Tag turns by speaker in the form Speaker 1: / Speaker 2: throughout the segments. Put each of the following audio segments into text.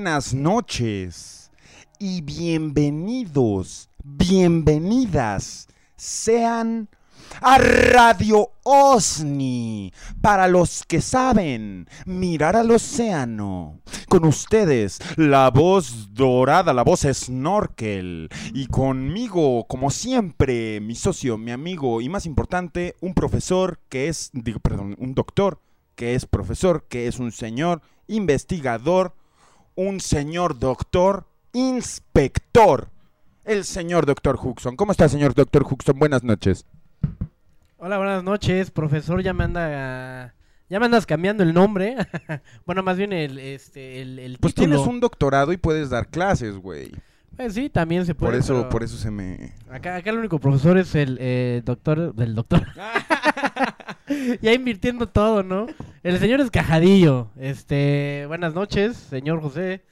Speaker 1: Buenas noches y bienvenidos, bienvenidas sean a Radio OSNI. Para los que saben mirar al océano. Con ustedes, la voz dorada, la voz snorkel. Y conmigo, como siempre, mi socio, mi amigo y más importante, un profesor que es, digo, perdón, un doctor que es profesor, que es un señor investigador un señor doctor inspector, el señor doctor Huxon. ¿Cómo está, señor doctor Huxon? Buenas noches.
Speaker 2: Hola, buenas noches, profesor. Ya me anda, ya me andas cambiando el nombre. bueno, más bien el, este, el, el
Speaker 1: Pues
Speaker 2: título.
Speaker 1: tienes un doctorado y puedes dar clases, güey.
Speaker 2: Pues sí, también se puede.
Speaker 1: Por eso,
Speaker 2: pero
Speaker 1: por eso se me.
Speaker 2: Acá, acá el único profesor es el eh, doctor del doctor. ya invirtiendo todo, ¿no? El señor es Cajadillo. Este, buenas noches, señor José.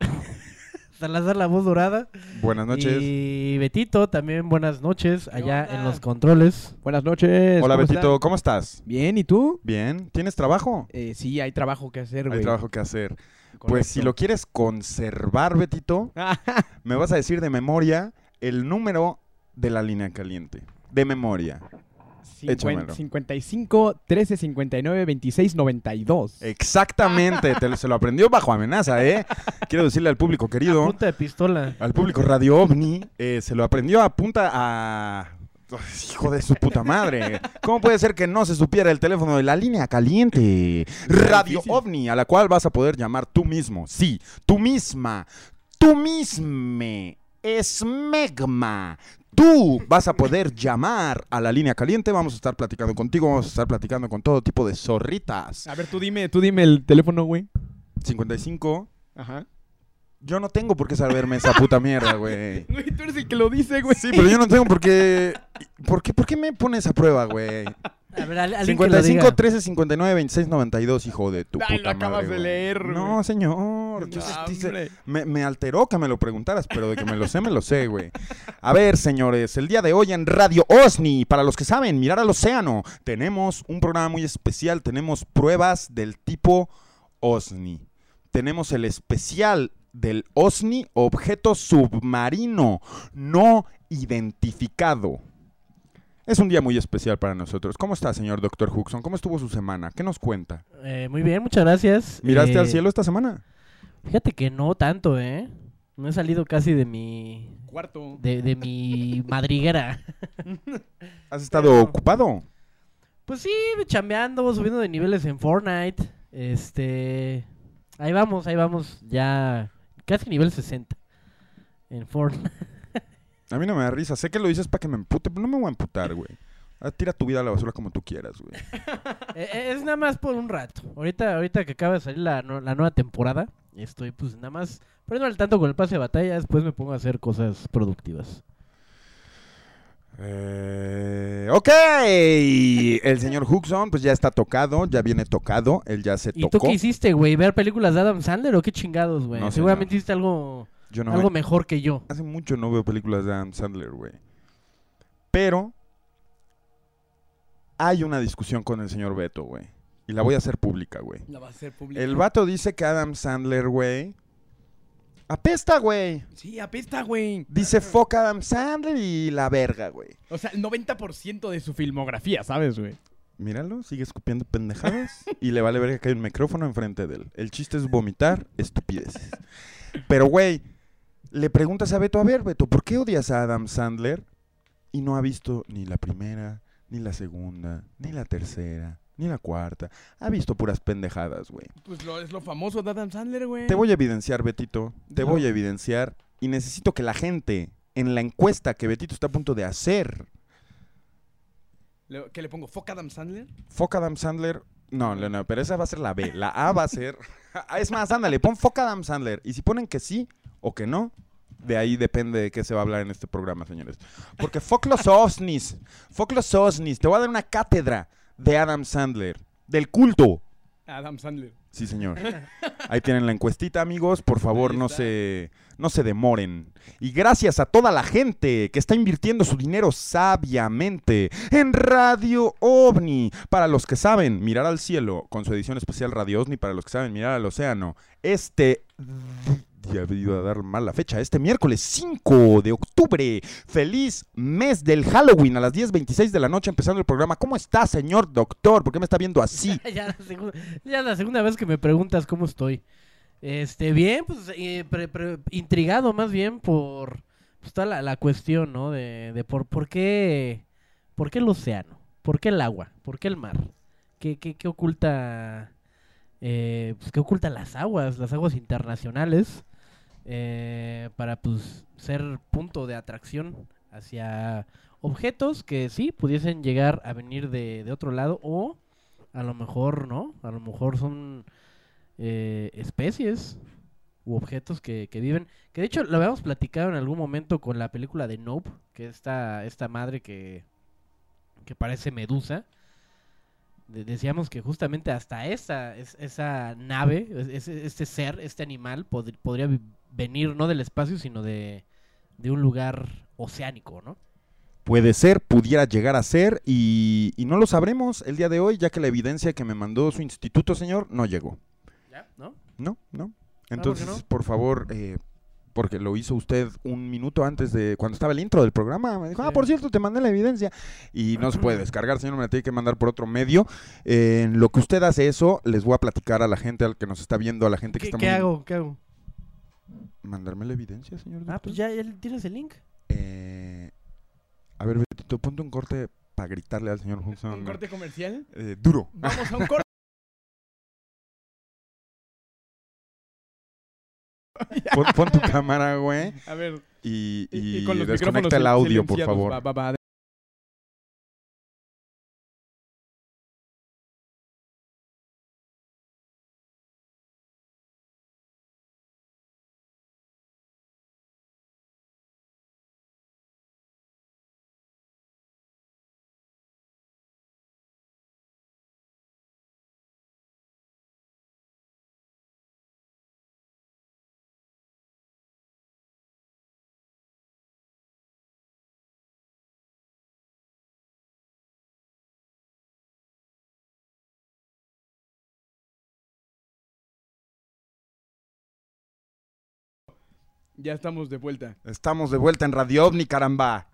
Speaker 2: Salazar la voz dorada.
Speaker 1: Buenas noches.
Speaker 2: Y Betito también buenas noches allá en los controles.
Speaker 3: Buenas noches.
Speaker 1: Hola,
Speaker 3: ¿cómo
Speaker 1: Betito? ¿cómo estás?
Speaker 3: Bien, ¿y tú?
Speaker 1: Bien. ¿Tienes trabajo?
Speaker 3: Eh, sí, hay trabajo que hacer, güey.
Speaker 1: Hay trabajo que hacer. Pues si lo quieres conservar, Betito, me vas a decir de memoria el número de la línea caliente. De memoria.
Speaker 3: Cincuen-
Speaker 1: échamelo.
Speaker 3: 55 13 59 26 92.
Speaker 1: Exactamente, te lo- se lo aprendió bajo amenaza, ¿eh? Quiero decirle al público
Speaker 2: A
Speaker 1: querido,
Speaker 2: punta de pistola.
Speaker 1: al público Radio OVNI, eh, se lo aprendió a punta a... Hijo de su puta madre. ¿Cómo puede ser que no se supiera el teléfono de la línea caliente? Radio. OVNI, a la cual vas a poder llamar tú mismo. Sí, tú misma. Tú misme. Esmegma. Tú vas a poder llamar a la línea caliente. Vamos a estar platicando contigo. Vamos a estar platicando con todo tipo de zorritas.
Speaker 3: A ver, tú dime, tú dime el teléfono, güey.
Speaker 1: 55.
Speaker 3: Ajá.
Speaker 1: Yo no tengo por qué saberme esa puta mierda, güey.
Speaker 3: Güey, tú eres el que lo dice, güey.
Speaker 1: Sí, pero yo no tengo por qué. ¿Por qué, por qué me pones a prueba, güey?
Speaker 2: A ver, al- alguien que lo
Speaker 1: 55,
Speaker 2: diga.
Speaker 1: 13, 59, 26, 92, hijo de tu
Speaker 3: Ay,
Speaker 1: puta
Speaker 3: lo acabas
Speaker 1: madre,
Speaker 3: de
Speaker 1: güey.
Speaker 3: leer,
Speaker 1: No,
Speaker 3: güey.
Speaker 1: señor. Yo
Speaker 3: No,
Speaker 1: dice-
Speaker 3: hombre.
Speaker 1: me, me alteró que me lo preguntaras, pero de que me lo sé, me lo sé, güey. A ver, señores, el día de hoy en Radio OSNI, para los que saben, mirar al océano, tenemos un programa muy especial, tenemos pruebas del tipo OSNI. Tenemos el especial del OSNI, objeto submarino no identificado. Es un día muy especial para nosotros. ¿Cómo está, señor Dr. Huxon? ¿Cómo estuvo su semana? ¿Qué nos cuenta?
Speaker 2: Eh, muy bien, muchas gracias.
Speaker 1: ¿Miraste
Speaker 2: Eh,
Speaker 1: al cielo esta semana?
Speaker 2: Fíjate que no tanto, ¿eh? No he salido casi de mi...
Speaker 3: Cuarto.
Speaker 2: De, de mi madriguera.
Speaker 1: ¿Has estado
Speaker 2: Pero-
Speaker 1: ocupado?
Speaker 2: Pues sí, chambeando, subiendo de niveles en Fortnite. Este... Ahí vamos, ahí vamos. Ya casi nivel 60 en Fortnite.
Speaker 1: A mí no me da risa. Sé que lo dices para que me empute, pero no me voy a emputar, güey. Ah, Tira tu vida a la basura como tú quieras, güey.
Speaker 2: Eh, eh, es nada más por un rato. Ahorita, ahorita que acaba de salir la, nu- la nueva temporada, estoy pues nada más poniendo al tanto con el pase de batalla, después me pongo a hacer cosas productivas.
Speaker 1: Eh, ok, el señor Huxon pues ya está tocado, ya viene tocado, él ya se
Speaker 2: ¿Y tú
Speaker 1: tocó.
Speaker 2: qué hiciste, güey? ¿Ver películas de Adam Sandler o qué chingados, güey?
Speaker 1: No,
Speaker 2: Seguramente
Speaker 1: señor.
Speaker 2: hiciste algo,
Speaker 1: Yo no
Speaker 2: algo
Speaker 1: me-
Speaker 2: mejor que yo.
Speaker 1: hace mucho no veo películas de Adam Sandler, güey. Pero hay una discusión con el señor Beto, güey. Y la voy a hacer pública, güey.
Speaker 3: La va a hacer pública.
Speaker 1: El vato dice que Adam Sandler, güey, apesta, güey.
Speaker 3: Sí, apesta, güey.
Speaker 1: Dice fuck Adam Sandler y la verga, güey.
Speaker 3: O sea, el 90% de su filmografía, ¿sabes, güey?
Speaker 1: Míralo, sigue escupiendo pendejadas y le vale verga que hay un micrófono enfrente de él. El chiste es vomitar estupideces. Pero, güey, le preguntas a Beto, a ver, Beto, ¿por qué odias a Adam Sandler? Y no ha visto ni la primera, ni la segunda, ni la tercera, ni la cuarta. Ha visto puras pendejadas, güey.
Speaker 3: Pues lo, es lo famoso de Adam Sandler, güey.
Speaker 1: Te voy a evidenciar, Betito. Te
Speaker 3: No.
Speaker 1: voy a evidenciar. Y necesito que la gente, en la encuesta que Betito está a punto de hacer,
Speaker 3: ¿Qué le pongo? ¿Fuck Adam Sandler?
Speaker 1: Fuck Adam Sandler. No, no, no, pero esa va a ser la B. La A va a ser. Ah, es más, ándale, pon Fuck Adam Sandler. Y si ponen que sí o que no, de ahí depende de qué se va a hablar en este programa, señores. Porque fuck los OSNIs. Fuck los OSNIs. Te voy a dar una cátedra de Adam Sandler. Del culto.
Speaker 3: Adam Sandler.
Speaker 1: Sí, señor. Ahí tienen la encuestita, amigos. Por favor, no se, no se demoren. Y gracias a toda la gente que está invirtiendo su dinero sabiamente en Radio OVNI. Para los que saben mirar al cielo con su edición especial Radio OVNI, para los que saben mirar al océano, este... Ya he ido a dar mal la fecha. Este miércoles 5 de octubre. Feliz mes del Halloween a las 10.26 de la noche empezando el programa. ¿Cómo está, señor doctor? ¿Por qué me está viendo así?
Speaker 2: ya, la segunda, la segunda vez que me preguntas cómo estoy. Este, bien, pues eh, intrigado más bien por pues, toda la, cuestión, ¿no? De, de por, por qué por qué el océano, por qué el agua, por qué el mar, qué, qué, qué oculta, eh, pues, qué oculta las aguas, las aguas internacionales, eh, para pues ser punto de atracción hacia objetos que sí pudiesen llegar a venir de, de otro lado o a lo mejor no, a lo mejor son eh, especies u objetos que, que viven. Que de hecho lo habíamos platicado en algún momento con la película de Nope, que esta, esta madre que, que parece medusa. De- decíamos que justamente hasta esa, es- esa nave, es- este ser, este animal, pod- podría venir no del espacio, sino de, de un lugar oceánico, ¿no?
Speaker 1: Puede ser, pudiera llegar a ser y, y no lo sabremos el día de hoy, ya que la evidencia que me mandó su instituto, señor, no llegó.
Speaker 2: ¿Ya? ¿No?
Speaker 1: No, no.
Speaker 2: ¿por qué
Speaker 1: Entonces,
Speaker 2: no?
Speaker 1: por favor, eh, porque lo hizo usted un minuto antes de cuando estaba el intro del programa, me dijo, ah, por cierto, te mandé la evidencia. Y no se puede descargar, señor, me la tiene que mandar por otro medio. Eh, en lo que usted hace eso, les voy a platicar a la gente, al que nos está viendo, a la gente que
Speaker 2: ¿Qué,
Speaker 1: está
Speaker 2: qué
Speaker 1: muy-
Speaker 2: hago? ¿Qué hago?
Speaker 1: ¿Mandarme la evidencia, señor?
Speaker 2: Ah, pues ya, ya tienes el link.
Speaker 1: Eh, a ver, Betito, ponte un corte para gritarle al señor Hudson.
Speaker 3: ¿Un corte comercial?
Speaker 1: Eh, duro.
Speaker 3: Vamos a un corte.
Speaker 1: Pon, pon tu cámara, güey.
Speaker 3: A ver.
Speaker 1: Y,
Speaker 3: Y,
Speaker 1: y
Speaker 3: y con los micrófonos
Speaker 1: desconecta el audio, por favor.
Speaker 3: Va, va, va. Ya estamos de vuelta.
Speaker 1: Estamos de vuelta en Radio OVNI, caramba.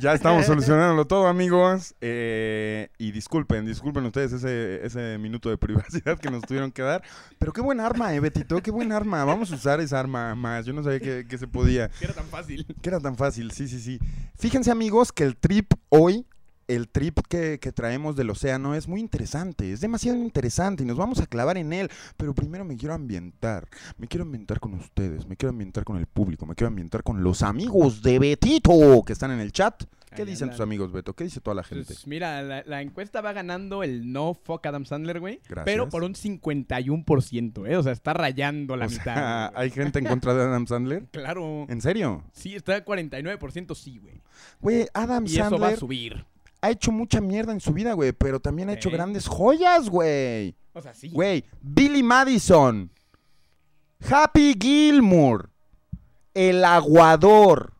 Speaker 1: ya estamos solucionándolo todo, amigos. Eh, y disculpen, disculpen ustedes ese, ese minuto de privacidad que nos tuvieron que dar. Pero qué buen arma, eh, Betito, qué buen arma. Vamos a usar esa arma más. Yo no sabía que, que se podía.
Speaker 3: Que era tan fácil.
Speaker 1: Que era tan fácil, sí, sí, sí. Fíjense, amigos, que el trip hoy el trip que, que traemos del océano es muy interesante, es demasiado interesante y nos vamos a clavar en él, pero primero me quiero ambientar, me quiero ambientar con ustedes, me quiero ambientar con el público, me quiero ambientar con los amigos de Betito que están en el chat. ¿Qué
Speaker 3: Ahí
Speaker 1: dicen
Speaker 3: andan.
Speaker 1: tus amigos, Beto? ¿Qué dice toda la gente?
Speaker 3: Pues, mira, la, la encuesta va ganando el no fuck Adam Sandler, güey.
Speaker 1: Gracias.
Speaker 3: Pero por un 51%, ¿eh? O sea, está rayando la
Speaker 1: O
Speaker 3: mitad.
Speaker 1: sea. ¿hay gente en contra de Adam Sandler?
Speaker 3: Claro.
Speaker 1: ¿En serio?
Speaker 3: Sí, está 49% sí, güey.
Speaker 1: Güey, Adam
Speaker 3: Y eso va a
Speaker 1: Sandler
Speaker 3: subir.
Speaker 1: Ha hecho mucha mierda en su vida, güey, pero también ha hecho grandes joyas, güey.
Speaker 3: O sea, sí.
Speaker 1: Güey, Billy Madison, Happy Gilmour, El Aguador,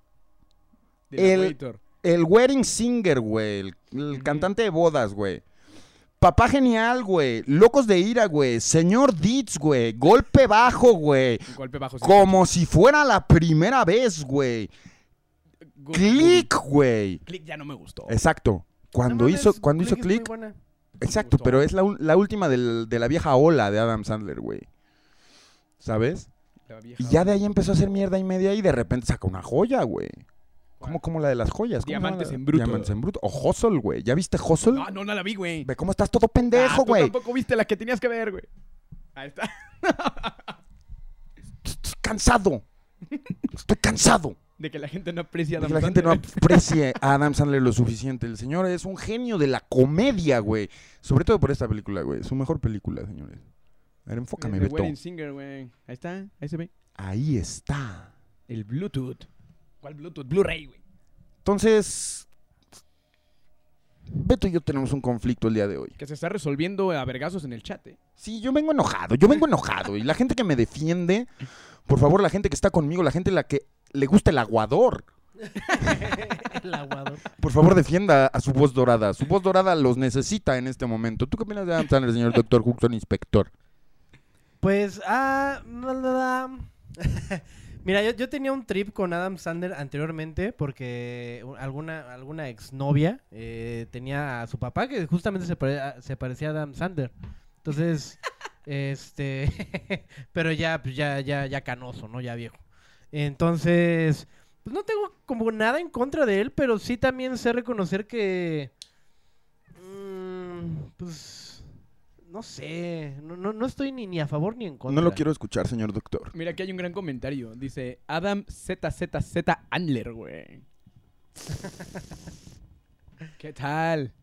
Speaker 1: el- el Wedding Singer, güey, el, cantante de bodas, güey. Papá Genial, güey. Locos de Ira, güey. Señor Ditz, güey. Golpe bajo, güey.
Speaker 3: Golpe bajo. sí.
Speaker 1: Como si fuera la primera vez, güey. Click, güey.
Speaker 3: Click ya no me gustó.
Speaker 1: Exacto. Cuando
Speaker 2: No
Speaker 1: hizo, cuando hizo
Speaker 2: es muy
Speaker 1: Click, exacto, pero es la, la última del- de la vieja ola de Adam Sandler, güey. ¿Sabes?
Speaker 3: La vieja
Speaker 1: Y ya de ahí empezó a hacer mierda y media y de repente saca una joya, güey. Como, como la de las joyas. ¿cómo
Speaker 3: Diamantes
Speaker 1: la-
Speaker 3: en bruto.
Speaker 1: Diamantes en bruto. O Hustle, güey. ¿Ya viste Hustle?
Speaker 3: No, no, no la vi, güey.
Speaker 1: Ve cómo estás todo
Speaker 3: Ah,
Speaker 1: pendejo,
Speaker 3: tú
Speaker 1: güey.
Speaker 3: tampoco viste la que tenías que ver, güey. Ahí está.
Speaker 1: Estoy cansado. Estoy cansado.
Speaker 3: De que la gente no aprecia a
Speaker 1: De que
Speaker 3: Adam
Speaker 1: la gente no
Speaker 3: Sandler.
Speaker 1: aprecie a Adam Sandler lo suficiente. El señor es un genio de la comedia, güey. Sobre todo por esta película, güey. Su mejor película, señores. A ver, enfócame,
Speaker 3: The
Speaker 1: Beto.
Speaker 3: Wedding Singer, güey. Ahí está, ahí se ve.
Speaker 1: Ahí está.
Speaker 3: El Bluetooth. ¿Cuál Bluetooth? Blu-ray, güey.
Speaker 1: Entonces, Beto y yo tenemos un conflicto el día de hoy.
Speaker 3: Que se está resolviendo a vergazos en el chat, eh.
Speaker 1: Sí, yo vengo enojado, yo vengo enojado. Y la gente que me defiende, por favor, la gente que está conmigo, la gente la que le gusta el aguador,
Speaker 2: El aguador.
Speaker 1: por favor, defienda a su voz dorada. Su voz dorada los necesita en este momento. ¿Tú qué opinas de Adam Sandler, señor doctor Huxon, inspector?
Speaker 2: Pues, ah, la, la, la. Mira, yo, yo tenía un trip con Adam Sandler anteriormente porque alguna, alguna exnovia eh, tenía a su papá que justamente se, pare- se parecía a Adam Sandler. Entonces, este, pero ya, pues ya, ya, ya canoso, ¿no? Ya viejo. Entonces, pues no tengo como nada en contra de él, pero sí también sé reconocer que, mm, pues, no sé, no, no, no estoy ni, ni a favor ni en contra.
Speaker 1: No lo quiero escuchar, señor doctor.
Speaker 3: Mira, aquí hay un gran comentario. Dice Adam ZZZ Andler, güey. ¿Qué tal?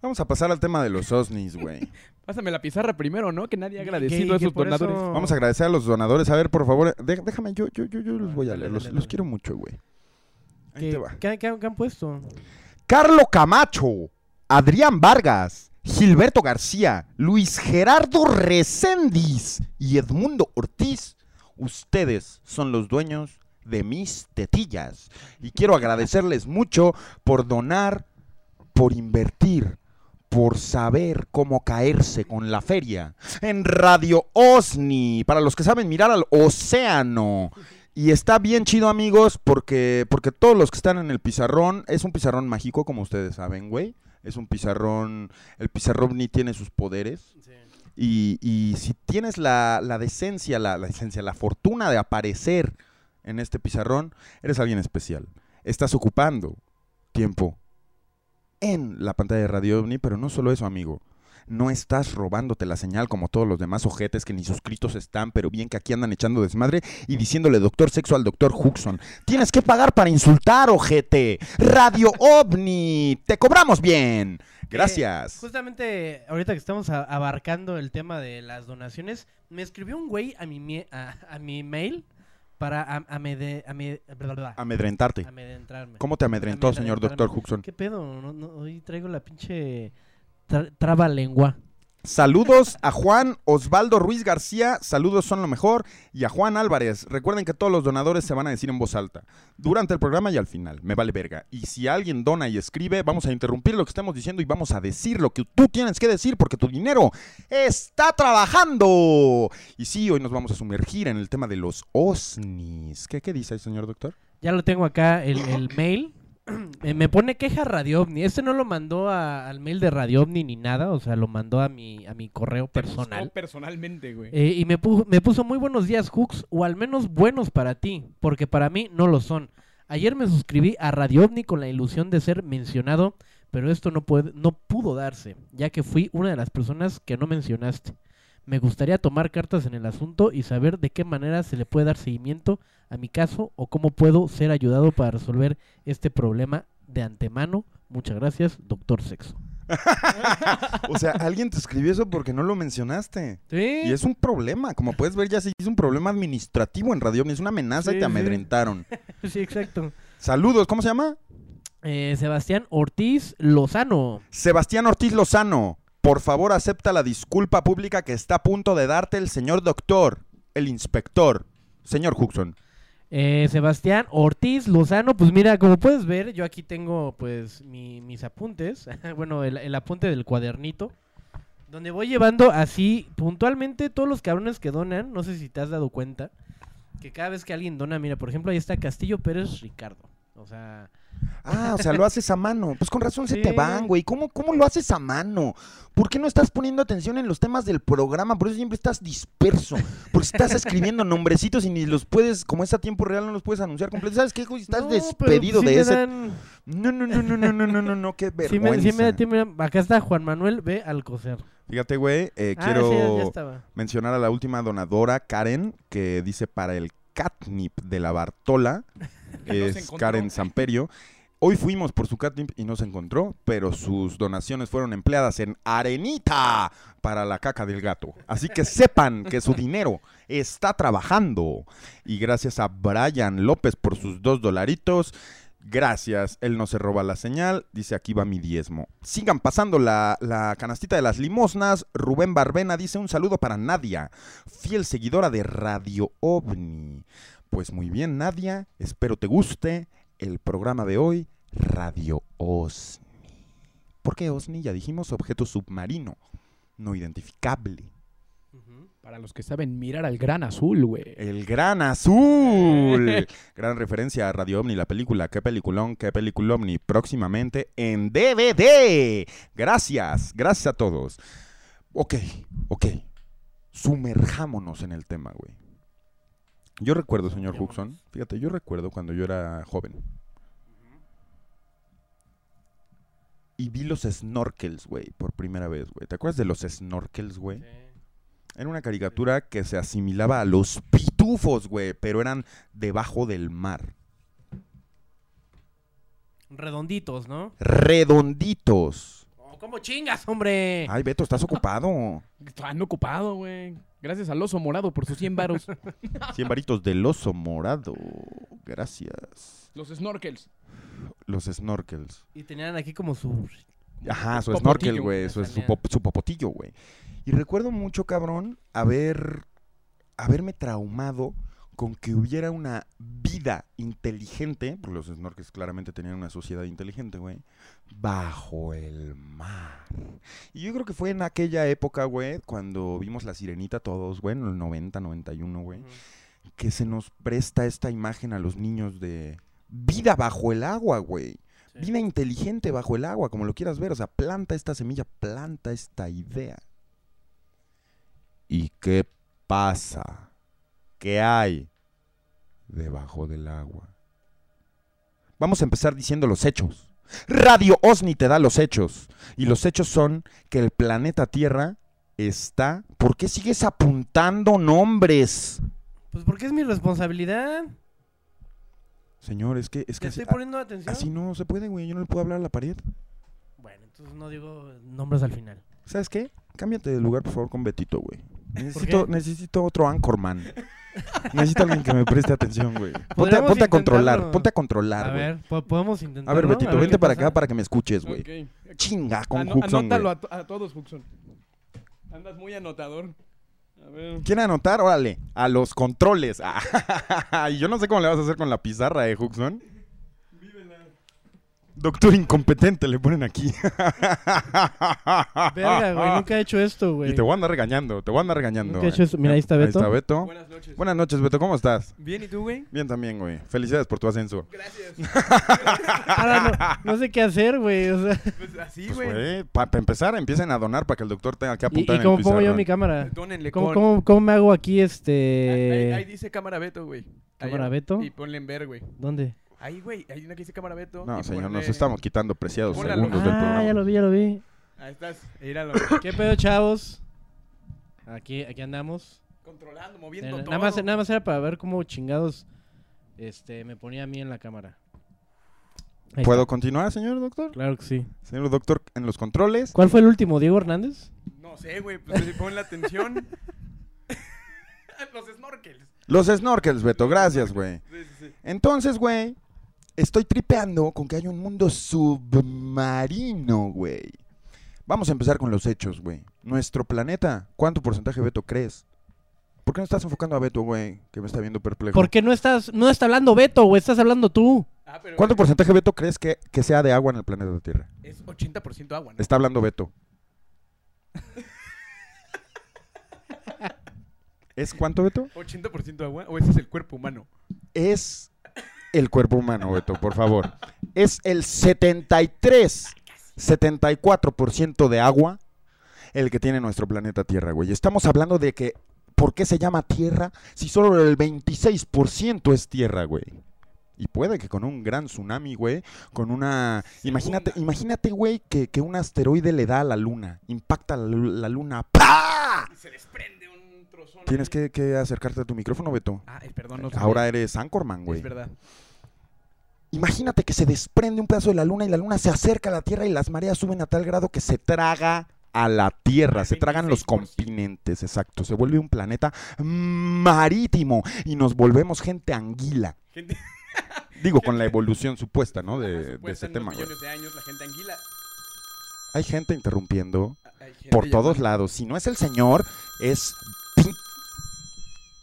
Speaker 1: Vamos a pasar al tema de los OSNIs, güey.
Speaker 3: Pásame la pizarra primero, ¿no? Que nadie ha agradecido a
Speaker 2: por
Speaker 3: donadores.
Speaker 2: eso-
Speaker 1: Vamos a agradecer a los donadores. A ver, por favor, déjame, yo, yo, yo, yo los voy a leer. Los, quiero mucho, güey. Ahí
Speaker 2: ¿Qué,
Speaker 1: te va.
Speaker 2: qué- qué- qué han puesto?
Speaker 1: Carlo Camacho, Adrián Vargas, Gilberto García, Luis Gerardo Recendis y Edmundo Ortiz. Ustedes son los dueños de mis tetillas. Y quiero agradecerles mucho por donar, por invertir, por saber cómo caerse con la feria. En Radio OSNI, para los que saben mirar al océano. Y está bien chido, amigos, porque, porque todos los que están en el pizarrón, es un pizarrón mágico, como ustedes saben, güey. Es un pizarrón, el pizarrón ni tiene sus poderes. Y, y si tienes la, la decencia, la, la decencia, la fortuna de aparecer en este pizarrón, eres alguien especial. Estás ocupando tiempo en la pantalla de Radio OVNI, pero no solo eso, amigo. No estás robándote la señal como todos los demás ojetes que ni suscritos están, pero bien que aquí andan echando desmadre y diciéndole doctor sexo al doctor Huxon. Tienes que pagar para insultar, ojete. Radio OVNI, te cobramos bien. Gracias.
Speaker 2: Justamente ahorita que estamos abarcando el tema de las donaciones, me escribió un güey a mi, a mi mail para am- amede- ame- bla, bla, bla,
Speaker 1: Amedrentarte.
Speaker 2: amedrentarme.
Speaker 1: ¿Cómo te amedrentó, señor doctor Huxon?
Speaker 2: ¿Qué pedo? No- no, hoy traigo la pinche tra- traba lengua.
Speaker 1: Saludos a Juan Osvaldo Ruiz García, saludos son lo mejor, y a Juan Álvarez. Recuerden que todos los donadores se van a decir en voz alta, durante el programa y al final, me vale verga. Y si alguien dona y escribe, vamos a interrumpir lo que estamos diciendo y vamos a decir lo que tú tienes que decir porque tu dinero está trabajando. Y sí, hoy nos vamos a sumergir en el tema de los OSNIs. ¿Qué, dice el señor doctor?
Speaker 2: Ya lo tengo acá, el mail. Me pone queja Radio OVNI. Este no lo mandó a- al mail de Radio OVNI ni nada, o sea, lo mandó a mi, a mi correo personal.
Speaker 3: personalmente, güey.
Speaker 2: Eh, y me, pu- me puso muy buenos días, Hooks, o al menos buenos para ti, porque para mí no lo son. Ayer me suscribí a Radio OVNI con la ilusión de ser mencionado, pero esto no, puede, no pudo darse, ya que fui una de las personas que no mencionaste. Me gustaría tomar cartas en el asunto y saber de qué manera se le puede dar seguimiento a mi caso o cómo puedo ser ayudado para resolver este problema de antemano. Muchas gracias, doctor Sexo.
Speaker 1: O sea, alguien te escribió eso porque no lo mencionaste.
Speaker 2: Sí.
Speaker 1: Y es un problema. Como puedes ver, ya se hizo un problema administrativo en Radio. Es una amenaza y
Speaker 2: Sí,
Speaker 1: te
Speaker 2: sí.
Speaker 1: amedrentaron.
Speaker 2: Sí, exacto.
Speaker 1: Saludos, ¿cómo se llama?
Speaker 2: Eh, Sebastián Ortiz Lozano.
Speaker 1: Sebastián Ortiz Lozano. Por favor, acepta la disculpa pública que está a punto de darte el señor doctor, el inspector, señor Huxon.
Speaker 2: Eh, Sebastián Ortiz Lozano, pues mira, como puedes ver, yo aquí tengo pues mi- mis apuntes, bueno, el, el apunte del cuadernito, donde voy llevando así puntualmente todos los cabrones que donan, no sé si te has dado cuenta, que cada vez que alguien dona, mira, por ejemplo, ahí está Castillo Pérez Ricardo, o sea,
Speaker 1: Ah, o sea, lo haces a mano. Pues con razón se
Speaker 2: Sí.
Speaker 1: te van, güey. ¿Cómo, ¿Cómo lo haces a mano? ¿Por qué no estás poniendo atención en los temas del programa? Por eso siempre estás disperso. Porque estás escribiendo nombrecitos y ni los puedes, como es a tiempo real, no los puedes anunciar completos. ¿Sabes qué, güey? Estás
Speaker 2: no, pero,
Speaker 1: despedido
Speaker 2: pues, sí
Speaker 1: de
Speaker 2: me
Speaker 1: ese.
Speaker 2: dan-
Speaker 1: No, no, no, no, no, no, no, no, no, qué
Speaker 2: sí
Speaker 1: vergüenza.
Speaker 2: me, sí me da tiempo, mira, acá está Juan Manuel B. Alcocer.
Speaker 1: Fíjate, güey, eh,
Speaker 2: Ah,
Speaker 1: quiero
Speaker 2: sí,
Speaker 1: mencionar a la última donadora, Karen, que dice para el catnip de la Bartola. Es. Karen Samperio. Hoy fuimos por su catnip y no se encontró, pero sus donaciones fueron empleadas en arenita para la caca del gato. Así que sepan que su dinero está trabajando. Y gracias a Brian López por sus dos dolaritos. Gracias, él no se roba la señal. Dice aquí va mi diezmo. Sigan pasando la, la canastita de las limosnas. Rubén Barbena dice un saludo para Nadia, fiel seguidora de Radio OVNI. Pues muy bien, Nadia, espero te guste el programa de hoy, Radio OSNI. ¿Por qué OSNI? Ya dijimos objeto submarino, no identificable.
Speaker 3: Para los que saben mirar al gran azul, güey.
Speaker 1: El Gran Azul. Gran referencia a Radio Omni, la película. Qué peliculón, qué película Omni. Próximamente en DVD. Gracias, gracias a todos. Ok, ok. Sumerjámonos en el tema, güey. Yo recuerdo, señor Huxon, fíjate, yo recuerdo cuando yo era joven. Y vi los snorkels, güey, por primera vez, güey. ¿Te acuerdas de los snorkels, güey? Era una caricatura que se asimilaba a los pitufos, güey, pero eran debajo del mar.
Speaker 2: Redonditos, ¿no?
Speaker 1: Redonditos.
Speaker 2: ¿Cómo chingas, hombre?
Speaker 1: Ay, Beto, estás ocupado.
Speaker 3: Están ocupado, güey. Gracias al oso morado por sus 100 varos.
Speaker 1: 100 varitos del oso morado. Gracias.
Speaker 3: Los snorkels.
Speaker 1: Los snorkels.
Speaker 2: Y tenían aquí como su...
Speaker 1: Ajá, su snorkel, güey. Su, su,
Speaker 2: Salía.
Speaker 1: pop- su popotillo, güey. Y recuerdo mucho, cabrón, haber, haberme traumado con que hubiera una vida inteligente, porque los snorkels claramente tenían una sociedad inteligente, güey, bajo el mar. Y yo creo que fue en aquella época, güey, cuando vimos la sirenita todos, güey, en el 90, 91, güey, que se nos presta esta imagen a los niños de vida bajo el agua, güey.
Speaker 2: Sí.
Speaker 1: Vida inteligente bajo el agua, como lo quieras ver. O sea, planta esta semilla, planta esta idea. ¿Y qué pasa? ¿Qué hay debajo del agua? Vamos a empezar diciendo los hechos. Radio Osni te da los hechos. Y los hechos son que el planeta Tierra está... ¿Por qué sigues apuntando nombres?
Speaker 2: Pues porque es mi responsabilidad.
Speaker 1: Señor, es que... Es
Speaker 2: Te
Speaker 1: que
Speaker 2: estoy
Speaker 1: así,
Speaker 2: poniendo atención.
Speaker 1: así no se puede, güey. Yo no le puedo hablar a la pared.
Speaker 2: Bueno, entonces no digo nombres al final.
Speaker 1: ¿Sabes qué? Cámbiate de lugar, por favor, con Betito, güey. Necesito, necesito otro Anchorman. necesito alguien que me preste atención, güey. Ponte, a- ponte a controlar, ponte a
Speaker 2: A
Speaker 1: controlar, güey.
Speaker 2: ver, po- podemos intentar.
Speaker 1: A ver, Betito, vente para acá para que me escuches, güey. Chinga con
Speaker 3: Ano-
Speaker 1: Huxon,
Speaker 3: anótalo a, to- a todos, Huxon. Andas muy anotador. A ver.
Speaker 1: ¿Quieren anotar? Órale, a los controles. y yo no sé cómo le vas a hacer con la pizarra, eh, Huxon. Doctor incompetente le ponen aquí.
Speaker 2: Verga, güey, nunca he hecho esto, güey.
Speaker 1: Y te voy a andar regañando, te voy a andar regañando.
Speaker 2: Nunca he hecho eso. Mira, ahí está
Speaker 1: Ahí
Speaker 2: Beto.
Speaker 1: está Beto.
Speaker 3: Buenas noches.
Speaker 1: Buenas noches, Beto, ¿cómo estás?
Speaker 3: Bien, ¿y tú, güey?
Speaker 1: Bien también, güey. Felicidades por tu ascenso.
Speaker 3: Gracias.
Speaker 2: Ahora no, no sé qué hacer, güey. O sea,
Speaker 3: Pues así,
Speaker 1: Pues,
Speaker 3: güey.
Speaker 1: para empezar, empiecen a donar para que el doctor tenga que
Speaker 2: ¿y,
Speaker 1: apuntar
Speaker 2: y
Speaker 1: en
Speaker 2: cómo
Speaker 1: el
Speaker 2: pongo yo mi cámara?
Speaker 3: Dónenle
Speaker 2: ¿Cómo,
Speaker 3: con...
Speaker 2: cómo, cómo me hago aquí
Speaker 3: Ahí,
Speaker 2: este.
Speaker 3: ahí dice cámara Beto, güey. Ahí
Speaker 2: ¿Cámara Beto?
Speaker 3: Y ponle en ver, güey.
Speaker 2: ¿Dónde?
Speaker 3: Ahí, güey, hay una que dice cámara Beto.
Speaker 1: No,
Speaker 3: y
Speaker 1: señor, nos estamos quitando preciados segundos del
Speaker 2: Ah,
Speaker 1: programa.
Speaker 2: ya lo vi, ya lo vi.
Speaker 3: Ahí estás, míralo.
Speaker 2: ¿Qué pedo, chavos? Aquí, aquí andamos.
Speaker 3: Controlando,
Speaker 2: Eh,
Speaker 3: moviendo todo.
Speaker 2: nada, más, nada más era para ver cómo chingados este, me ponía a mí en la cámara. Ahí
Speaker 1: ¿Puedo
Speaker 2: está.
Speaker 1: continuar, señor doctor?
Speaker 2: Claro que sí.
Speaker 1: Señor doctor, en los controles.
Speaker 2: ¿Cuál fue el último, Diego Hernández?
Speaker 3: No sé, güey, pues pon la atención. Los snorkels.
Speaker 1: Los snorkels, Beto, gracias, güey.
Speaker 3: Sí, sí, sí.
Speaker 1: Entonces, güey, estoy tripeando con que hay un mundo submarino, güey. Vamos a empezar con los hechos, güey. Nuestro planeta, ¿cuánto porcentaje, Beto, crees? ¿Por qué no estás enfocando a Beto, güey? Que me está viendo perplejo.
Speaker 2: ¿Por qué no estás, no está hablando Beto, güey? Estás hablando tú.
Speaker 3: Ah, pero
Speaker 1: ¿Cuánto porcentaje, Beto, crees que, que sea de agua en el planeta Tierra?
Speaker 3: es 80% agua, ¿no?
Speaker 1: Está hablando Beto. ¿Es cuánto, Beto?
Speaker 3: 80% agua o ese es el cuerpo humano.
Speaker 1: Es el cuerpo humano, Beto, por favor. Es el 73, 74% de agua el que tiene nuestro planeta Tierra, güey. Estamos hablando de que, ¿por qué se llama Tierra si solo el 26% es Tierra, güey? Y puede que con un gran tsunami, güey, con una... Imagínate, imagínate, güey, que, que un asteroide le da a la luna, impacta la, la luna, ¡pah!
Speaker 3: Y se desprende.
Speaker 1: Tienes que, que acercarte a tu micrófono, Beto.
Speaker 3: Ah, perdón, no sabía.
Speaker 1: Ahora eres Anchorman, güey.
Speaker 3: Es verdad.
Speaker 1: Imagínate que se desprende un pedazo de la luna y la luna se acerca a la Tierra y las mareas suben a tal grado que se traga a la Tierra, se tragan los
Speaker 3: 26%.
Speaker 1: continentes, exacto. Se vuelve un planeta marítimo y nos volvemos gente anguila.
Speaker 3: Gente,
Speaker 1: Digo, con la evolución supuesta, ¿no? De,
Speaker 3: supuesta
Speaker 1: ese
Speaker 3: en
Speaker 1: tema,
Speaker 3: unos
Speaker 1: güey.
Speaker 3: millones de años la gente anguila.
Speaker 1: Hay gente interrumpiendo
Speaker 3: hay gente
Speaker 1: por todos lados. Si no es el Señor, es...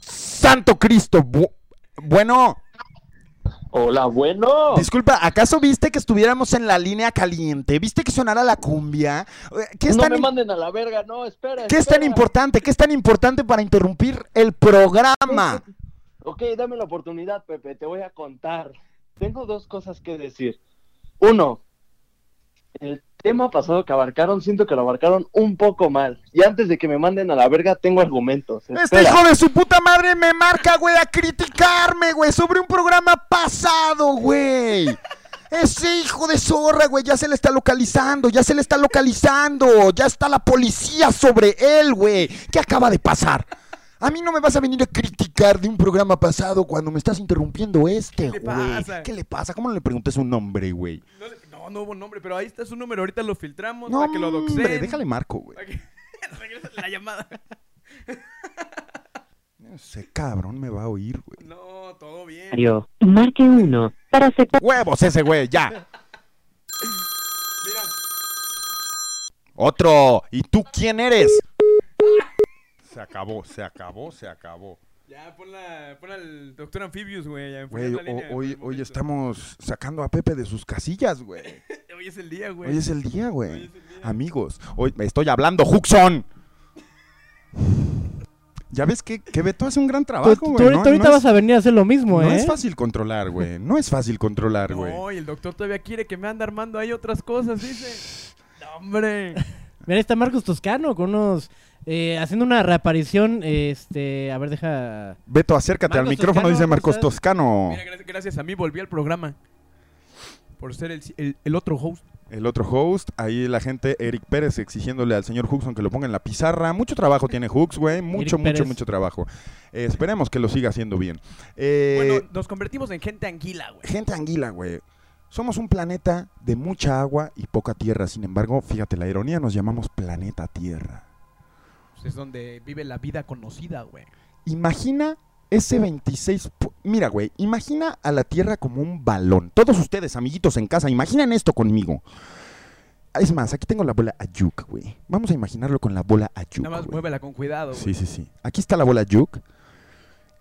Speaker 1: Santo Cristo. Bu- bueno,
Speaker 4: Hola, bueno.
Speaker 1: Disculpa, ¿acaso viste que estuviéramos en la línea caliente? ¿Viste que sonara la cumbia? Eh, ¿Qué es,
Speaker 4: no
Speaker 1: tan,
Speaker 4: me manden a la verga, no, espera.
Speaker 1: ¿qué es tan importante? ¿Qué es tan importante para interrumpir el programa?
Speaker 4: Ok, dame la oportunidad, Pepe, te voy a contar. Tengo dos cosas que decir. Uno, el tema pasado que abarcaron, siento que lo abarcaron un poco mal. Y antes de que me manden a la verga, tengo argumentos.
Speaker 1: Este hijo de su puta madre me marca, güey, a criticarme, güey, sobre un programa pasado, güey. Ese hijo de zorra, güey, ya se le está localizando, ya se le está localizando, ya está la policía sobre él, güey. ¿Qué acaba de pasar? A mí no me vas a venir a criticar de un programa pasado cuando me estás interrumpiendo este,
Speaker 3: ¿Qué le
Speaker 1: güey. ¿Qué le pasa? ¿Cómo no le preguntes un nombre, güey?
Speaker 3: No, le- no, no hubo nombre, pero ahí está su número. Ahorita lo filtramos
Speaker 1: No,
Speaker 3: para que lo doxeen.
Speaker 1: hombre, déjale marco, güey.
Speaker 3: Para que- Regresa la llamada.
Speaker 1: Ese cabrón me va a oír, güey.
Speaker 3: No, todo bien.
Speaker 5: Mario, Marque 1 para aceptar.
Speaker 1: ¡Huevos ese, güey! ¡Ya!
Speaker 3: Mira,
Speaker 1: Otro. ¿Y tú quién eres? Se acabó, se acabó, se acabó.
Speaker 3: Ya pon, la, pon al doctor Amphibius, güey. ya
Speaker 1: Güey,
Speaker 3: enfocas la
Speaker 1: o-
Speaker 3: línea por
Speaker 1: hoy, hoy estamos sacando a Pepe de sus casillas, güey.
Speaker 3: Hoy es el día, güey.
Speaker 1: Hoy es el día, güey. Amigos, hoy me estoy hablando, Huxon. Ya ves que, que Beto hace un gran
Speaker 2: Tú,
Speaker 1: trabajo,
Speaker 2: tú
Speaker 1: güey.
Speaker 2: ahorita,
Speaker 1: no,
Speaker 2: ahorita
Speaker 1: no
Speaker 2: vas
Speaker 1: es,
Speaker 2: a venir a hacer lo mismo,
Speaker 1: no
Speaker 2: ¿eh?
Speaker 1: es fácil controlar, güey. No es fácil controlar, güey.
Speaker 3: No, y el doctor todavía quiere que me ande armando ahí otras cosas, dice. No, hombre.
Speaker 2: Mira, ahí está Marcos Toscano con unos... eh, haciendo una reaparición, este... A ver, deja...
Speaker 1: Beto, acércate al micrófono,
Speaker 2: Toscano,
Speaker 1: dice
Speaker 2: ¿cómo
Speaker 1: Marcos? Toscano.
Speaker 3: Mira, gracias, gracias a mí volví al programa. Por ser el, el- el otro host.
Speaker 1: El otro host, ahí la gente, Eric Pérez, exigiéndole al señor Huxon que lo ponga en la pizarra. Mucho trabajo tiene Hux, güey. Mucho,
Speaker 2: Eric
Speaker 1: mucho,
Speaker 2: Pérez.
Speaker 1: mucho trabajo. Eh, esperemos que lo siga haciendo bien. Eh,
Speaker 3: bueno, nos convertimos en gente anguila, güey.
Speaker 1: gente anguila, güey. Somos un planeta de mucha agua y poca tierra. Sin embargo, fíjate, la ironía nos llamamos planeta Tierra.
Speaker 3: Pues es donde vive la vida conocida, güey.
Speaker 1: Imagina ese 26... pu- Mira, güey, imagina a la Tierra como un balón. Todos ustedes, amiguitos en casa, imaginen esto conmigo. Es más, aquí tengo la bola Ayuk, güey. Vamos a imaginarlo con la bola Ayuk.
Speaker 3: Nada más
Speaker 1: güey.
Speaker 3: muévela con cuidado, güey.
Speaker 1: Sí, sí, sí. Aquí está la bola Yuk.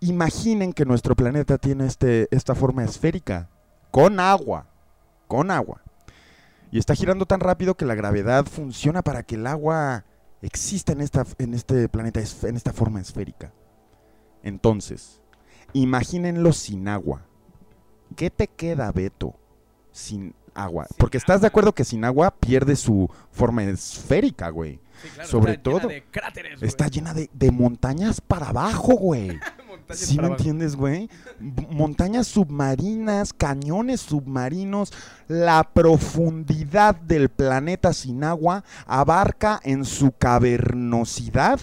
Speaker 1: Imaginen que nuestro planeta tiene este, esta forma esférica, con agua, con agua. Y está girando tan rápido que la gravedad funciona para que el agua exista en, esta, en este planeta, en esta forma esférica. Entonces, imagínenlo sin agua. ¿Qué te queda, Beto, sin agua?
Speaker 3: Sin
Speaker 1: Porque estás de acuerdo que sin agua pierde su forma esférica, güey.
Speaker 3: Sí, claro,
Speaker 1: sobre
Speaker 3: está llena
Speaker 1: todo,
Speaker 3: de cráteres, güey.
Speaker 1: Está llena de, de montañas para abajo, güey. ¿Sí me entiendes, güey? Montañas submarinas, cañones submarinos, la profundidad del planeta sin agua abarca en su cavernosidad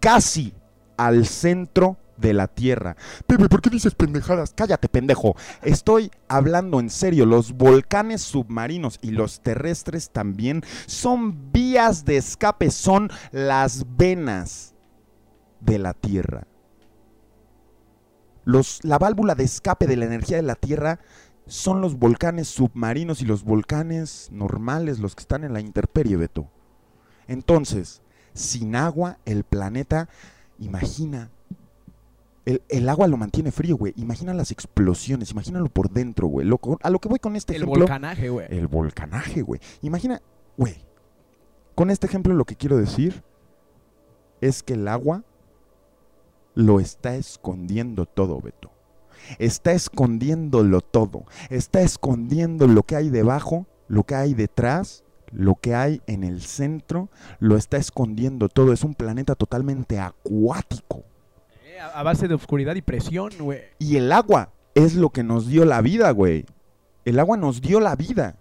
Speaker 1: casi al centro de la Tierra. Pepe, ¿por qué dices pendejadas? Cállate, pendejo. Estoy hablando en serio. Los volcanes submarinos y los terrestres también son vías de escape, son las venas de la Tierra. Los, la válvula de escape de la energía de la Tierra son los volcanes submarinos y los volcanes normales, los que están en la intemperie, Beto. Entonces, sin agua, el planeta, imagina, el, el agua lo mantiene frío, güey. Imagina las explosiones, imagínalo por dentro, güey. Lo a lo que voy con este
Speaker 3: El
Speaker 1: ejemplo.
Speaker 3: volcanaje, güey.
Speaker 1: El volcanaje, güey. Imagina, güey. Con este ejemplo lo que quiero decir es que el agua lo está escondiendo todo, Beto. Está escondiéndolo todo. Está escondiendo lo que hay debajo, lo que hay detrás, lo que hay en el centro. Lo está escondiendo todo. Es un planeta totalmente acuático.
Speaker 3: Eh, a, base de oscuridad y presión, güey.
Speaker 1: Y el agua es lo que nos dio la vida, güey. El agua nos dio la vida.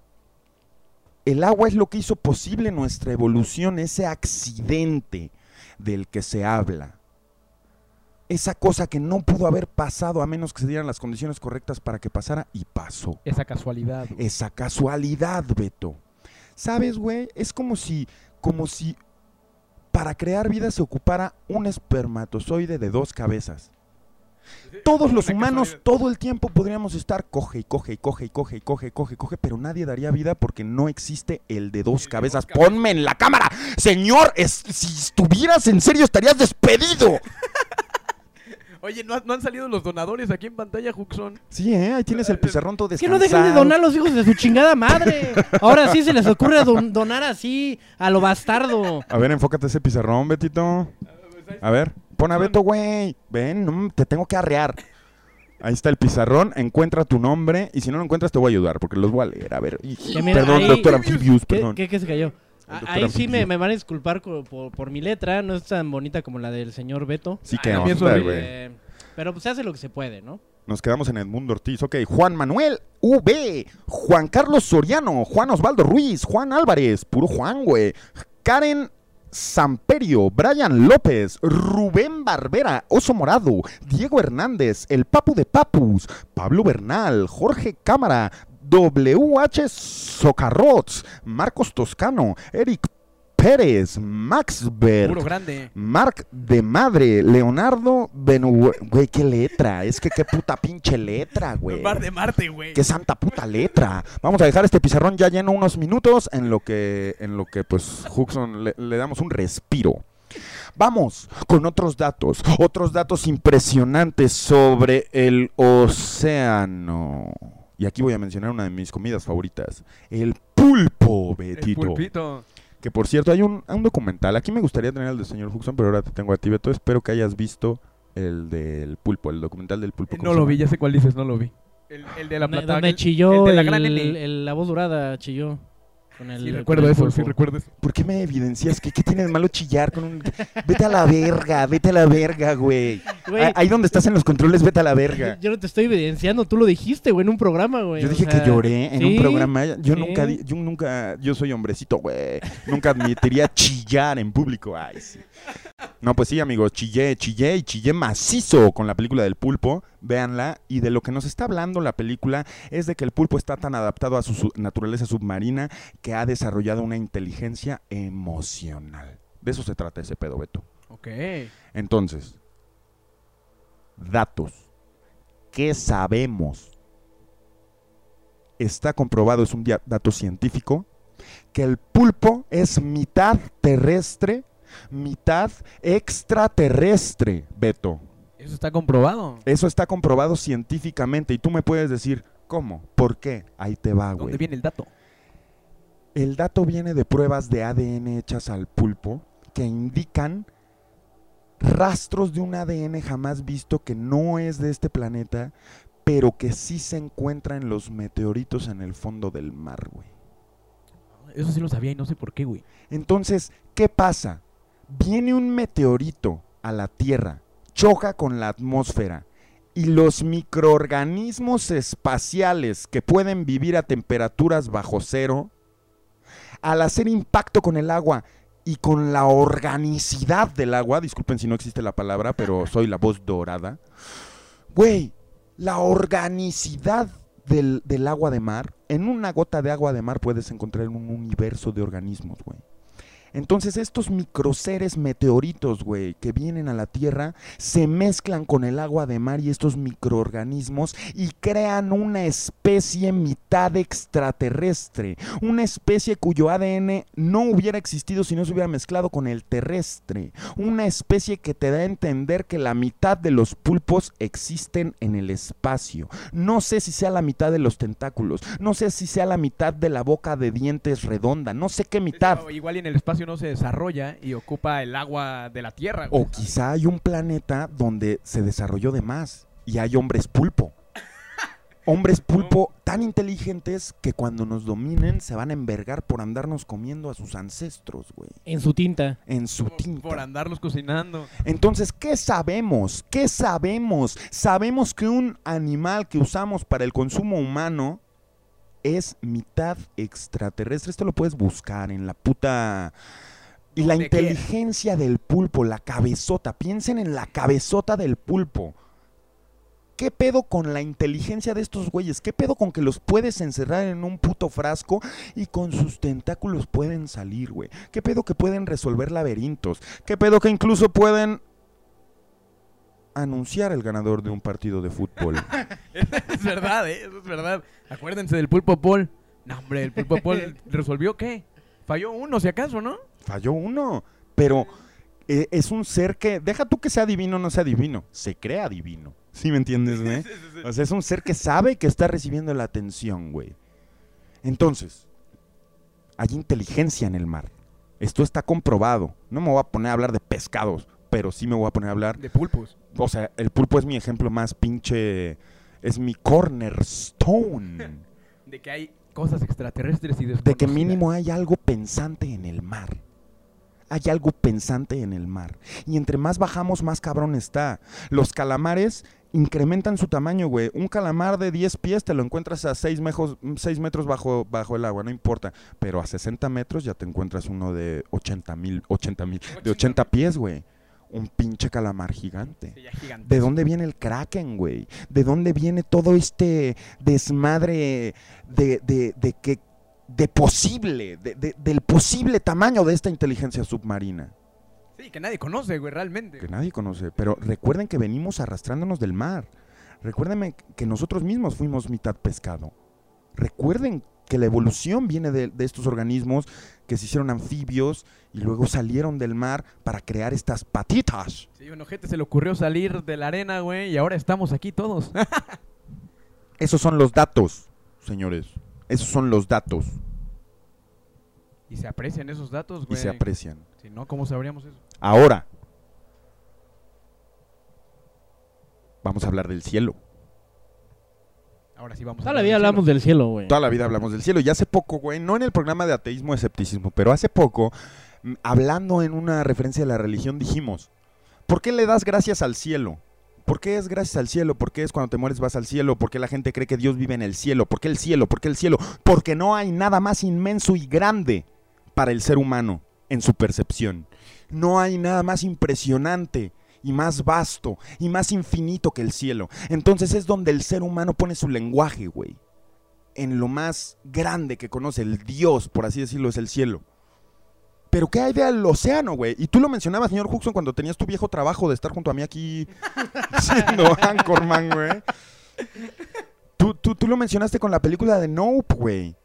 Speaker 1: El agua es lo que hizo posible nuestra evolución, ese accidente del que se habla. Esa cosa que no pudo haber pasado a menos que se dieran las condiciones correctas para que pasara y pasó.
Speaker 3: Esa casualidad. güey.
Speaker 1: Esa casualidad, Beto. ¿Sabes, güey? Es como si, como si para crear vida se ocupara un espermatozoide de dos cabezas. Todos los humanos todo el tiempo podríamos estar coge y coge y coge y coge y coge y coge y coge, pero nadie daría vida porque no existe el de dos cabezas. Ponme en la cámara, señor. es- si estuvieras en serio estarías despedido.
Speaker 3: Oye, ¿no, han- no han salido los donadores aquí en pantalla, Juxon?
Speaker 1: Sí, ¿eh? ahí tienes el pizarrón todo
Speaker 2: Es que no dejan de
Speaker 1: descansado.
Speaker 2: donar los hijos de su chingada madre. Ahora sí se les ocurre don- donar así a lo bastardo.
Speaker 1: A ver, enfócate ese pizarrón, Betito. A ver, pon a Beto, güey. Ven, no, te tengo que arrear. Ahí está el pizarrón, encuentra tu nombre y si no lo encuentras te voy a ayudar porque los voy a leer. A ver, y-
Speaker 2: Que mira,
Speaker 1: perdón,
Speaker 2: ahí-
Speaker 1: doctor Amphibius,
Speaker 2: ¿Qué,
Speaker 1: perdón.
Speaker 2: qué- qué se cayó? Ah, Ahí sí me, van a disculpar por, por mi letra, no es tan bonita como la del señor Beto.
Speaker 1: Sí
Speaker 3: Ah,
Speaker 1: que güey.
Speaker 2: Eh, pero pues se hace lo que se puede, ¿no?
Speaker 1: Nos quedamos en Edmundo Ortiz. Ok, Juan Manuel V. Juan Carlos Soriano. Juan Osvaldo Ruiz. Juan Álvarez. Puro Juan, güey. Karen Samperio. Brian López. Rubén Barbera. Oso Morado. Diego Hernández. El Papu de Papus. Pablo Bernal. Jorge Cámara. WH Socarrots. Marcos Toscano. Eric Pérez. Max Berg.
Speaker 3: Puro grande.
Speaker 1: Mark de Madre, Leonardo Benu... Güey, qué letra. Es que qué puta pinche letra, güey.
Speaker 3: Mar de Marte, güey.
Speaker 1: Qué santa puta letra. Vamos a dejar este pizarrón ya lleno unos minutos en lo que, en lo que pues, Huxon le, le damos un respiro. Vamos con otros datos, otros datos impresionantes sobre el océano. Y aquí voy a mencionar una de mis comidas favoritas, el pulpo,
Speaker 3: El
Speaker 1: Betito.
Speaker 3: pulpito.
Speaker 1: Que por cierto, hay un, un documental. Aquí me gustaría tener el del señor Huxon, pero ahora te tengo a ti, Beto. Espero que hayas visto el del pulpo, el documental del pulpo. ¿cómo
Speaker 3: No lo vi, ya sé cuál dices, no lo vi. El, el de la plata.
Speaker 2: donde
Speaker 3: el-
Speaker 2: chilló
Speaker 3: el de la
Speaker 2: el-
Speaker 3: gran
Speaker 2: el- el- la voz dorada chilló. Con el,
Speaker 3: Sí,
Speaker 2: con
Speaker 3: recuerdo
Speaker 2: el
Speaker 3: eso, sí, recuerdo eso.
Speaker 1: ¿Por qué me evidencias? ¿Qué, qué tiene de malo chillar con un... Vete a la verga, vete a la verga, güey.
Speaker 2: Güey,
Speaker 1: Ah, Ahí donde estás en los controles, vete a la verga.
Speaker 2: yo no te estoy evidenciando, tú lo dijiste, güey, en un programa, güey.
Speaker 1: Yo
Speaker 2: o
Speaker 1: dije
Speaker 2: sea,
Speaker 1: que lloré en
Speaker 2: sí,
Speaker 1: un programa. Yo
Speaker 2: sí.
Speaker 1: nunca, yo nunca, yo soy hombrecito, güey. Nunca admitiría chillar en público. Ay, sí. No, pues sí, amigos, chillé, chillé y chillé macizo con la película del pulpo. Véanla. Y de lo que nos está hablando la película es de que el pulpo está tan adaptado a su su- naturaleza submarina que ha desarrollado una inteligencia emocional. De eso se trata ese pedo, Beto.
Speaker 3: Ok.
Speaker 1: Entonces, datos. ¿Qué sabemos? Está comprobado, es un dato científico, que el pulpo es mitad terrestre, mitad extraterrestre, Beto.
Speaker 3: Eso está comprobado.
Speaker 1: Eso está comprobado científicamente y tú me puedes decir, ¿cómo? ¿Por qué? Ahí te va,
Speaker 3: ¿Dónde
Speaker 1: güey.
Speaker 3: viene el dato?
Speaker 1: El dato viene de pruebas de ADN hechas al pulpo que indican rastros de un ADN jamás visto que no es de este planeta, pero que sí se encuentra en los meteoritos en el fondo del mar, güey.
Speaker 3: Eso sí lo sabía y no sé por qué, güey.
Speaker 1: Entonces, ¿qué pasa? Viene un meteorito a la Tierra, choca con la atmósfera y los microorganismos espaciales que pueden vivir a temperaturas bajo cero, al hacer impacto con el agua y con la organicidad del agua, disculpen si no existe la palabra, pero soy la voz dorada, güey, la organicidad del, del agua de mar, en una gota de agua de mar puedes encontrar un universo de organismos, güey. Entonces estos microseres meteoritos, güey, que vienen a la Tierra, se mezclan con el agua de mar y estos microorganismos y crean una especie mitad extraterrestre. Una especie cuyo ADN no hubiera existido si no se hubiera mezclado con el terrestre. Una especie que te da a entender que la mitad de los pulpos existen en el espacio. No sé si sea la mitad de los tentáculos. No sé si sea la mitad de la boca de dientes redonda. No sé qué mitad.
Speaker 3: Igual en el espacio no se desarrolla y ocupa el agua de la Tierra. güey.
Speaker 1: O quizá hay un planeta donde se desarrolló de más y hay hombres pulpo. Hombres pulpo tan inteligentes que cuando nos dominen se van a envergar por andarnos comiendo a sus ancestros, güey.
Speaker 2: En su tinta.
Speaker 1: En su
Speaker 3: Por-
Speaker 1: tinta.
Speaker 3: Por andarlos cocinando.
Speaker 1: Entonces, ¿qué sabemos? ¿Qué sabemos? Sabemos que un animal que usamos para el consumo humano es mitad extraterrestre. Esto lo puedes buscar en la puta... Y la inteligencia del pulpo, la cabezota. Piensen en la cabezota del pulpo. ¿Qué pedo con la inteligencia de estos güeyes? ¿Qué pedo con que los puedes encerrar en un puto frasco y con sus tentáculos pueden salir, güey? ¿Qué pedo que pueden resolver laberintos? ¿Qué pedo que incluso pueden anunciar el ganador de un partido de fútbol?
Speaker 3: es verdad, ¿eh? Eso es verdad. Acuérdense del pulpo Paul. No, hombre, el pulpo Paul resolvió qué? Falló uno, si acaso, ¿no?
Speaker 1: Falló uno, pero eh, es un ser que, deja tú que sea divino o no sea divino, se crea divino. ¿Sí me entiendes, güey? O sea, es un ser que sabe que está recibiendo la atención, güey. Entonces, hay inteligencia en el mar. Esto está comprobado. No me voy a poner a hablar de pescados, pero sí me voy a poner a hablar.
Speaker 3: De pulpos.
Speaker 1: O sea, el pulpo es mi ejemplo más pinche. Es mi cornerstone.
Speaker 3: De que hay cosas extraterrestres y
Speaker 1: De que mínimo hay algo pensante en el mar. Hay algo pensante en el mar. Y entre más bajamos, más cabrón está. Los calamares incrementan su tamaño, güey. Un calamar de 10 pies te lo encuentras a 6, metros bajo, bajo el agua, no importa. Pero a 60 metros ya te encuentras uno de 80 mil, 80 mil, de 80 pies, güey. Un pinche calamar gigante.
Speaker 3: Sí.
Speaker 1: ¿De dónde viene el Kraken, güey? ¿De dónde viene todo este desmadre de, de, de que de posible, de- de- del posible tamaño de esta inteligencia submarina?
Speaker 3: Sí, que nadie conoce, güey, realmente.
Speaker 1: Que nadie conoce. Pero recuerden que venimos arrastrándonos del mar. Recuerden que nosotros mismos fuimos mitad pescado. Recuerden que la evolución viene de, de estos organismos que se hicieron anfibios y luego salieron del mar para crear estas patitas.
Speaker 3: Sí, un ojete se le ocurrió salir de la arena, güey, y ahora estamos aquí todos.
Speaker 1: Esos son los datos, señores. Esos son los datos
Speaker 3: y se aprecian esos datos,
Speaker 1: y
Speaker 3: güey.
Speaker 1: se aprecian.
Speaker 3: Si no, ¿cómo sabríamos eso?
Speaker 1: Ahora, vamos a hablar del cielo.
Speaker 3: Ahora sí vamos
Speaker 2: Toda
Speaker 3: a
Speaker 2: la vida
Speaker 3: del
Speaker 2: hablamos
Speaker 3: cielo.
Speaker 2: del cielo, güey.
Speaker 1: Toda la vida hablamos del cielo. Y hace poco, güey, no en el programa de ateísmo y escepticismo, pero hace poco, mm, hablando en una referencia a la religión, dijimos, ¿por qué le das gracias al cielo? ¿Por qué es gracias al cielo? ¿Por qué es cuando te mueres vas al cielo? ¿Por qué la gente cree que Dios vive en el cielo? ¿Por qué el cielo? ¿Por qué el cielo? Porque no hay nada más inmenso y grande para el ser humano en su percepción. No hay nada más impresionante y más vasto y más infinito que el cielo. Entonces es donde el ser humano pone su lenguaje, güey. En lo más grande que conoce, el Dios, por así decirlo, es el cielo. Pero ¿qué hay del océano, güey? Y tú lo mencionabas, señor Huxon, cuando tenías tu viejo trabajo de estar junto a mí aquí siendo Anchorman, güey. Tú, tú, tú lo mencionaste con la película de Nope, güey.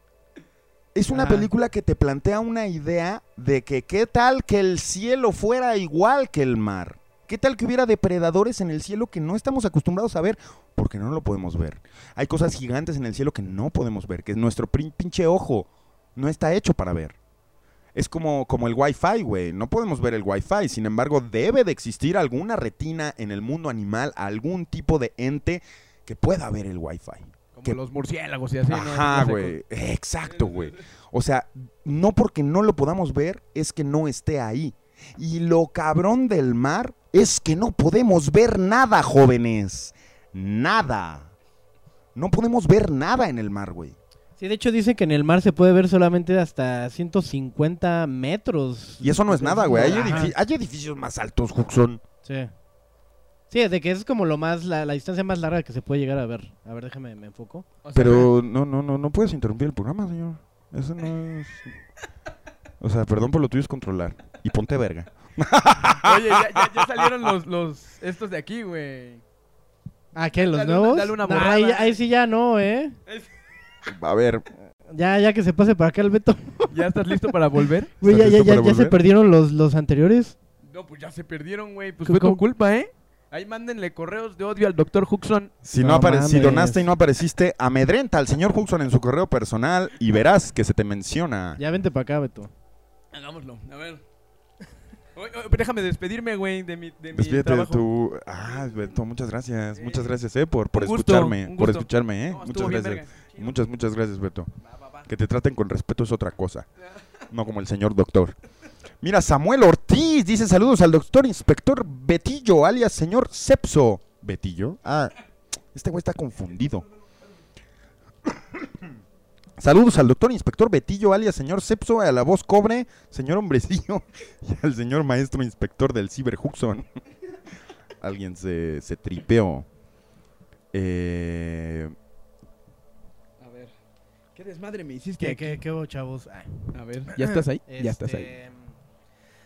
Speaker 1: Es una película que te plantea una idea de que qué tal que el cielo fuera igual que el mar. ¿Qué tal que hubiera depredadores en el cielo que no estamos acostumbrados a ver? Porque no lo podemos ver. Hay cosas gigantes en el cielo que no podemos ver, que nuestro pinche ojo no está hecho para ver. Es como, como el Wi-Fi, güey. No podemos ver el Wi-Fi. Sin embargo, debe de existir alguna retina en el mundo animal, algún tipo de ente que pueda ver el Wi-Fi.
Speaker 3: Como
Speaker 1: que-
Speaker 3: los murciélagos y así.
Speaker 1: Ajá, güey. Exacto, güey. O sea, no porque no lo podamos ver es que no esté ahí. Y lo cabrón del mar, es que no podemos ver nada, jóvenes. Nada. No podemos ver nada en el mar, güey.
Speaker 2: Sí, de hecho dicen que en el mar se puede ver solamente hasta 150 metros.
Speaker 1: Y eso no es nada, güey. Hay, hay edificios más altos, Huxon.
Speaker 2: Sí. Sí, de que es como lo más, la, la distancia más larga que se puede llegar a ver. A ver, déjame, me enfoco.
Speaker 3: O sea,
Speaker 1: Pero no, no, no, no puedes interrumpir el programa, señor. Eso no es. O sea, perdón por lo tuyo es controlar. Y ponte verga.
Speaker 3: Oye, ya, ya- ya salieron los, los estos de aquí, güey.
Speaker 2: Ah, ¿qué? ¿Los
Speaker 3: Dale una-
Speaker 2: nuevos?
Speaker 3: dale una
Speaker 2: Nah, ahí, ahí sí ya no, ¿eh?
Speaker 1: A ver,
Speaker 2: Ya, ya que se pase para acá el Beto.
Speaker 3: ¿Ya estás listo para volver?
Speaker 2: Güey, ya,
Speaker 1: ¿Estás
Speaker 2: ya, ya, ya se
Speaker 1: volver?
Speaker 2: perdieron los, los anteriores.
Speaker 3: No, pues ya se perdieron, güey. Pues
Speaker 2: ¿Cómo-
Speaker 3: fue tu culpa, ¿eh? Ahí mándenle correos de odio al doctor Huxon.
Speaker 1: si, no
Speaker 2: No
Speaker 1: si donaste y no apareciste, amedrenta al señor Huxon en su correo personal y verás que se te menciona.
Speaker 2: Ya vente para acá, Beto.
Speaker 3: Hagámoslo, a ver. Oye, oye, déjame despedirme, güey, de mi, de mi
Speaker 1: Despídete de tu. Ah, Beto, muchas gracias.
Speaker 3: Eh,
Speaker 1: Muchas gracias, eh, por, por
Speaker 3: gusto,
Speaker 1: escucharme. Por escucharme, eh.
Speaker 3: No,
Speaker 1: muchas gracias. Muchas, muchas gracias, Beto.
Speaker 3: Va, va, va.
Speaker 1: Que te traten con respeto es otra cosa. No como el señor doctor. Mira, Samuel Ortiz dice saludos al doctor inspector Betillo, alias señor Cepso. ¿Betillo? Ah, este güey está confundido. Saludos al doctor inspector Betillo, alias señor Cepso, a la voz cobre, señor hombrecillo, y al señor maestro inspector del Ciber Huxon. Alguien se, se tripeó. Eh,
Speaker 3: A ver. ¿Qué desmadre me hiciste
Speaker 2: ¿Qué, qué, qué chavos? Ah,
Speaker 3: A ver, ¿ya estás ahí? Ya estás ahí.
Speaker 2: este,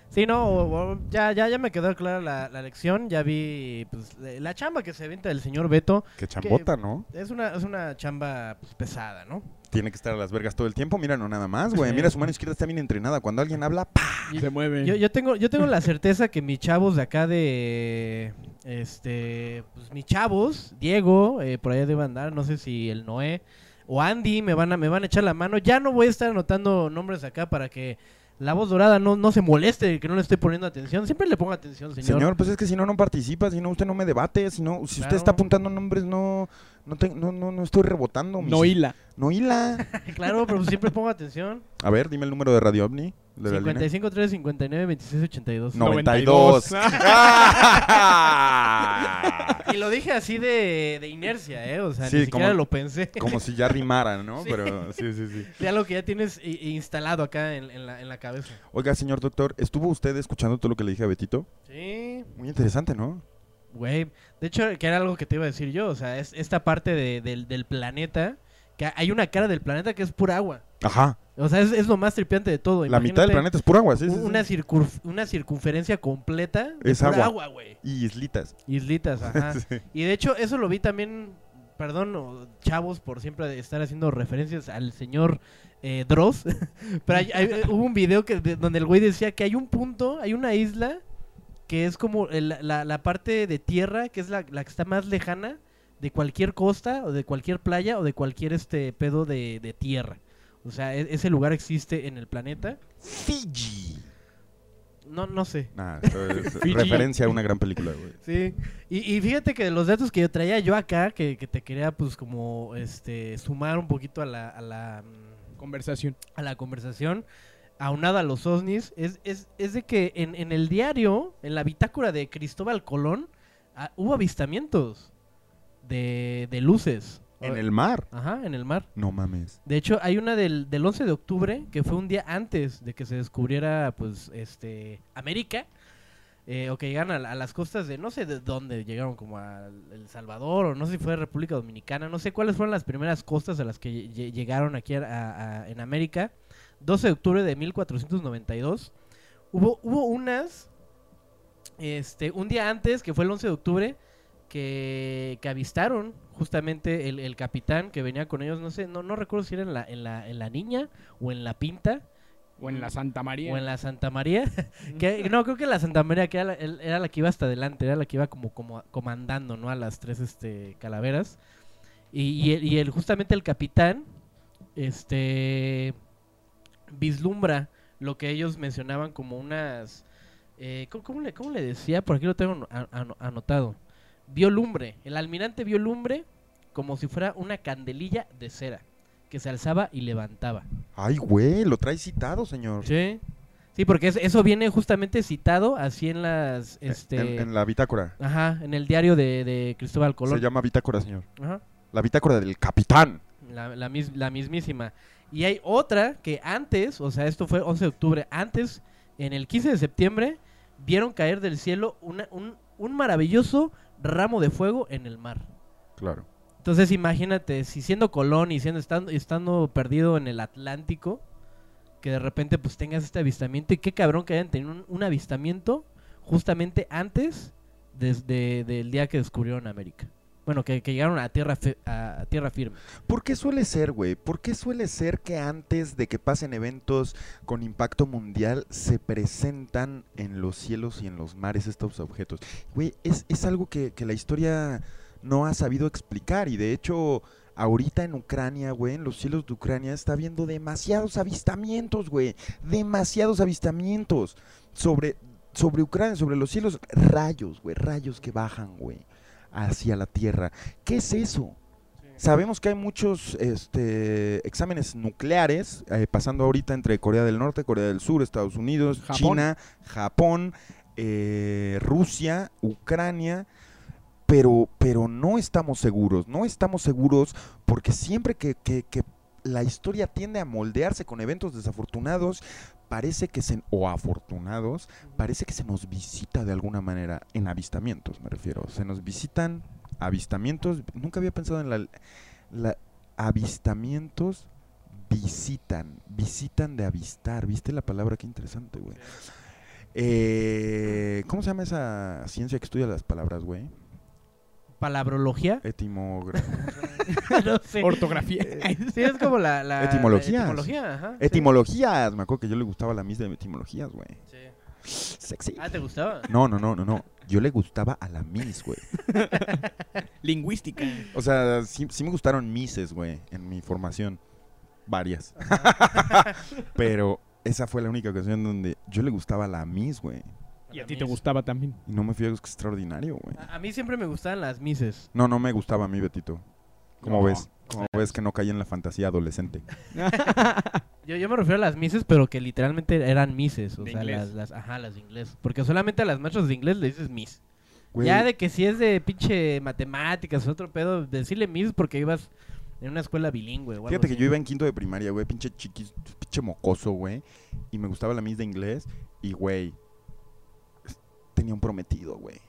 Speaker 2: Sí, no, ya, ya, ya me quedó clara la, la lección. Ya vi pues, la chamba que se avienta el señor Beto.
Speaker 1: qué chambota, ¿no?
Speaker 2: Es una, es una chamba pues, pesada, ¿no?
Speaker 1: Tiene que estar a las vergas todo el tiempo. Mira, no nada más, güey. Mira, su mano izquierda está bien entrenada. Cuando alguien habla, ¡pa!
Speaker 3: Se mueve.
Speaker 2: Yo, yo tengo, yo tengo la certeza que mis chavos de acá de. Este. Pues mis chavos, Diego, eh, por allá debe andar, no sé si el Noé o Andy me van a, me van a echar la mano. Ya no voy a estar anotando nombres acá para que la voz dorada no, no se moleste, que no le esté poniendo atención. Siempre le pongo atención, señor.
Speaker 1: Señor, pues es que si no, no participa. Si no, usted no me debate. Si no, si usted está apuntando nombres, no, no, te- no, no, no estoy rebotando. mis-
Speaker 3: No hila.
Speaker 1: No hila.
Speaker 2: Claro, pero siempre pongo atención.
Speaker 1: A ver, dime el número de Radio OVNI. de la línea.
Speaker 2: 55 3 59 26 82.
Speaker 1: 92.
Speaker 3: 92.
Speaker 2: Y lo dije así de, de inercia, ¿eh? O sea,
Speaker 1: Sí,
Speaker 2: ni siquiera
Speaker 1: como-
Speaker 2: lo pensé.
Speaker 1: Como si ya rimara, ¿no?
Speaker 2: Sí.
Speaker 1: Pero sí, sí, sí.
Speaker 2: De algo que ya tienes instalado acá en, en la, en la cabeza.
Speaker 1: Oiga, señor doctor, ¿estuvo usted escuchando todo lo que le dije a Betito?
Speaker 2: Sí,
Speaker 1: Muy interesante, ¿no?
Speaker 2: Güey. De hecho, que era algo que te iba a decir yo. O sea, es esta parte de- del, del planeta. Que hay una cara del planeta que es pura agua.
Speaker 1: Ajá.
Speaker 2: O sea, es, es lo más tripiante de todo.
Speaker 1: La mitad del planeta es pura agua, sí, sí, sí.
Speaker 2: Una, circunf- una circunferencia completa de
Speaker 1: Es
Speaker 2: pura
Speaker 1: agua.
Speaker 2: agua, güey.
Speaker 1: Y islitas.
Speaker 2: Islitas, ajá.
Speaker 1: Sí.
Speaker 2: Y de hecho, eso lo vi también, perdón, chavos, por siempre estar haciendo referencias al señor eh, Dross. Pero hay- hay- hubo un video que, de- donde el güey decía que hay un punto, hay una isla que es como el- la, la parte de tierra, que es la, la que está más lejana de cualquier costa, o de cualquier playa, o de cualquier este pedo de, de tierra. O sea, e- ese lugar existe en el planeta.
Speaker 1: Fiji.
Speaker 2: No, no sé.
Speaker 1: Es referencia a una gran película, güey.
Speaker 2: Sí, y, y fíjate que de los datos que yo traía yo acá, que, que te quería pues como este sumar un poquito a la, a la, mm,
Speaker 3: Conversación.
Speaker 2: a la conversación, aunada a los OSNIs, es, es, es de que en, en el diario, en la bitácora de Cristóbal Colón, ah, hubo avistamientos de, de luces.
Speaker 1: En el mar.
Speaker 2: Ajá, en el mar.
Speaker 1: No mames.
Speaker 2: De hecho, hay una del, del 11 de octubre, que fue un día antes de que se descubriera, pues, este, América, eh, o que llegaron a, a las costas de, no sé de dónde, llegaron como a El Salvador, o no sé si fue República Dominicana, no sé cuáles fueron las primeras costas a las que lle- lle- llegaron aquí a- en América. 12 de octubre de 1492. Hubo, hubo unas, este, un día antes, que fue el 11 de octubre, que, que avistaron justamente el, el capitán que venía con ellos, no sé, no, no recuerdo si era en la, en, la, en la niña o en la pinta
Speaker 3: O en la Santa María.
Speaker 2: o en la Santa María. que, no, creo que la Santa María que era la, era la que iba hasta adelante, era la que iba como, como comandando, ¿no? A las tres este, calaveras. Y, y el, y el- justamente el capitán, este, vislumbra lo que ellos mencionaban como unas... eh, ¿cómo, cómo le, cómo le decía? Por aquí lo tengo an- an- anotado. Vio lumbre. El almirante vio lumbre como si fuera una candelilla de cera que se alzaba y levantaba.
Speaker 1: Ay, güey, lo trae citado, señor.
Speaker 2: Sí. Sí, porque es- eso viene justamente citado así en las, este,
Speaker 1: En, en la bitácora.
Speaker 2: ajá, en el diario de, de Cristóbal Colón.
Speaker 1: Se llama bitácora, señor.
Speaker 2: Ajá.
Speaker 1: La bitácora del capitán.
Speaker 2: La, la mis- la mismísima. Y hay otra que antes, o sea, esto fue 11 de octubre, antes, en el 15 de septiembre, vieron caer del cielo una- un, un maravilloso ramo de fuego en el mar.
Speaker 1: Claro.
Speaker 2: Entonces imagínate, si siendo Colón y siendo estando, estando perdido en el Atlántico, que de repente pues tengas este avistamiento y qué cabrón que hayan tenido un, un avistamiento justamente antes desde del día que descubrieron América. Bueno, que, que llegaron a tierra a tierra firme.
Speaker 1: ¿Por qué suele ser, güey? ¿Por qué suele ser que antes de que pasen eventos con impacto mundial se presentan en los cielos y en los mares estos objetos? Güey, es, es algo que, que la historia no ha sabido explicar y de hecho ahorita en Ucrania, güey, en los cielos de Ucrania está habiendo demasiados avistamientos, güey. Demasiados avistamientos sobre, sobre Ucrania, sobre los cielos. Rayos, güey, rayos que bajan, güey, hacia la tierra. ¿Qué es eso? Sabemos que hay muchos este, exámenes nucleares eh, pasando ahorita entre Corea del Norte, Corea del Sur, Estados Unidos,
Speaker 3: Japón.
Speaker 1: China, Japón, eh, Rusia, Ucrania, pero, pero no estamos seguros, no estamos seguros porque siempre que, que- que la historia tiende a moldearse con eventos desafortunados, parece que se, o afortunados, parece que se nos visita de alguna manera en avistamientos, me refiero. Se nos visitan avistamientos. Nunca había pensado en la, la- avistamientos visitan, visitan de avistar. ¿Viste la palabra? Qué interesante, güey. Eh, ¿Cómo se llama esa ciencia que estudia las palabras, güey?
Speaker 2: Palabrología.
Speaker 1: Etimógrafo.
Speaker 2: no sé.
Speaker 3: Ortografía.
Speaker 2: Sí, es como la, la
Speaker 1: Etimologías.
Speaker 2: etimología, ajá. sí.
Speaker 1: Etimologías. Me acuerdo que yo le gustaba la Miss de etimologías, güey.
Speaker 2: Sí.
Speaker 1: Sexy.
Speaker 2: Ah, ¿te gustaba?
Speaker 1: No, no, no, no, no. Yo le gustaba a la Miss, güey.
Speaker 3: Lingüística.
Speaker 1: O sea, sí, sí me gustaron Misses, güey, en mi formación. Varias. Pero esa fue la única ocasión donde yo le gustaba a la Miss, güey.
Speaker 3: Y a ti te gustaba también.
Speaker 1: Y no me fui a extraordinario, güey.
Speaker 2: A, a mí siempre me gustaban las mises.
Speaker 1: No, no me gustaba a mí, Betito. ¿Cómo
Speaker 3: No.
Speaker 1: ves? ¿Cómo ves que no caí en la fantasía adolescente?
Speaker 2: Yo, yo me refiero a las mises, pero que literalmente eran mises. O
Speaker 3: De
Speaker 2: sea,
Speaker 3: inglés.
Speaker 2: las, las, ajá, las de inglés. Porque solamente a las maestras de inglés le dices miss.
Speaker 1: Güey,
Speaker 2: Ya de que si es de pinche matemáticas, otro pedo, decirle miss porque ibas en una escuela bilingüe. o algo
Speaker 1: Fíjate que
Speaker 2: así.
Speaker 1: yo iba en quinto de primaria, güey, pinche chiquis, pinche mocoso, güey. Y me gustaba la Miss de inglés. Y, güey, tenía un prometido, güey.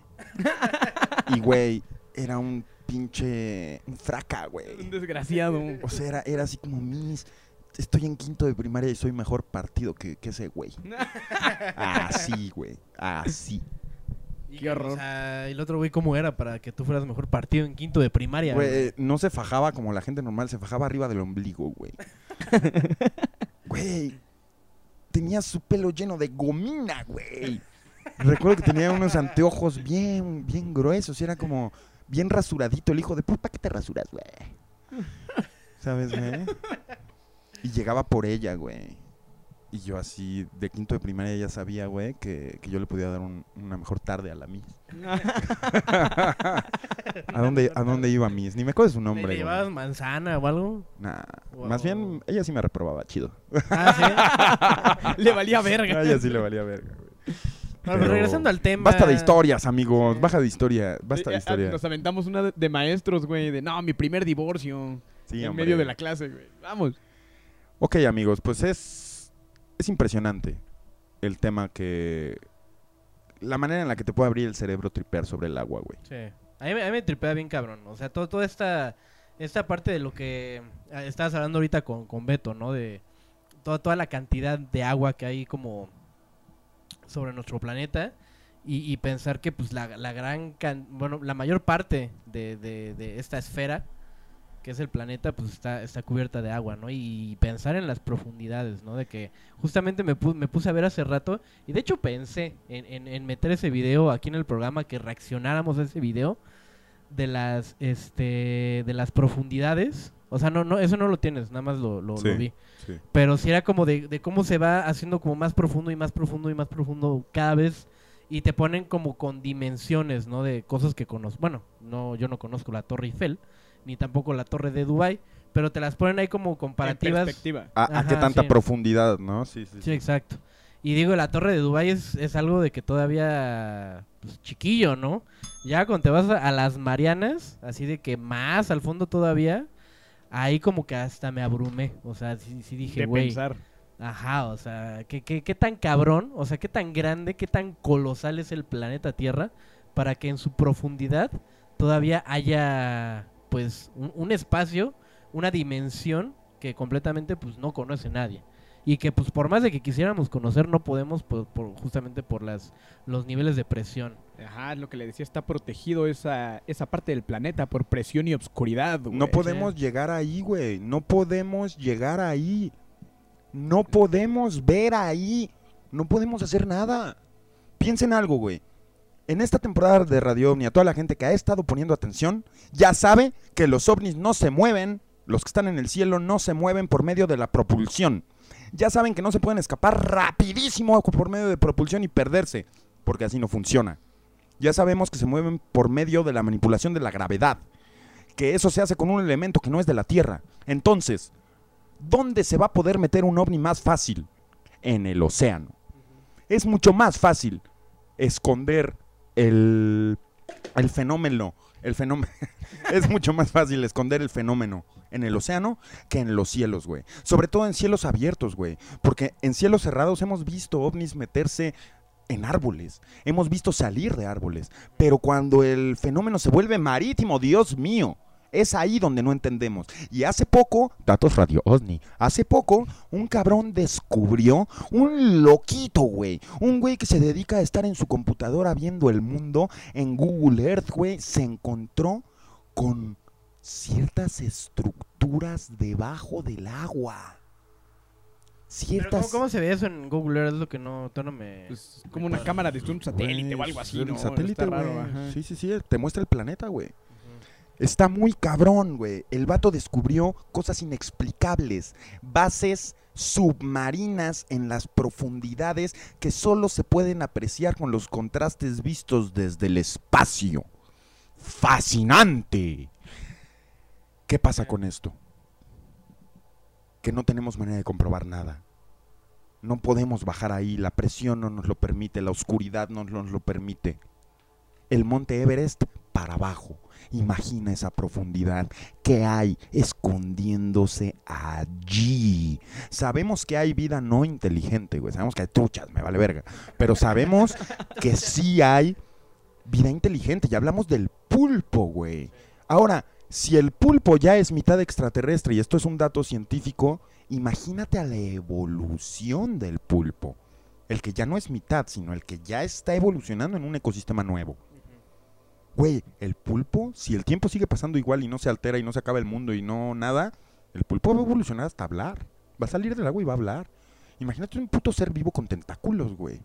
Speaker 1: y, güey, era un pinche... Un fraca,
Speaker 3: Un
Speaker 1: güey.
Speaker 3: desgraciado.
Speaker 1: O sea, era, era así como, Miss, estoy en quinto de primaria y soy mejor partido que, que ese güey. Así, güey. Así.
Speaker 2: Y,
Speaker 3: Qué horror.
Speaker 2: O sea, el otro güey, ¿cómo era para que tú fueras mejor partido en quinto de primaria?
Speaker 1: Güey,
Speaker 2: güey?
Speaker 1: eh, no se fajaba como la gente normal, se fajaba arriba del ombligo, güey. Güey, tenía su pelo lleno de gomina, güey. Recuerdo que tenía unos anteojos bien, bien gruesos y era como bien rasuradito el hijo de puta. ¿Para qué te rasuras, güey? ¿Sabes, güey? Y llegaba por ella, güey. Y yo así, de quinto de primaria ya sabía, güey, que, que yo le podía dar un- una mejor tarde a la Miss. ¿A dónde, ¿A dónde iba Miss? Ni me acuerdo su
Speaker 2: ¿Le-
Speaker 1: nombre,
Speaker 2: ¿Le
Speaker 1: güey.
Speaker 2: llevabas manzana o algo?
Speaker 1: Nah,
Speaker 2: Wow.
Speaker 1: más bien ella sí me reprobaba, chido.
Speaker 2: Ah,
Speaker 3: Le valía verga.
Speaker 1: A ella sí le valía verga, güey.
Speaker 2: Bueno,
Speaker 1: Pero-
Speaker 2: regresando al tema.
Speaker 1: Basta de historias, amigos. Baja de historia. Basta de historia.
Speaker 3: Nos aventamos una de, maestros, güey, de no, mi primer divorcio.
Speaker 1: Sí,
Speaker 3: en
Speaker 1: hombre.
Speaker 3: medio de la clase, güey. Vamos.
Speaker 1: Ok, amigos, pues es, es impresionante el tema que... La manera en la que te puede abrir el cerebro tripear sobre el agua, güey.
Speaker 2: Sí. A mí, me- a mí me tripea bien cabrón. O sea, todo, toda esta, esta parte de lo que ah, estabas hablando ahorita con, con Beto, ¿no? De toda, toda la cantidad de agua que hay como sobre nuestro planeta. Y, y pensar que pues la, la gran, can- bueno, la mayor parte de, de- esta esfera, que es el planeta, pues está, está cubierta de agua, ¿no? Y pensar en las profundidades, ¿no? De que justamente me, pu- me puse a ver hace rato y de hecho pensé en, en- en meter ese video aquí en el programa, que reaccionáramos a ese video de las, este, de las profundidades. O sea, no, no, eso no lo tienes, nada más lo, lo, lo
Speaker 1: Sí.
Speaker 2: vi.
Speaker 1: Sí.
Speaker 2: Pero sí era como de, de cómo se va haciendo como más profundo y más profundo y más profundo cada vez. Y te ponen como con dimensiones, ¿no? De cosas que conozco. Bueno, no, yo no conozco la Torre Eiffel, ni tampoco la Torre de Dubai pero te las ponen ahí como
Speaker 3: En
Speaker 2: comparativas.
Speaker 3: perspectiva.
Speaker 1: ¿A, qué tanta
Speaker 2: sí.
Speaker 1: profundidad, no? Sí, sí.
Speaker 2: Sí, exacto. Y digo, la torre de Dubái es, es algo de que todavía, pues, chiquillo, ¿no? Ya cuando te vas a, a las Marianas, así de que más al fondo todavía, ahí como que hasta me abrumé. O sea, sí, sí dije, güey.
Speaker 3: pensar.
Speaker 2: Ajá, o sea, ¿qué, qué, qué tan cabrón, o sea, qué tan grande, qué tan colosal es el planeta Tierra para que en su profundidad todavía haya, pues, un, un espacio, una dimensión que completamente, pues, no conoce nadie. Y que, pues, por más de que quisiéramos conocer, no podemos, por, por- justamente por las, los niveles de presión.
Speaker 3: Ajá, es lo que le decía, está protegido esa, esa parte del planeta por presión y obscuridad, güey.
Speaker 1: No podemos llegar ahí, güey. No podemos llegar ahí. No podemos ver ahí. No podemos hacer nada. Piensen algo, güey. En esta temporada de Radio OVNI, a toda la gente que ha estado poniendo atención, ya sabe que los ovnis no se mueven, los que están en el cielo no se mueven por medio de la propulsión. Ya saben que no se pueden escapar rapidísimo por medio de propulsión y perderse, porque así no funciona. Ya sabemos que se mueven por medio de la manipulación de la gravedad que eso se hace con un elemento que no es de la Tierra. Entonces, ¿dónde se va a poder meter un ovni más fácil? En el océano. Es mucho más fácil esconder el, el fenómeno. El fenómeno. es mucho más fácil esconder el fenómeno en el océano que en los cielos, güey. Sobre todo en cielos abiertos, güey. Porque en cielos cerrados hemos visto ovnis meterse en árboles. Hemos visto salir de árboles. Pero cuando el fenómeno se vuelve marítimo, Dios mío, es ahí donde no entendemos. Y hace poco, datos Radio OVNI, hace poco un cabrón descubrió un loquito, güey. Un güey que se dedica a estar en su computadora viendo el mundo en Google Earth, güey. Se encontró con ciertas estructuras debajo del agua.
Speaker 2: Pero
Speaker 1: Ciertas...
Speaker 2: ¿cómo, cómo se ve eso en Google Earth? Es lo que no, todavía no me...
Speaker 3: Pues, como una cámara de un satélite o algo así, ¿no?
Speaker 1: satélite, güey. Sí, sí, sí, te muestra el planeta, güey. Está muy cabrón, güey. El vato descubrió cosas inexplicables, bases submarinas en las profundidades que solo se pueden apreciar con los contrastes vistos desde el espacio. Fascinante. ¿Qué pasa con esto? Que no tenemos manera de comprobar nada. No podemos bajar ahí, la presión no nos lo permite, la oscuridad no nos lo permite. El monte Everest para abajo. Imagina esa profundidad que hay escondiéndose allí. Sabemos que hay vida no inteligente, güey. Sabemos que hay truchas, me vale verga. Pero sabemos que sí hay vida inteligente. Ya hablamos del pulpo, güey. Ahora, si el pulpo ya es mitad extraterrestre y esto es un dato científico, imagínate a la evolución del pulpo. El que ya no es mitad, sino el que ya está evolucionando en un ecosistema nuevo. Güey, el pulpo, si el tiempo sigue pasando igual y no se altera y no se acaba el mundo y no nada, el pulpo va a evolucionar hasta hablar. Va a salir del agua y va a hablar. Imagínate un puto ser vivo con tentáculos, güey.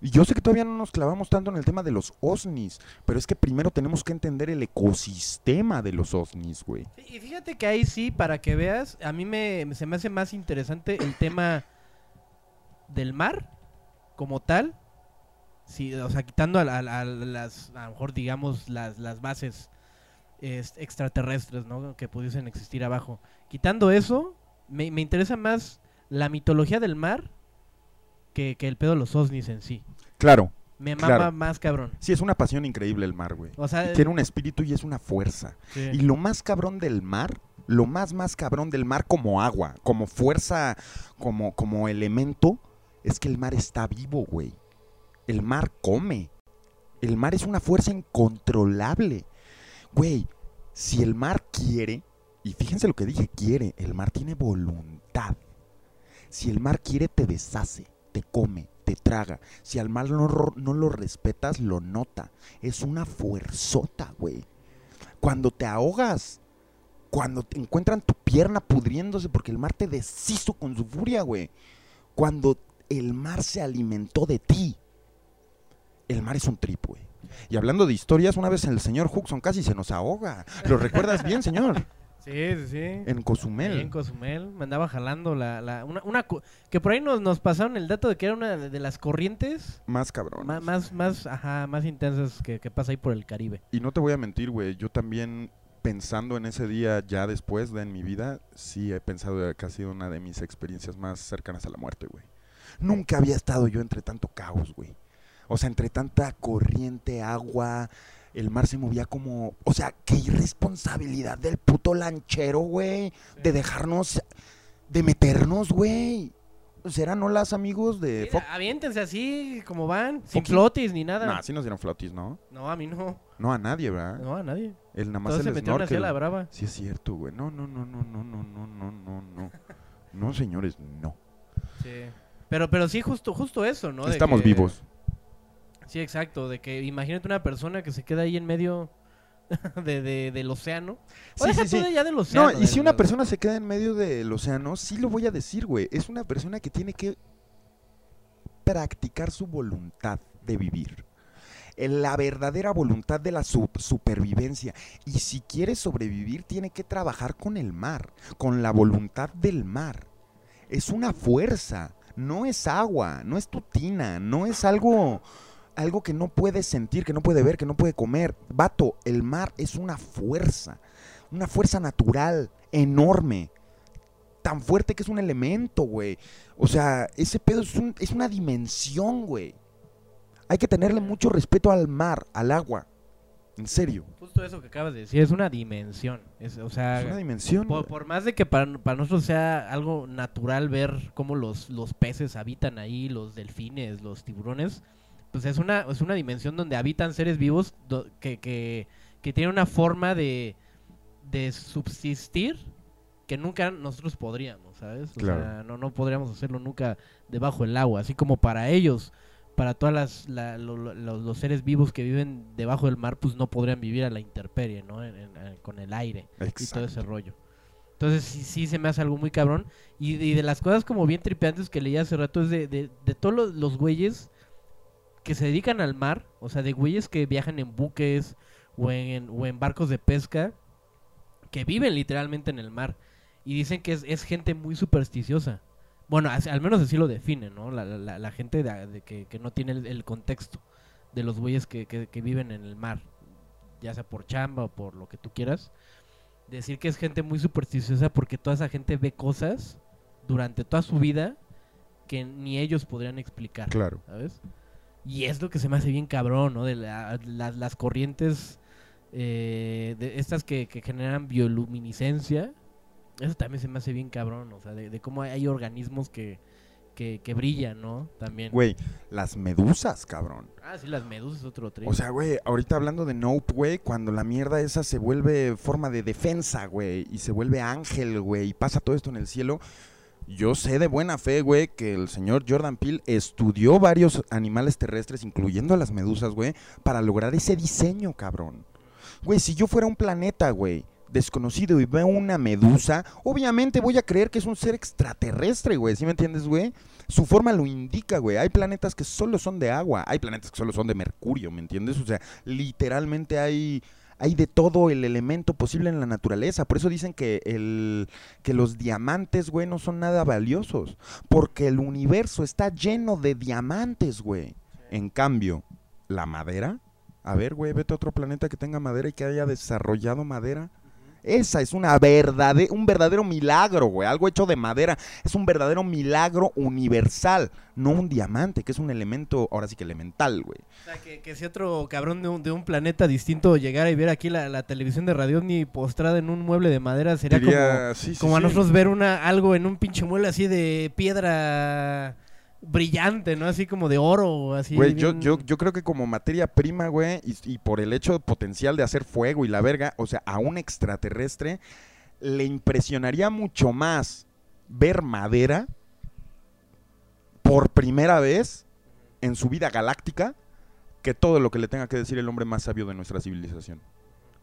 Speaker 1: Y yo sé que todavía no nos clavamos tanto en el tema de los ovnis, pero es que primero tenemos que entender el ecosistema de los ovnis, güey.
Speaker 2: Y fíjate que ahí sí, para que veas, a mí me, se me hace más interesante el tema del mar como tal. Sí, o sea, quitando a, la- a las, a lo mejor digamos, las, las bases es- extraterrestres, ¿no? Que pudiesen existir abajo. Quitando eso, me, me interesa más la mitología del mar que, que el pedo de los ovnis en sí.
Speaker 1: Claro,
Speaker 2: Me mama
Speaker 1: Claro.
Speaker 2: más cabrón.
Speaker 1: sí es una pasión increíble el mar, güey.
Speaker 2: O sea,
Speaker 1: tiene un espíritu y es una fuerza.
Speaker 2: sí.
Speaker 1: Y lo más cabrón del mar, lo más más cabrón del mar como agua, como fuerza, como, como elemento, es que el mar está vivo, güey. El mar come. El mar es una fuerza incontrolable. Güey, si el mar quiere, y fíjense lo que dije, quiere, el mar tiene voluntad. Si el mar quiere, te deshace, te come, te traga. Si al mar no, no lo respetas, lo nota. Es una fuerzota, güey. Cuando te ahogas, cuando te encuentran tu pierna pudriéndose porque el mar te deshizo con su furia, güey. Cuando el mar se alimentó de ti. El mar es un trip, güey. Y hablando de historias, una vez el señor Huxon casi se nos ahoga. ¿Lo recuerdas bien, señor?
Speaker 2: Sí, sí, sí.
Speaker 1: En Cozumel.
Speaker 2: Ahí en Cozumel, me andaba jalando la, la una, una que por ahí nos, nos pasaron el dato de que era una de, las corrientes
Speaker 1: Más cabrón.
Speaker 2: ma- más, más, ajá, más intensas que, que pasa ahí por el Caribe.
Speaker 1: Y no te voy a mentir, güey. Yo también, pensando en ese día ya después de en mi vida, sí he pensado que ha sido una de mis experiencias más cercanas a la muerte, güey. Nunca había estado yo entre tanto caos, güey. O sea, entre tanta corriente, agua, el mar se movía como... O sea, qué irresponsabilidad del puto lanchero, güey. De dejarnos... De meternos, güey. ¿Serán olas, amigos de
Speaker 2: Mira,
Speaker 1: Fox?
Speaker 2: aviéntense así como van, sin flotis ni nada.
Speaker 1: Nah, sí nos dieron flotis, ¿no?
Speaker 2: No, a mí no.
Speaker 1: No a nadie, ¿verdad?
Speaker 2: No, a nadie.
Speaker 1: El nada más
Speaker 2: Todos se metieron hacia la brava.
Speaker 1: Sí es cierto, güey. No, no, no, no, no, no, no, no, no, no. No, señores, no.
Speaker 2: Sí. Pero, pero sí, justo, justo eso, ¿no?
Speaker 1: Estamos
Speaker 2: que-
Speaker 1: vivos.
Speaker 2: Sí, exacto. De que imagínate una persona que se queda ahí en medio de, de- del océano. O
Speaker 1: Sí,
Speaker 2: deja
Speaker 1: sí, sí.
Speaker 2: tú de ya del océano.
Speaker 1: No, y si una persona se queda en medio del océano, sí lo voy a decir, güey. Es una persona que tiene que practicar su voluntad de vivir. La verdadera voluntad de la su- supervivencia. Y si quiere sobrevivir, tiene que trabajar con el mar, con la voluntad del mar. Es una fuerza, no es agua, no es tutina, no es algo, algo que no puede sentir, que no puede ver, que no puede comer. Vato, el mar es una fuerza una fuerza natural enorme. Tan fuerte que es un elemento, güey. O sea, ese pedo es, un- es una dimensión, güey. Hay que tenerle mucho respeto al mar, al agua. En serio.
Speaker 2: Justo eso que acabas de decir, es una dimensión. Es, o sea,
Speaker 1: Es una dimensión.
Speaker 2: por, por más de que para, para nosotros sea algo natural ver cómo los, los peces habitan ahí, los delfines, los tiburones, pues es una, es una dimensión donde habitan seres vivos do- que, que, que tienen una forma de, de subsistir que nunca nosotros podríamos, ¿sabes? O
Speaker 1: Claro.
Speaker 2: sea, no, no podríamos hacerlo nunca debajo del agua, así como para ellos, para todas las, la- lo- lo- los, los seres vivos que viven debajo del mar, pues no podrían vivir a la intemperie, ¿no? En- en- en- con el aire y todo ese rollo. Entonces sí, sí se me hace algo muy cabrón. Y, y de las cosas como bien tripeantes que leí hace rato es de, de, de todos los, los güeyes que se dedican al mar, o sea, de güeyes que viajan en buques o en, o en barcos de pesca, que viven literalmente en el mar. Y dicen que es, es gente muy supersticiosa. Bueno, al menos así lo definen, ¿no? La, la- la- la gente de, de que, que no tiene el, el contexto de los güeyes que, que- que viven en el mar, ya sea por chamba o por lo que tú quieras. Decir que es gente muy supersticiosa porque toda esa gente ve cosas durante toda su vida que ni ellos podrían explicar.
Speaker 1: Claro.
Speaker 2: ¿sabes? Y es lo que se me hace bien cabrón, ¿no? De la- las, las corrientes, eh, de estas que, que generan bioluminiscencia. Eso también se me hace bien cabrón, o sea, de, de cómo hay, organismos que, que, que brillan, ¿no? También.
Speaker 1: Güey, las medusas, cabrón.
Speaker 2: Ah, sí, las medusas es otro trip.
Speaker 1: O sea, güey, ahorita hablando de Nope, güey, cuando la mierda esa se vuelve forma de defensa, güey, y se vuelve ángel, güey, y pasa todo esto en el cielo. Yo sé de buena fe, güey, que el señor Jordan Peele estudió varios animales terrestres, incluyendo a las medusas, güey, para lograr ese diseño, cabrón. Güey, si yo fuera un planeta, güey, desconocido y veo una medusa, obviamente voy a creer que es un ser extraterrestre, güey, ¿sí me entiendes, güey? Su forma lo indica, güey. Hay planetas que solo son de agua, hay planetas que solo son de mercurio, ¿me entiendes? O sea, literalmente hay, hay de todo el elemento posible en la naturaleza. Por eso dicen que, el, que los diamantes, güey, no son nada valiosos. Porque el universo está lleno de diamantes, güey. En cambio, la madera, a ver, güey, vete a otro planeta que tenga madera y que haya desarrollado madera. Esa es una verdade un verdadero milagro, güey. Algo hecho de madera. Es un verdadero milagro universal. No un diamante, que es un elemento, ahora sí que elemental, güey.
Speaker 2: O sea, que, que si otro cabrón de un, de un planeta distinto llegara y viera aquí la, la televisión de radio ni postrada en un mueble de madera, sería como,
Speaker 1: Diría, sí, sí,
Speaker 2: como a nosotros ver una algo en un pinche mueble así de piedra brillante, ¿no? Así como de oro, así.
Speaker 1: Güey, yo,
Speaker 2: bien-
Speaker 1: yo, yo creo que como materia prima, güey, y, y por el hecho potencial de hacer fuego y la verga, o sea, a un extraterrestre le impresionaría mucho más ver madera por primera vez en su vida galáctica que todo lo que le tenga que decir el hombre más sabio de nuestra civilización.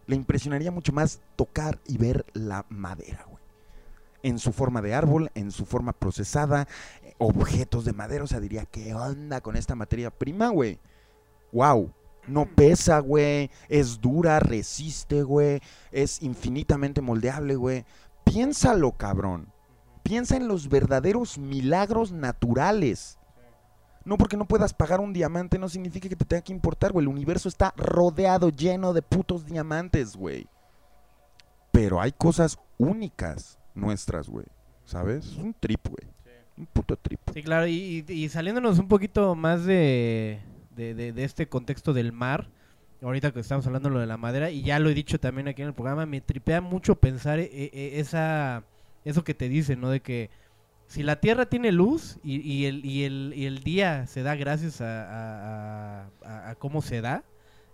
Speaker 1: Le impresionaría mucho más tocar y ver la madera, güey. En su forma de árbol, en su forma procesada, objetos de madera. O sea, diría, ¿qué onda con esta materia prima, güey? Wow. No pesa, güey. Es dura, resiste, güey. Es infinitamente moldeable, güey. Piénsalo, cabrón. Piensa en los verdaderos milagros naturales. No porque no puedas pagar un diamante no significa que te tenga que importar, güey. El universo está rodeado, lleno de putos diamantes, güey. Pero hay cosas únicas nuestras, güey. ¿Sabes? Es un trip, güey. Un puto trip.
Speaker 2: Sí, claro, y, y- saliéndonos un poquito más de, de, este contexto del mar, ahorita que estamos hablando lo de la madera, y ya lo he dicho también aquí en el programa, me tripea mucho pensar eh, eh, esa eso que te dicen, ¿no? De que si la Tierra tiene luz y, y el, y, el, y el día se da gracias a, a- cómo se da,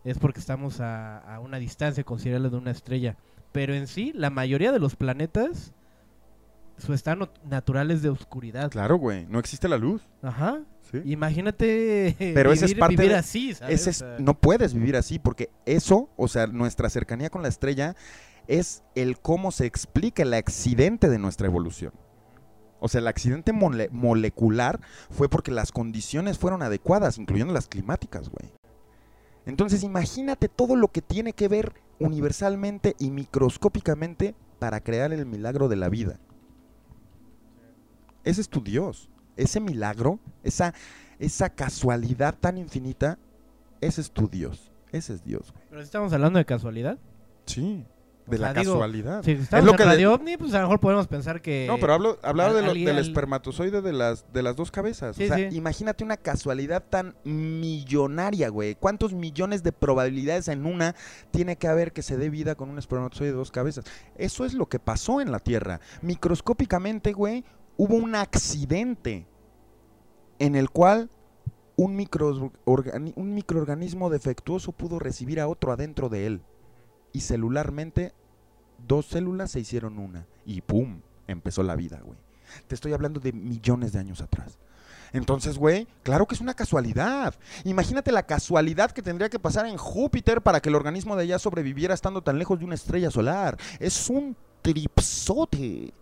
Speaker 2: es porque estamos a una distancia considerable de una estrella. Pero en sí, la mayoría de los planetas, su estado natural es de oscuridad.
Speaker 1: Claro, güey. No existe la luz.
Speaker 2: Ajá.
Speaker 1: ¿sí?
Speaker 2: Imagínate
Speaker 1: Pero ese es
Speaker 2: vivir,
Speaker 1: parte
Speaker 2: vivir
Speaker 1: de-
Speaker 2: así, ¿sabes?
Speaker 1: Ese es- no puedes vivir así porque eso, o sea, nuestra cercanía con la estrella es el cómo se explica el accidente de nuestra evolución. O sea, el accidente mole- molecular fue porque las condiciones fueron adecuadas, incluyendo las climáticas, güey. Entonces, imagínate todo lo que tiene que ver universalmente y microscópicamente para crear el milagro de la vida. Ese es tu Dios. Ese milagro, esa, esa casualidad tan infinita, ese es tu Dios. Ese es Dios, güey.
Speaker 2: Pero si estamos hablando de casualidad.
Speaker 1: Sí,
Speaker 2: O
Speaker 1: de
Speaker 2: sea,
Speaker 1: la
Speaker 2: digo,
Speaker 1: casualidad.
Speaker 2: Si estamos
Speaker 1: lo
Speaker 2: en
Speaker 1: que de-
Speaker 2: Radio OVNI, pues a lo mejor podemos pensar que...
Speaker 1: No, pero hablo, hablaba de lo- del espermatozoide de las, de las dos cabezas.
Speaker 2: Sí,
Speaker 1: o sea,
Speaker 2: sí.
Speaker 1: imagínate una casualidad tan millonaria, güey. ¿Cuántos millones de probabilidades en una tiene que haber que se dé vida con un espermatozoide de dos cabezas? Eso es lo que pasó en la Tierra. Microscópicamente, güey, hubo un accidente en el cual un, microorgani- un microorganismo defectuoso pudo recibir a otro adentro de él. Y celularmente, dos células se hicieron una. Y ¡pum! Empezó la vida, güey. Te estoy hablando de millones de años atrás. Entonces, güey, claro que es una casualidad. Imagínate la casualidad que tendría que pasar en Júpiter para que el organismo de allá sobreviviera estando tan lejos de una estrella solar. Es un tripsote.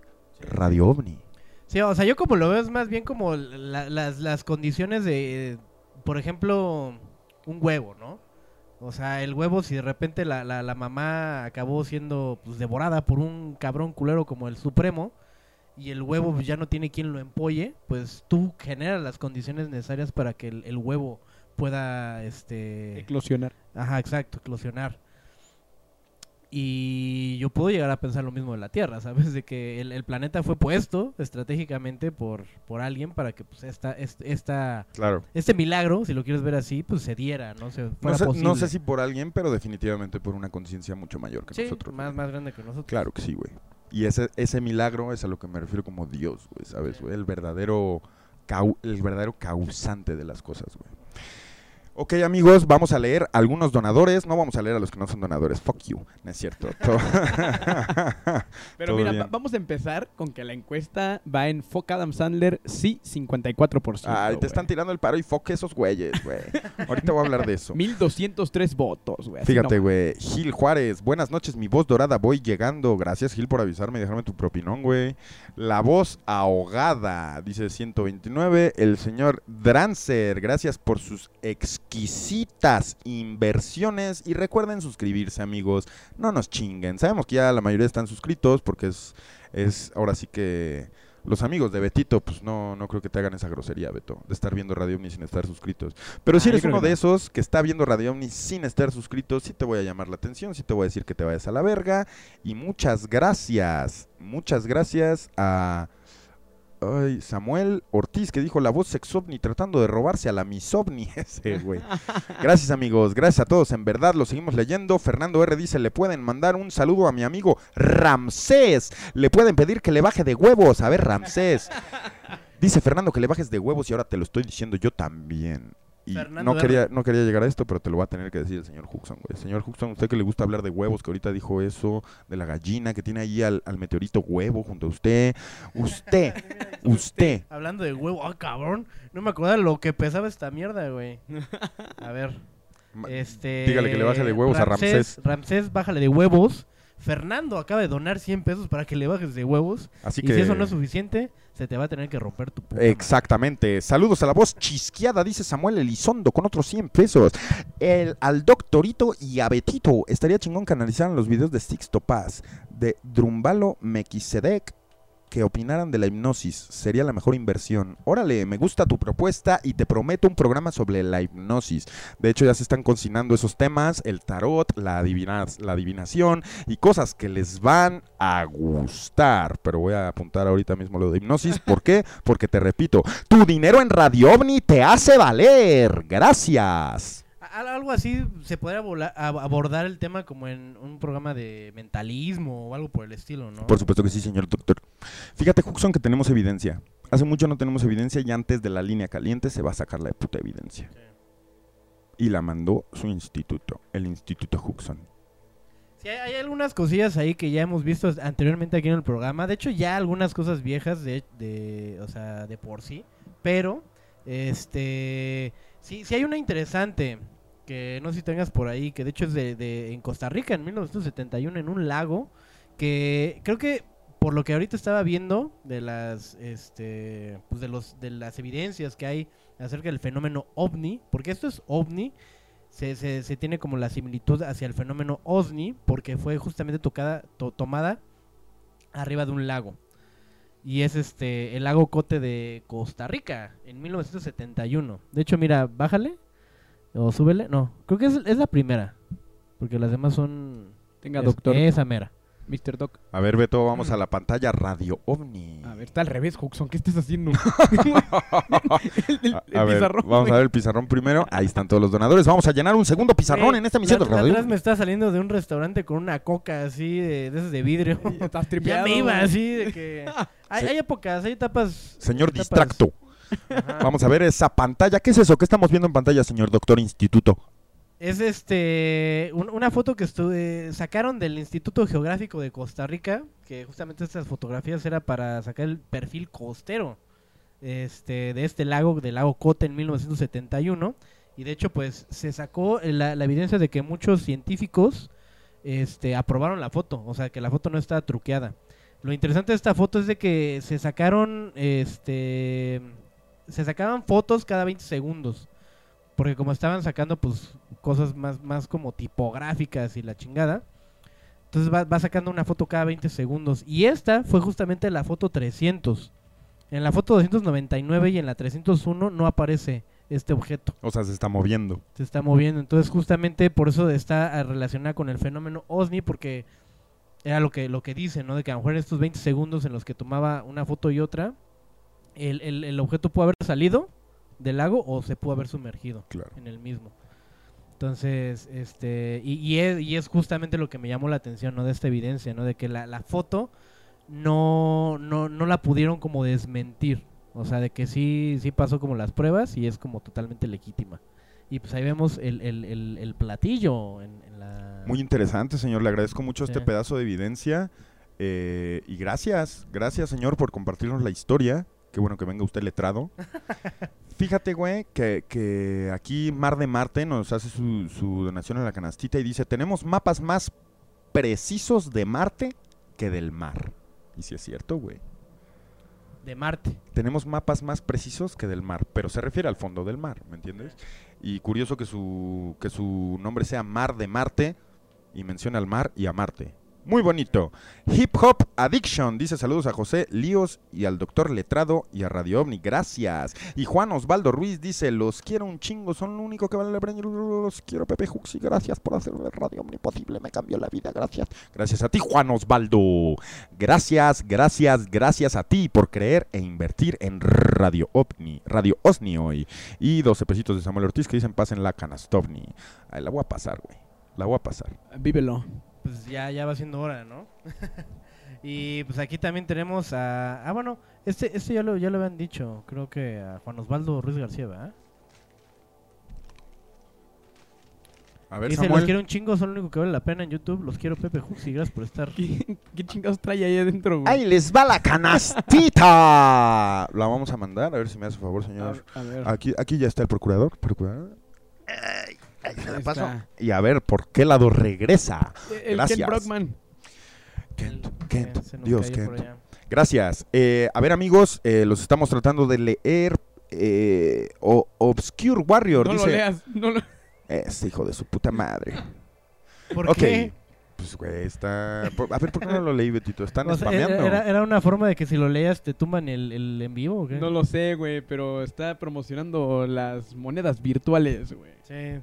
Speaker 1: Radio OVNI.
Speaker 2: Sí, o sea, yo como lo veo es más bien como la- las, las condiciones de, por ejemplo, un huevo, ¿no? O sea, el huevo, si de repente la, la, la mamá acabó siendo pues, devorada por un cabrón culero como el Supremo, y el huevo pues, ya no tiene quien lo empolle, pues tú generas las condiciones necesarias para que el, el huevo pueda, este...
Speaker 3: Eclosionar.
Speaker 2: Ajá, exacto, eclosionar. Y yo puedo llegar a pensar lo mismo de la Tierra, ¿sabes? De que el, el planeta fue puesto estratégicamente por, por alguien para que pues esta, esta,
Speaker 1: Claro.
Speaker 2: este milagro, si lo quieres ver así, pues se diera, ¿no? Se,
Speaker 1: No sé, no sé si por alguien, pero definitivamente por una conciencia mucho mayor que
Speaker 2: Sí,
Speaker 1: nosotros.
Speaker 2: más, más grande que nosotros.
Speaker 1: Claro que sí, güey. Y ese, ese milagro es a lo que me refiero como Dios, güey, ¿sabes, güey? El verdadero, cau- el verdadero causante de las cosas, güey. Ok, amigos, vamos a leer algunos donadores. No vamos a leer a los que no son donadores. Fuck you. No es cierto.
Speaker 3: Pero mira, va- vamos a empezar con que la encuesta va en Fuck Adam Sandler, sí, 54%.
Speaker 1: Ay, te
Speaker 3: güey.
Speaker 1: están tirando el paro y fuck esos güeyes, güey. Ahorita voy a hablar de eso.
Speaker 3: 1203 votos, güey. así
Speaker 1: Fíjate,
Speaker 3: no.
Speaker 1: güey. Gil Juárez, buenas noches, mi voz dorada, voy llegando. Gracias, Gil, por avisarme y dejarme tu propinón, güey. La voz ahogada, dice 129. El señor Drancer, gracias por sus exquisitas inversiones. Y recuerden suscribirse, amigos. No nos chinguen. Sabemos que ya la mayoría están suscritos porque es, es ahora sí que. Los amigos de Betito, pues no, no creo que te hagan esa grosería, Beto, de estar viendo Radio Omni sin estar suscritos. Pero si
Speaker 3: Ah,
Speaker 1: eres uno de esos que está viendo Radio Omni sin estar suscrito, sí te voy a llamar la atención, sí te voy a decir que te vayas a la verga. Y muchas gracias, muchas gracias a ay, Samuel Ortiz que dijo la voz sexovni tratando de robarse a la misovni. Ese, güey. Gracias, amigos, gracias a todos, en verdad lo seguimos leyendo. Fernando R dice, le pueden mandar un saludo a mi amigo Ramsés. Le pueden pedir que le baje de huevos. A ver, Ramsés. Dice Fernando que le bajes de huevos y ahora te lo estoy diciendo yo también. Y
Speaker 2: Fernando
Speaker 1: no quería, no quería llegar a esto, pero te lo va a tener que decir el señor Huxon, güey. Señor Huxon, usted que le gusta hablar de huevos, que ahorita dijo eso, de la gallina, que tiene ahí al, al meteorito huevo junto a usted. Usted, usted.
Speaker 2: Hablando de huevo, ah, cabrón. No me acordaba lo que pesaba esta mierda, güey. A ver. Este,
Speaker 1: Dígale que le baje de huevos a Ramsés.
Speaker 2: Ramsés, bájale de huevos. Fernando acaba de donar 100 pesos para que le bajes de huevos.
Speaker 1: Así
Speaker 2: y
Speaker 1: que...
Speaker 2: si eso no es suficiente, se te va a tener que romper tu puta madre.
Speaker 1: Exactamente. Saludos a la voz chisqueada, dice Samuel Elizondo, con otros 100 pesos. El, al doctorito y a Betito. Estaría chingón que analizaran los videos de Sixto Paz, de Drumbalo Mequisedec que opinaran de la hipnosis. Sería la mejor inversión. Órale, me gusta tu propuesta y te prometo un programa sobre la hipnosis. De hecho, ya se están cocinando esos temas, el tarot, la, adivina- la adivinación y cosas que les van a gustar. Pero voy a apuntar ahorita mismo lo de hipnosis. ¿Por qué? Porque te repito, tu dinero en Radio OVNI te hace valer. Gracias.
Speaker 2: Al- Algo así se podría abordar el tema como en un programa de mentalismo o algo por el estilo, ¿no?
Speaker 1: Por supuesto que sí, señor doctor. Fíjate, Huxon, que tenemos evidencia. Hace mucho no tenemos evidencia y antes de la línea caliente se va a sacar la puta evidencia. Y la mandó su instituto, el Instituto Huxon.
Speaker 2: Sí, hay, hay algunas cosillas ahí que ya hemos visto anteriormente aquí en el programa. De hecho, ya algunas cosas viejas de, de o sea, de por sí. Pero, este, sí, sí hay una interesante que no sé si tengas por ahí, que de hecho es de, en Costa Rica en 1971 en un lago que creo que por lo que ahorita estaba viendo de las, este, pues de los, de las evidencias que hay acerca del fenómeno ovni, porque esto es ovni, se, se, se tiene como la similitud hacia el fenómeno OSNI porque fue justamente tocada, to- tomada arriba de un lago. Y es este el lago Cote de Costa Rica en 1971. De hecho, mira, bájale o súbele. No, creo que es, es la primera. Porque las demás son...
Speaker 3: Tenga,
Speaker 2: es-
Speaker 3: doctor.
Speaker 2: Esa mera.
Speaker 3: Mr. Doc.
Speaker 1: A ver, Beto, vamos a la pantalla Radio OVNI.
Speaker 3: A ver, está al revés, Huxon. ¿Qué estás haciendo? El- el-
Speaker 1: A-
Speaker 3: el
Speaker 1: a ver,
Speaker 3: pizarrón,
Speaker 1: vamos
Speaker 3: güey.
Speaker 1: a ver el pizarrón primero. Ahí están todos los donadores. Vamos a llenar un segundo pizarrón
Speaker 2: Eh,
Speaker 1: en esta emisión
Speaker 2: la-
Speaker 1: de Radio
Speaker 2: atrás me está saliendo de un restaurante con una coca así de, de esas de vidrio.
Speaker 3: Ya Estás
Speaker 2: ya
Speaker 3: tripeado.
Speaker 2: me iba así de que... Hay, hay épocas, hay etapas...
Speaker 1: Señor
Speaker 2: etapas-
Speaker 1: Distracto.
Speaker 2: Ajá.
Speaker 1: Vamos a ver esa pantalla. ¿Qué es eso? ¿Qué estamos viendo en pantalla, señor Doctor Instituto?
Speaker 2: Es este un- una foto que estuve, sacaron del Instituto Geográfico de Costa Rica, que justamente estas fotografías era para sacar el perfil costero este de este lago, del lago Cote en 1971 y de hecho pues se sacó la, la evidencia de que muchos científicos este aprobaron la foto, o sea que la foto no está truqueada. Lo interesante de esta foto es de que se sacaron este se sacaban fotos cada 20 segundos. Porque como estaban sacando pues cosas más, más como tipográficas y la chingada. Entonces va, va sacando una foto cada 20 segundos. Y esta fue justamente la foto 300. En la foto 299 y en la 301 no aparece este objeto.
Speaker 1: O sea, se está moviendo.
Speaker 2: Se está moviendo. Entonces justamente por eso está relacionada con el fenómeno OSNI. Porque era lo que, lo que dice, ¿no? De que a lo mejor estos 20 segundos en los que tomaba una foto y otra. El, el, el objeto pudo haber salido del lago o se pudo haber sumergido
Speaker 1: Claro.
Speaker 2: en el mismo. Entonces, este, y, y es, y es justamente lo que me llamó la atención, ¿no? De esta evidencia, ¿no? De que la, la foto no, no, no la pudieron como desmentir. O sea, de que sí, sí pasó como las pruebas y es como totalmente legítima. Y pues ahí vemos el, el, el, el platillo en, en la...
Speaker 1: Muy interesante, señor. Le agradezco mucho este pedazo de evidencia. eh, y gracias, gracias, señor, por compartirnos la historia. Qué bueno que venga usted letrado. Fíjate, güey, que, que aquí Mar de Marte nos hace su, su donación a la canastita y dice, tenemos mapas más precisos de Marte que del mar. Y si es cierto, güey.
Speaker 2: De Marte.
Speaker 1: Tenemos mapas más precisos que del mar, pero se refiere al fondo del mar, ¿me entiendes? Y curioso que su, que su nombre sea Mar de Marte y menciona al mar y a Marte. Muy bonito. Hip Hop Addiction dice saludos a José Líos y al doctor Letrado y a Radio OVNI. Gracias. Y Juan Osvaldo Ruiz dice, los quiero un chingo, son lo único que vale la pena. Los quiero Pepe Juxi, gracias por hacer de Radio OVNI posible, me cambió la vida, gracias. Gracias a ti Juan Osvaldo. Gracias, gracias, gracias a ti por creer e invertir en Radio OVNI, Radio OSNI hoy. Y 12 pesitos de Samuel Ortiz que dicen pasen la canastovni. Ay, la voy a pasar, güey. La voy a pasar.
Speaker 3: Vívelo.
Speaker 2: Pues ya, ya va siendo hora, ¿no? y pues aquí también tenemos a... Ah, bueno, este, este ya, lo, ya lo habían dicho, creo que a Juan Osvaldo Ruiz García, ¿verdad?
Speaker 1: A ver,
Speaker 2: Dice, los
Speaker 1: Samuel.
Speaker 2: quiero un chingo, son lo único que vale la pena en YouTube. Los quiero Pepe Juxi, gracias por estar.
Speaker 3: ¿Qué, qué chingados trae ahí adentro, güey?
Speaker 1: ¡Ahí les va la canastita! La vamos a mandar, a ver si me hace favor,
Speaker 3: a,
Speaker 1: señor.
Speaker 3: a ver.
Speaker 1: Aquí, aquí ya está el procurador. procurador. Ay, ahí se la
Speaker 3: Ahí
Speaker 1: paso.
Speaker 3: está.
Speaker 1: Y a ver por qué lado regresa.
Speaker 3: El
Speaker 1: Gracias.
Speaker 3: Ken Brockman.
Speaker 1: Kent,
Speaker 2: eh,
Speaker 1: Dios, Kent. Gracias. Eh, a ver, amigos, eh, los estamos tratando de leer. Eh, o- Obscure Warrior
Speaker 3: No lo leas. No lo...
Speaker 1: Este hijo de su puta madre.
Speaker 2: ¿Por qué?
Speaker 1: Pues, güey, está... A ver, ¿por qué no lo leí, Betito? Están
Speaker 2: O sea,
Speaker 1: spameando.
Speaker 2: era, era una forma de que si lo leas te tumban el, el en vivo o qué?
Speaker 3: No lo sé, güey, pero está promocionando las monedas virtuales, güey.
Speaker 2: Sí.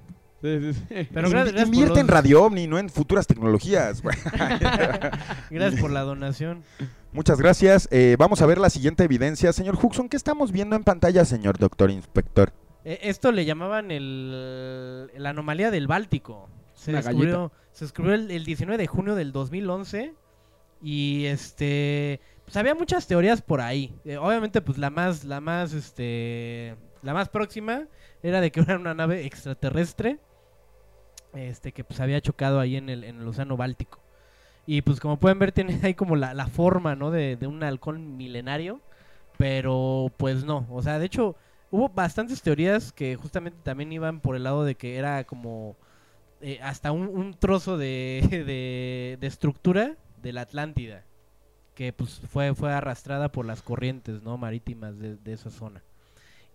Speaker 3: Sí, sí, sí.
Speaker 2: Pero gracias, gracias
Speaker 1: Invierte en Radio OVNI, no en futuras tecnologías.
Speaker 2: Gracias por la donación.
Speaker 1: Muchas gracias. Eh, vamos a ver la siguiente evidencia. Señor Huxon, ¿qué estamos viendo en pantalla, señor doctor inspector?
Speaker 2: Eh, esto le llamaban el, la anomalía del Báltico. Se
Speaker 3: Una
Speaker 2: descubrió, se descubrió el, el 19 de junio del 2011 y este pues había muchas teorías por ahí. Eh, obviamente pues la más la más este la más próxima era de que era una nave extraterrestre este que pues había chocado ahí en el, en el océano Báltico. Y pues como pueden ver tiene ahí como la, la forma, ¿no? De, de un halcón milenario. Pero pues no. O sea, de hecho hubo bastantes teorías que justamente también iban por el lado de que era como eh, hasta un, trozo de, de, estructura de la Atlántida. Que pues fue, fue arrastrada por las corrientes, ¿no? Marítimas de esa zona.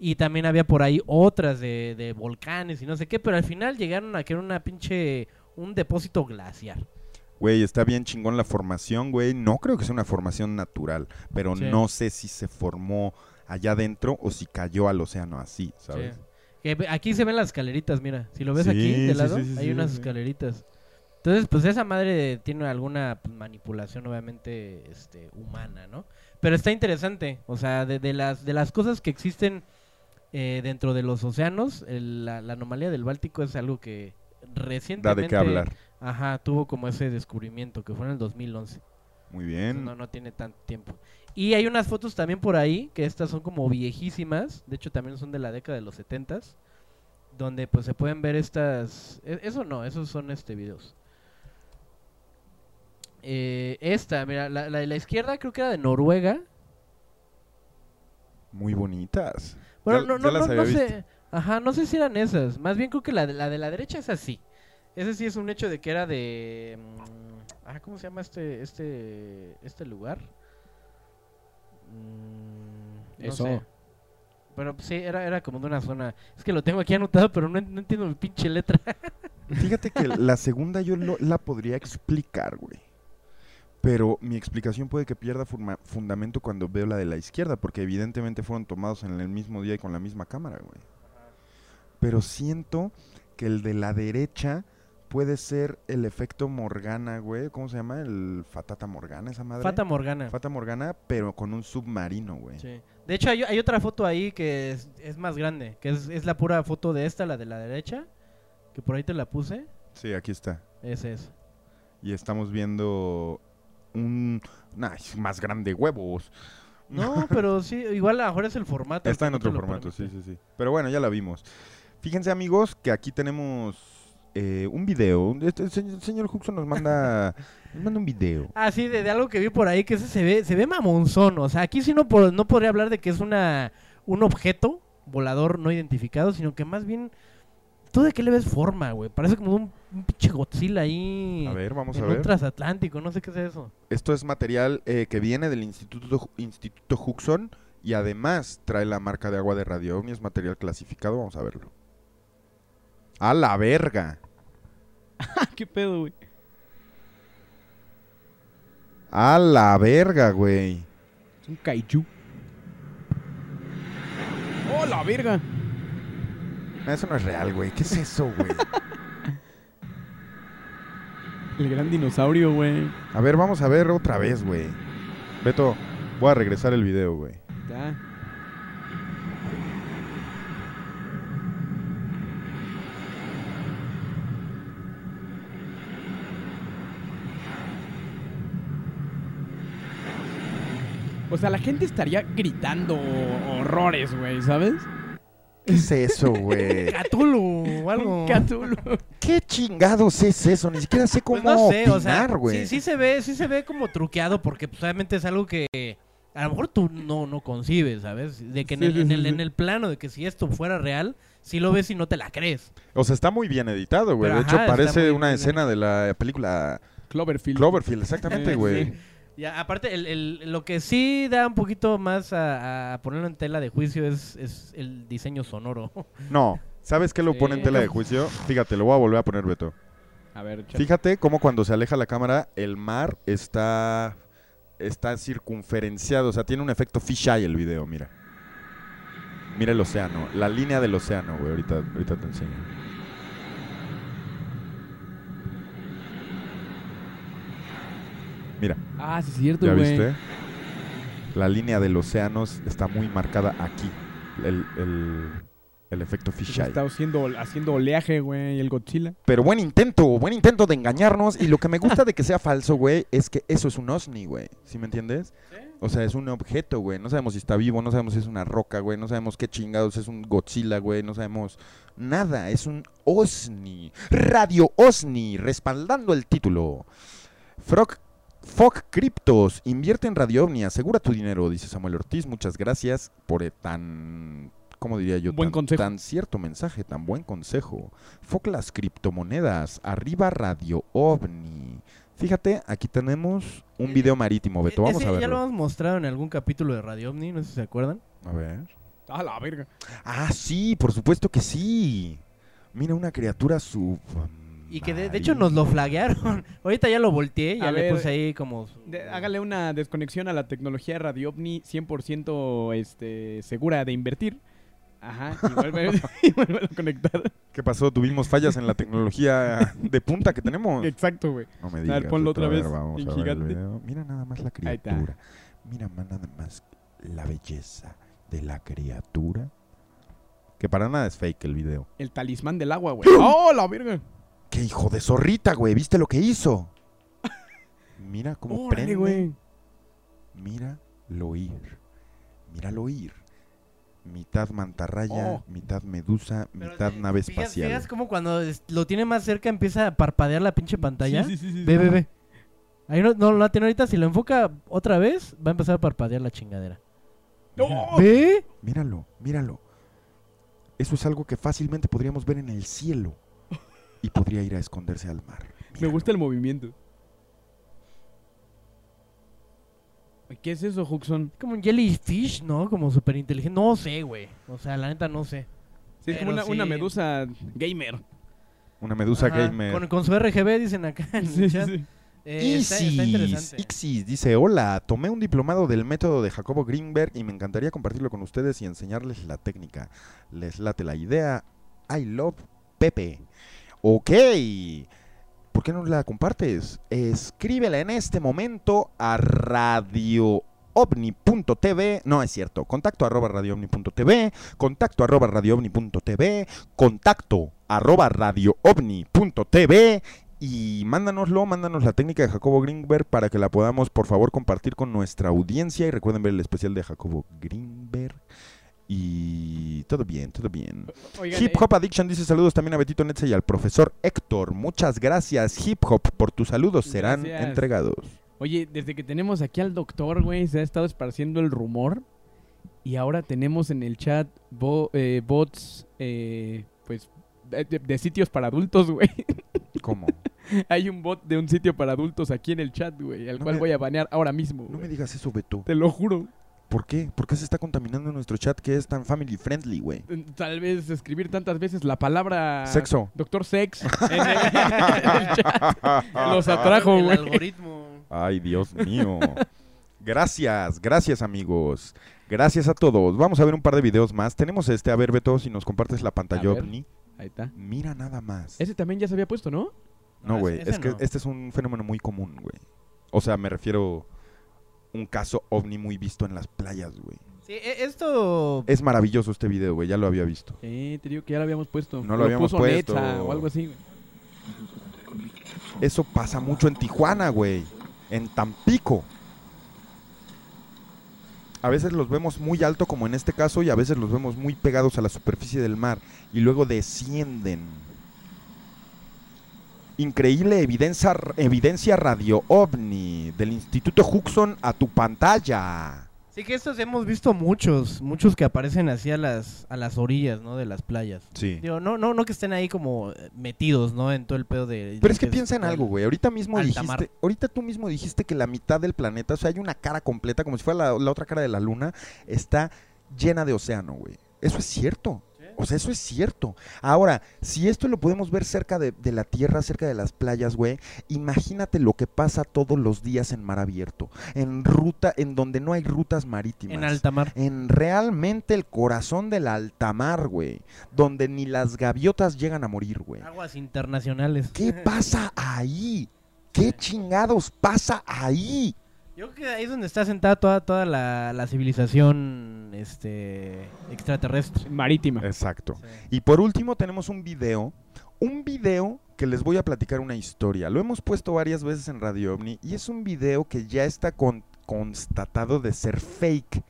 Speaker 2: Y también había por ahí otras de, de volcanes y no sé qué, pero al final llegaron a que era una pinche... un depósito glaciar.
Speaker 1: Güey, está bien chingón la formación, güey. No creo que sea una formación natural, pero
Speaker 2: Sí.
Speaker 1: no sé si se formó allá adentro o si cayó al océano así, ¿sabes?
Speaker 2: Sí. Que ve- aquí se ven las escaleritas, mira. Si lo ves
Speaker 1: Sí,
Speaker 2: aquí de lado, hay unas escaleritas. Entonces, pues esa madre tiene alguna pues, manipulación, obviamente, este, humana, ¿no? Pero está interesante. O sea, de, de las, de las cosas que existen eh, dentro de los océanos, el- la, la anomalía del Báltico es algo que
Speaker 1: Da
Speaker 2: recientemente...
Speaker 1: de qué hablar.
Speaker 2: Ajá, tuvo como ese descubrimiento que fue en el 2011.
Speaker 1: Muy bien.
Speaker 2: No, no tiene tanto tiempo. Y hay unas fotos también por ahí, que estas son como viejísimas, de hecho también son de la década de los 70 donde pues se pueden ver estas... e- Eso no, esos son este videos. Eh, esta, mira, la, la de la izquierda creo que era de Noruega.
Speaker 1: Muy bonitas.
Speaker 2: Bueno,
Speaker 1: Ya-
Speaker 2: no,
Speaker 1: ya
Speaker 2: no,
Speaker 1: las
Speaker 2: no, sé. Ajá, no sé si eran esas. Más bien creo que la de la, de la derecha es así. Ese sí es un hecho de que era de... mm, ah, ¿cómo se llama este, este, este lugar? Mm, no
Speaker 3: Eso.
Speaker 2: sé. Pero pues, sí, era, era como de una zona... Es que lo tengo aquí anotado, pero no, no entiendo mi pinche letra.
Speaker 1: Fíjate que la segunda yo lo- la podría explicar, güey. Pero mi explicación puede que pierda fundamento cuando veo la de la izquierda, porque evidentemente fueron tomados en el mismo día y con la misma cámara, güey. Pero siento que el de la derecha puede ser el efecto Morgana, güey. ¿Cómo se llama? El Fatata Morgana, esa madre.
Speaker 2: Fata Morgana.
Speaker 1: Fata Morgana, pero con un submarino, güey.
Speaker 2: Sí. De hecho, hay, hay otra foto ahí que es, es más grande, que es, es la pura foto de esta, la de la derecha, que por ahí te la puse.
Speaker 1: Sí, aquí está.
Speaker 2: Ese es.
Speaker 1: Y estamos viendo un... Es más grande huevos.
Speaker 2: No, pero sí, igual a lo mejor es el formato.
Speaker 1: Está en otro formato, sí, sí, sí. Pero bueno, ya la vimos. Fíjense, amigos, que aquí tenemos eh, un video. Este, el señor, Huxon nos manda, nos manda un video.
Speaker 2: Ah, sí, de, de algo que vi por ahí que ese se ve, se ve mamonzón. O sea, aquí sí no, po- no podría hablar de que es una un objeto volador no identificado, sino que más bien. ¿Tú de qué le ves forma, güey? Parece como un, un pinche Godzilla ahí.
Speaker 1: A ver, vamos
Speaker 2: en
Speaker 1: a
Speaker 2: un
Speaker 1: ver.
Speaker 2: transatlántico, no sé qué es eso.
Speaker 1: Esto es material eh, que viene del Instituto, Instituto Huxon y además trae la marca de agua de Radio OVNI. Es material clasificado, vamos a verlo. A la verga.
Speaker 3: ¿Qué pedo, güey?
Speaker 1: A la verga, güey.
Speaker 3: Es un kaiju. ¡Oh, la verga!
Speaker 1: Eso no es real, güey. ¿Qué es eso, güey?
Speaker 3: El gran dinosaurio, güey.
Speaker 1: A ver, vamos a ver otra vez, güey. Beto, voy a regresar el video, güey.
Speaker 3: Ya. O sea, la gente estaría gritando horrores, güey, ¿sabes?
Speaker 1: ¿Qué es eso, güey?
Speaker 2: Cthulhu o algo.
Speaker 3: Cthulhu.
Speaker 1: ¿Qué chingados es eso? Ni siquiera sé cómo
Speaker 2: Pues no sé, o sea,
Speaker 1: opinar, güey.
Speaker 2: sí, sí se ve, sí se ve como truqueado porque pues, obviamente es algo que a lo mejor tú no, no concibes, ¿sabes? De que en,
Speaker 3: Sí,
Speaker 2: el,
Speaker 3: sí,
Speaker 2: en,
Speaker 3: sí,
Speaker 2: el,
Speaker 3: sí.
Speaker 2: en el plano de que si esto fuera real, si lo ves y no te la crees.
Speaker 1: O sea, está muy bien editado, güey. De hecho, parece una
Speaker 2: bien
Speaker 1: escena de la película
Speaker 3: Cloverfield.
Speaker 1: Cloverfield, exactamente, güey.
Speaker 2: Ya, aparte, el, el- lo que sí da un poquito más a, a ponerlo en tela de juicio es, es el diseño sonoro.
Speaker 1: No, ¿sabes qué lo
Speaker 2: Sí.
Speaker 1: pone en tela de juicio? Fíjate, lo voy a volver a poner, Beto.
Speaker 3: A ver, chat.
Speaker 1: Fíjate cómo cuando se aleja la cámara, el mar está, está circunferenciado. O sea, tiene un efecto fisheye el video, mira. Mira el océano, la línea del océano, güey. Ahorita, ahorita te enseño. Mira,
Speaker 3: Ah, sí es cierto,
Speaker 1: ¿ya
Speaker 3: güey.
Speaker 1: viste? La línea del océano está muy marcada aquí. El, el, el efecto
Speaker 3: Pues
Speaker 1: fisheye.
Speaker 3: Está haciendo, haciendo oleaje, güey, el Godzilla.
Speaker 1: Pero buen intento, buen intento de engañarnos. Y lo que me gusta de que sea falso, güey, es que eso es un OSNI, güey. ¿Sí me entiendes? O sea, es un objeto, güey. No sabemos si está vivo, no sabemos si es una roca, güey. No sabemos qué chingados es un Godzilla, güey. No sabemos nada. Es un OSNI. Radio OSNI, respaldando el título. Frog. Foc Cryptos, invierte en Radio OVNI, asegura tu dinero, dice Samuel Ortiz. Muchas gracias por eh, tan, ¿cómo diría yo?
Speaker 3: Buen
Speaker 1: tan,
Speaker 3: consejo.
Speaker 1: tan cierto mensaje, tan buen consejo. Foc las criptomonedas, arriba Radio OVNI. Fíjate, aquí tenemos un
Speaker 2: Eh,
Speaker 1: video marítimo, Beto. Vamos
Speaker 2: Ese
Speaker 1: a
Speaker 2: ya lo
Speaker 1: verlo.
Speaker 2: hemos mostrado en algún capítulo de Radio Omni, no sé si se acuerdan.
Speaker 1: A ver.
Speaker 3: Ah, la verga.
Speaker 1: Ah, sí, por supuesto que sí. Mira una criatura sub.
Speaker 2: Y que de, de hecho nos lo flaguearon. Ahorita ya lo volteé, ya
Speaker 3: A
Speaker 2: le
Speaker 3: ver,
Speaker 2: puse ahí como...
Speaker 3: De- hágale una desconexión a la tecnología Radio OVNI 100% este, segura de invertir. Ajá, y vuelve, y vuelve a conectar.
Speaker 1: ¿Qué pasó? Tuvimos fallas en la tecnología de punta que tenemos.
Speaker 3: Exacto, güey.
Speaker 1: No me
Speaker 3: A
Speaker 1: digas.
Speaker 3: ver, ponlo otra
Speaker 1: a
Speaker 3: vez
Speaker 1: vamos
Speaker 3: en
Speaker 1: a ver el
Speaker 3: gigante.
Speaker 1: video. Mira nada más la
Speaker 3: Ahí está.
Speaker 1: criatura. Mira nada más la belleza de la criatura. Que para nada es fake el video.
Speaker 3: El talismán del agua, güey. ¡Oh, la verga!
Speaker 1: ¡Qué hijo de zorrita, güey! ¿Viste lo que hizo? Mira cómo
Speaker 3: Órale,
Speaker 1: prende.
Speaker 3: güey.
Speaker 1: Mira lo ir. Míralo ir. Mitad mantarraya,
Speaker 3: Oh.
Speaker 1: mitad medusa,
Speaker 2: Pero
Speaker 1: mitad
Speaker 2: te-
Speaker 1: nave espacial.
Speaker 2: fijas como cuando lo tiene más cerca empieza a parpadear la pinche pantalla?
Speaker 3: Sí, sí, sí.
Speaker 2: Ve, ve, ve. Ahí no, no la tiene ahorita. Si lo enfoca otra vez, va a empezar a parpadear la chingadera.
Speaker 3: ¡Oh!
Speaker 2: ¿Ve?
Speaker 1: Míralo, míralo. Eso es algo que fácilmente podríamos ver en el cielo. Y podría ir a esconderse al mar.
Speaker 3: Me
Speaker 1: Míralo.
Speaker 3: gusta el movimiento. ¿Qué es eso, Huxon?
Speaker 2: Como un jellyfish, ¿no? Como súper inteligente. No sé, güey. O sea, la neta no sé.
Speaker 3: Sí, es como una, una
Speaker 2: sí.
Speaker 3: medusa gamer.
Speaker 1: Una medusa
Speaker 2: Ajá,
Speaker 1: gamer.
Speaker 2: Con, con su RGB, dicen acá en
Speaker 3: Sí,
Speaker 2: el chat.
Speaker 3: sí.
Speaker 2: Eh, está, está
Speaker 1: Isis,
Speaker 2: interesante.
Speaker 1: Ixis dice, hola, tomé un diplomado del método de Jacobo Greenberg y me encantaría compartirlo con ustedes y enseñarles la técnica. Les late la idea. I love Pepe. Ok. ¿Por qué no la compartes? Escríbela en este momento a radioovni.tv. No es cierto. Contacto arroba radioovni.tv. Contacto arroba radioovni.tv. Contacto arroba radioovni.tv. Y mándanoslo, mándanos la técnica de Jacobo Greenberg para que la podamos, por favor, compartir con nuestra audiencia. Y recuerden ver el especial de Jacobo Greenberg. Y todo bien, todo bien.
Speaker 3: Oigan,
Speaker 1: Hip
Speaker 3: eh,
Speaker 1: Hop Addiction dice saludos también a Betito Netze y al profesor Héctor. Muchas gracias, Hip Hop, por tus saludos. Serán
Speaker 3: Gracias.
Speaker 1: entregados.
Speaker 3: Oye, desde que tenemos aquí al doctor, güey, se ha estado esparciendo el rumor. Y ahora tenemos en el chat bo- eh, bots, eh, pues, de, sitios para adultos, güey.
Speaker 1: ¿Cómo?
Speaker 3: Hay un bot de un sitio para adultos aquí en el chat, güey, al
Speaker 1: No
Speaker 3: cual
Speaker 1: me-
Speaker 3: voy a banear ahora mismo.
Speaker 1: No me digas eso, Beto.
Speaker 3: Te lo juro.
Speaker 1: ¿Por qué? ¿Por qué se está contaminando nuestro chat que es tan family friendly, güey?
Speaker 3: Tal vez escribir tantas veces la palabra...
Speaker 1: Sexo.
Speaker 3: Doctor Sex en el, en el chat. Los atrajo,
Speaker 2: El
Speaker 3: güey.
Speaker 2: algoritmo.
Speaker 1: Ay, Dios mío. Gracias, gracias amigos. Gracias a todos. Vamos a ver un par de videos más. Tenemos este, a ver, Beto, si nos compartes la pantalla ovni.
Speaker 3: Ahí está.
Speaker 1: Mira nada más.
Speaker 3: Ese también ya se había puesto, ¿no?
Speaker 1: No,
Speaker 2: No,
Speaker 1: güey, es que
Speaker 2: no.
Speaker 1: este es un fenómeno muy común, güey. O sea, me refiero un caso ovni muy visto en las playas, güey.
Speaker 2: Sí, e- esto...
Speaker 1: Es maravilloso este video, güey, ya lo había visto.
Speaker 3: Eh, te digo que ya lo habíamos puesto.
Speaker 1: No lo habíamos
Speaker 3: puso
Speaker 1: puesto.
Speaker 3: O algo así. güey.
Speaker 1: Eso pasa mucho en Tijuana, güey. En Tampico. A veces los vemos muy alto, como en este caso, y a veces los vemos muy pegados a la superficie del mar. Y luego descienden. Increíble evidencia, evidencia radio ovni del Instituto Huxon a tu pantalla.
Speaker 2: Sí que estos hemos visto muchos, muchos que aparecen así a las, a las orillas, ¿no? De las playas.
Speaker 1: Sí.
Speaker 2: Digo, no, no, no que estén ahí como eh, metidos, ¿no? En todo el pedo de...
Speaker 1: Pero es que
Speaker 2: de-
Speaker 1: piensa en algo, güey. Ahorita mismo
Speaker 2: mar.
Speaker 1: dijiste, ahorita tú mismo dijiste que la mitad del planeta, o sea, hay una cara completa, como si fuera la, la otra cara de la luna, está llena de océano, güey. Eso es cierto. O sea, eso es cierto. Ahora, si esto lo podemos ver cerca de, de la tierra, cerca de las playas, güey, imagínate lo que pasa todos los días en mar abierto, en ruta, en donde no hay rutas marítimas.
Speaker 2: En alta mar.
Speaker 1: En realmente el corazón del alta mar, güey, donde ni las gaviotas llegan a morir, güey.
Speaker 2: Aguas internacionales.
Speaker 1: ¿Qué pasa ahí? ¿Qué chingados pasa ahí?
Speaker 2: Yo creo que ahí es donde está sentada toda, toda la, la civilización este, extraterrestre.
Speaker 3: Marítima.
Speaker 1: Exacto.
Speaker 2: Sí.
Speaker 1: Y por último tenemos un video, un video que les voy a platicar una historia. Lo hemos puesto varias veces en Radio OVNI y es un video que ya está con- constatado de ser fake.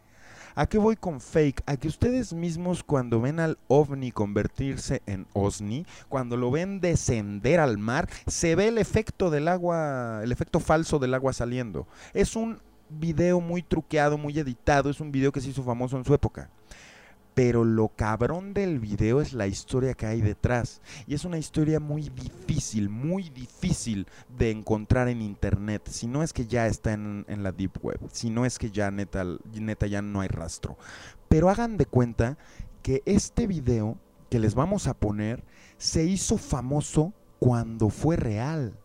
Speaker 1: ¿A qué voy con fake? A que ustedes mismos cuando ven al ovni convertirse en osni, cuando lo ven descender al mar, se ve el efecto del agua, el efecto falso del agua saliendo. Es un video muy truqueado, muy editado, es un video que se hizo famoso en su época. Pero lo cabrón del video es la historia que hay detrás. Y es una historia muy difícil, muy difícil de encontrar en internet. Si no es que ya está en, en la deep web. Si no es que ya neta, neta ya no hay rastro. Pero hagan de cuenta que este video que les vamos a poner se hizo famoso cuando fue real.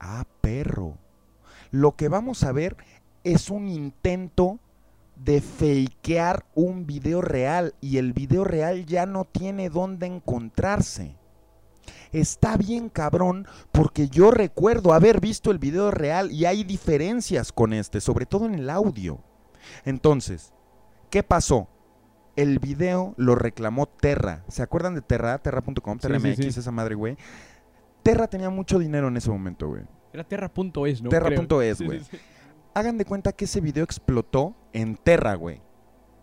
Speaker 1: Ah, perro. Lo que vamos a ver es un intento de fakear un video real y el video real ya no tiene dónde encontrarse. Está bien cabrón porque yo recuerdo haber visto el video real y hay diferencias con este, sobre todo en el audio. Entonces, ¿qué pasó? El video lo reclamó Terra. ¿Se acuerdan de Terra? Terra.com, Terra
Speaker 3: sí,
Speaker 1: MX,
Speaker 3: sí.
Speaker 1: esa madre, güey. Terra tenía mucho dinero en ese momento, güey.
Speaker 3: Era terra.es, ¿no?
Speaker 1: Terra.es, güey. Hagan de cuenta que ese video explotó en Terra, güey.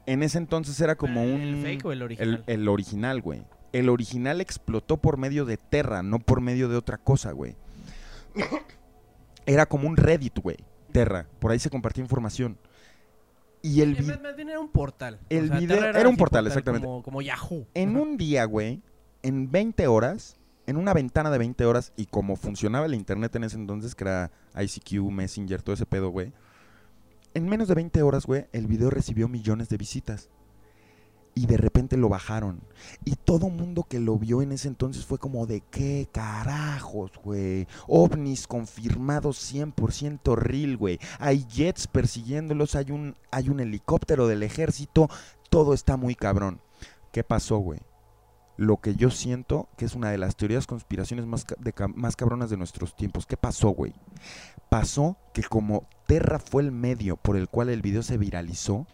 Speaker 1: En ese entonces era como un...
Speaker 2: ¿El fake o el original?
Speaker 1: El, el original, güey. El original explotó por medio de Terra, no por medio de otra cosa, güey. Era como un Reddit, güey. Terra. Por ahí se compartía información. Y el
Speaker 2: Sí,
Speaker 1: vi-
Speaker 2: más- más bien era un portal.
Speaker 1: el
Speaker 2: O sea,
Speaker 1: video- era un portal, exactamente.
Speaker 2: Como, como Yahoo.
Speaker 1: en un día, güey, en 20 horas, en una ventana de 20 horas, y como funcionaba el internet en ese entonces, que era ICQ, Messenger, todo ese pedo, güey. En menos de 20 horas, güey, el video recibió millones de visitas. Y de repente lo bajaron. Y todo mundo que lo vio en ese entonces fue como de qué carajos, güey. OVNIs confirmados 100% real, güey. Hay jets persiguiéndolos, hay un, hay un helicóptero del ejército. Todo está muy cabrón. ¿Qué pasó, güey? Lo que yo siento que es una de las teorías conspiraciones más, de más cabronas de nuestros tiempos. ¿Qué pasó, güey? Pasó que como Terra fue el medio por el cual el video se viralizó,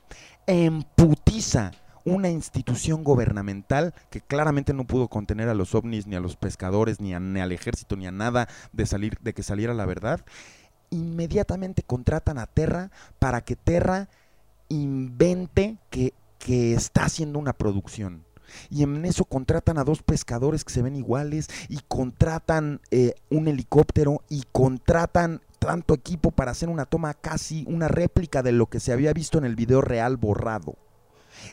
Speaker 1: emputiza una institución gubernamental que claramente no pudo contener a los ovnis, ni a los pescadores, ni, al ejército, ni a nada de, salir, de que saliera la verdad, inmediatamente contratan a Terra para que Terra invente que, que está haciendo una producción. Y en eso contratan a dos pescadores que se ven iguales y contratan eh, un helicóptero y contratan tanto equipo para hacer una toma casi una réplica de lo que se había visto en el video real borrado.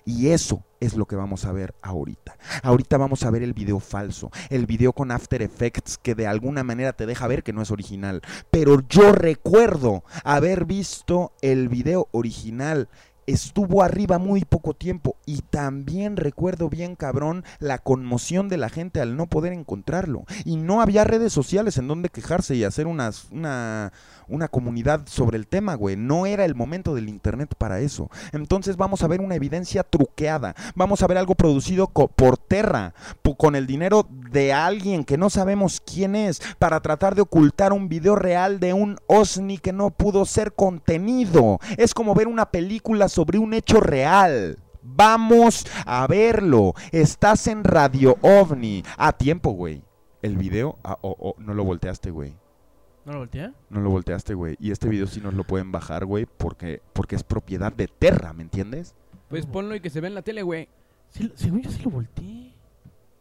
Speaker 1: Y eso es lo que vamos a ver ahorita. Ahorita vamos a ver el video falso, el video con After Effects que de alguna manera te deja ver que no es original. Pero yo recuerdo haber visto el video original. Estuvo arriba muy poco tiempo y también recuerdo bien cabrón la conmoción de la gente al no poder encontrarlo. Y no había redes sociales en donde quejarse y hacer unas, una, una comunidad sobre el tema, güey. No era el momento del internet para eso. Entonces vamos a ver una evidencia truqueada. Vamos a ver algo producido por Terra, con el dinero de alguien que no sabemos quién es, para tratar de ocultar un video real de un OSNI que no pudo ser contenido. Es como ver una película sobre un hecho real. Vamos a verlo. Estás en Radio OVNI. A tiempo, güey. El video, ah, oh, oh, no lo volteaste, güey.
Speaker 2: ¿No lo voltea?
Speaker 1: No lo volteaste, güey. Y este video sí nos lo pueden bajar, güey, porque, porque es propiedad de Terra, ¿me entiendes?
Speaker 3: Pues ponlo y que se vea en la tele, güey.
Speaker 2: Sí, según yo sí lo volteé.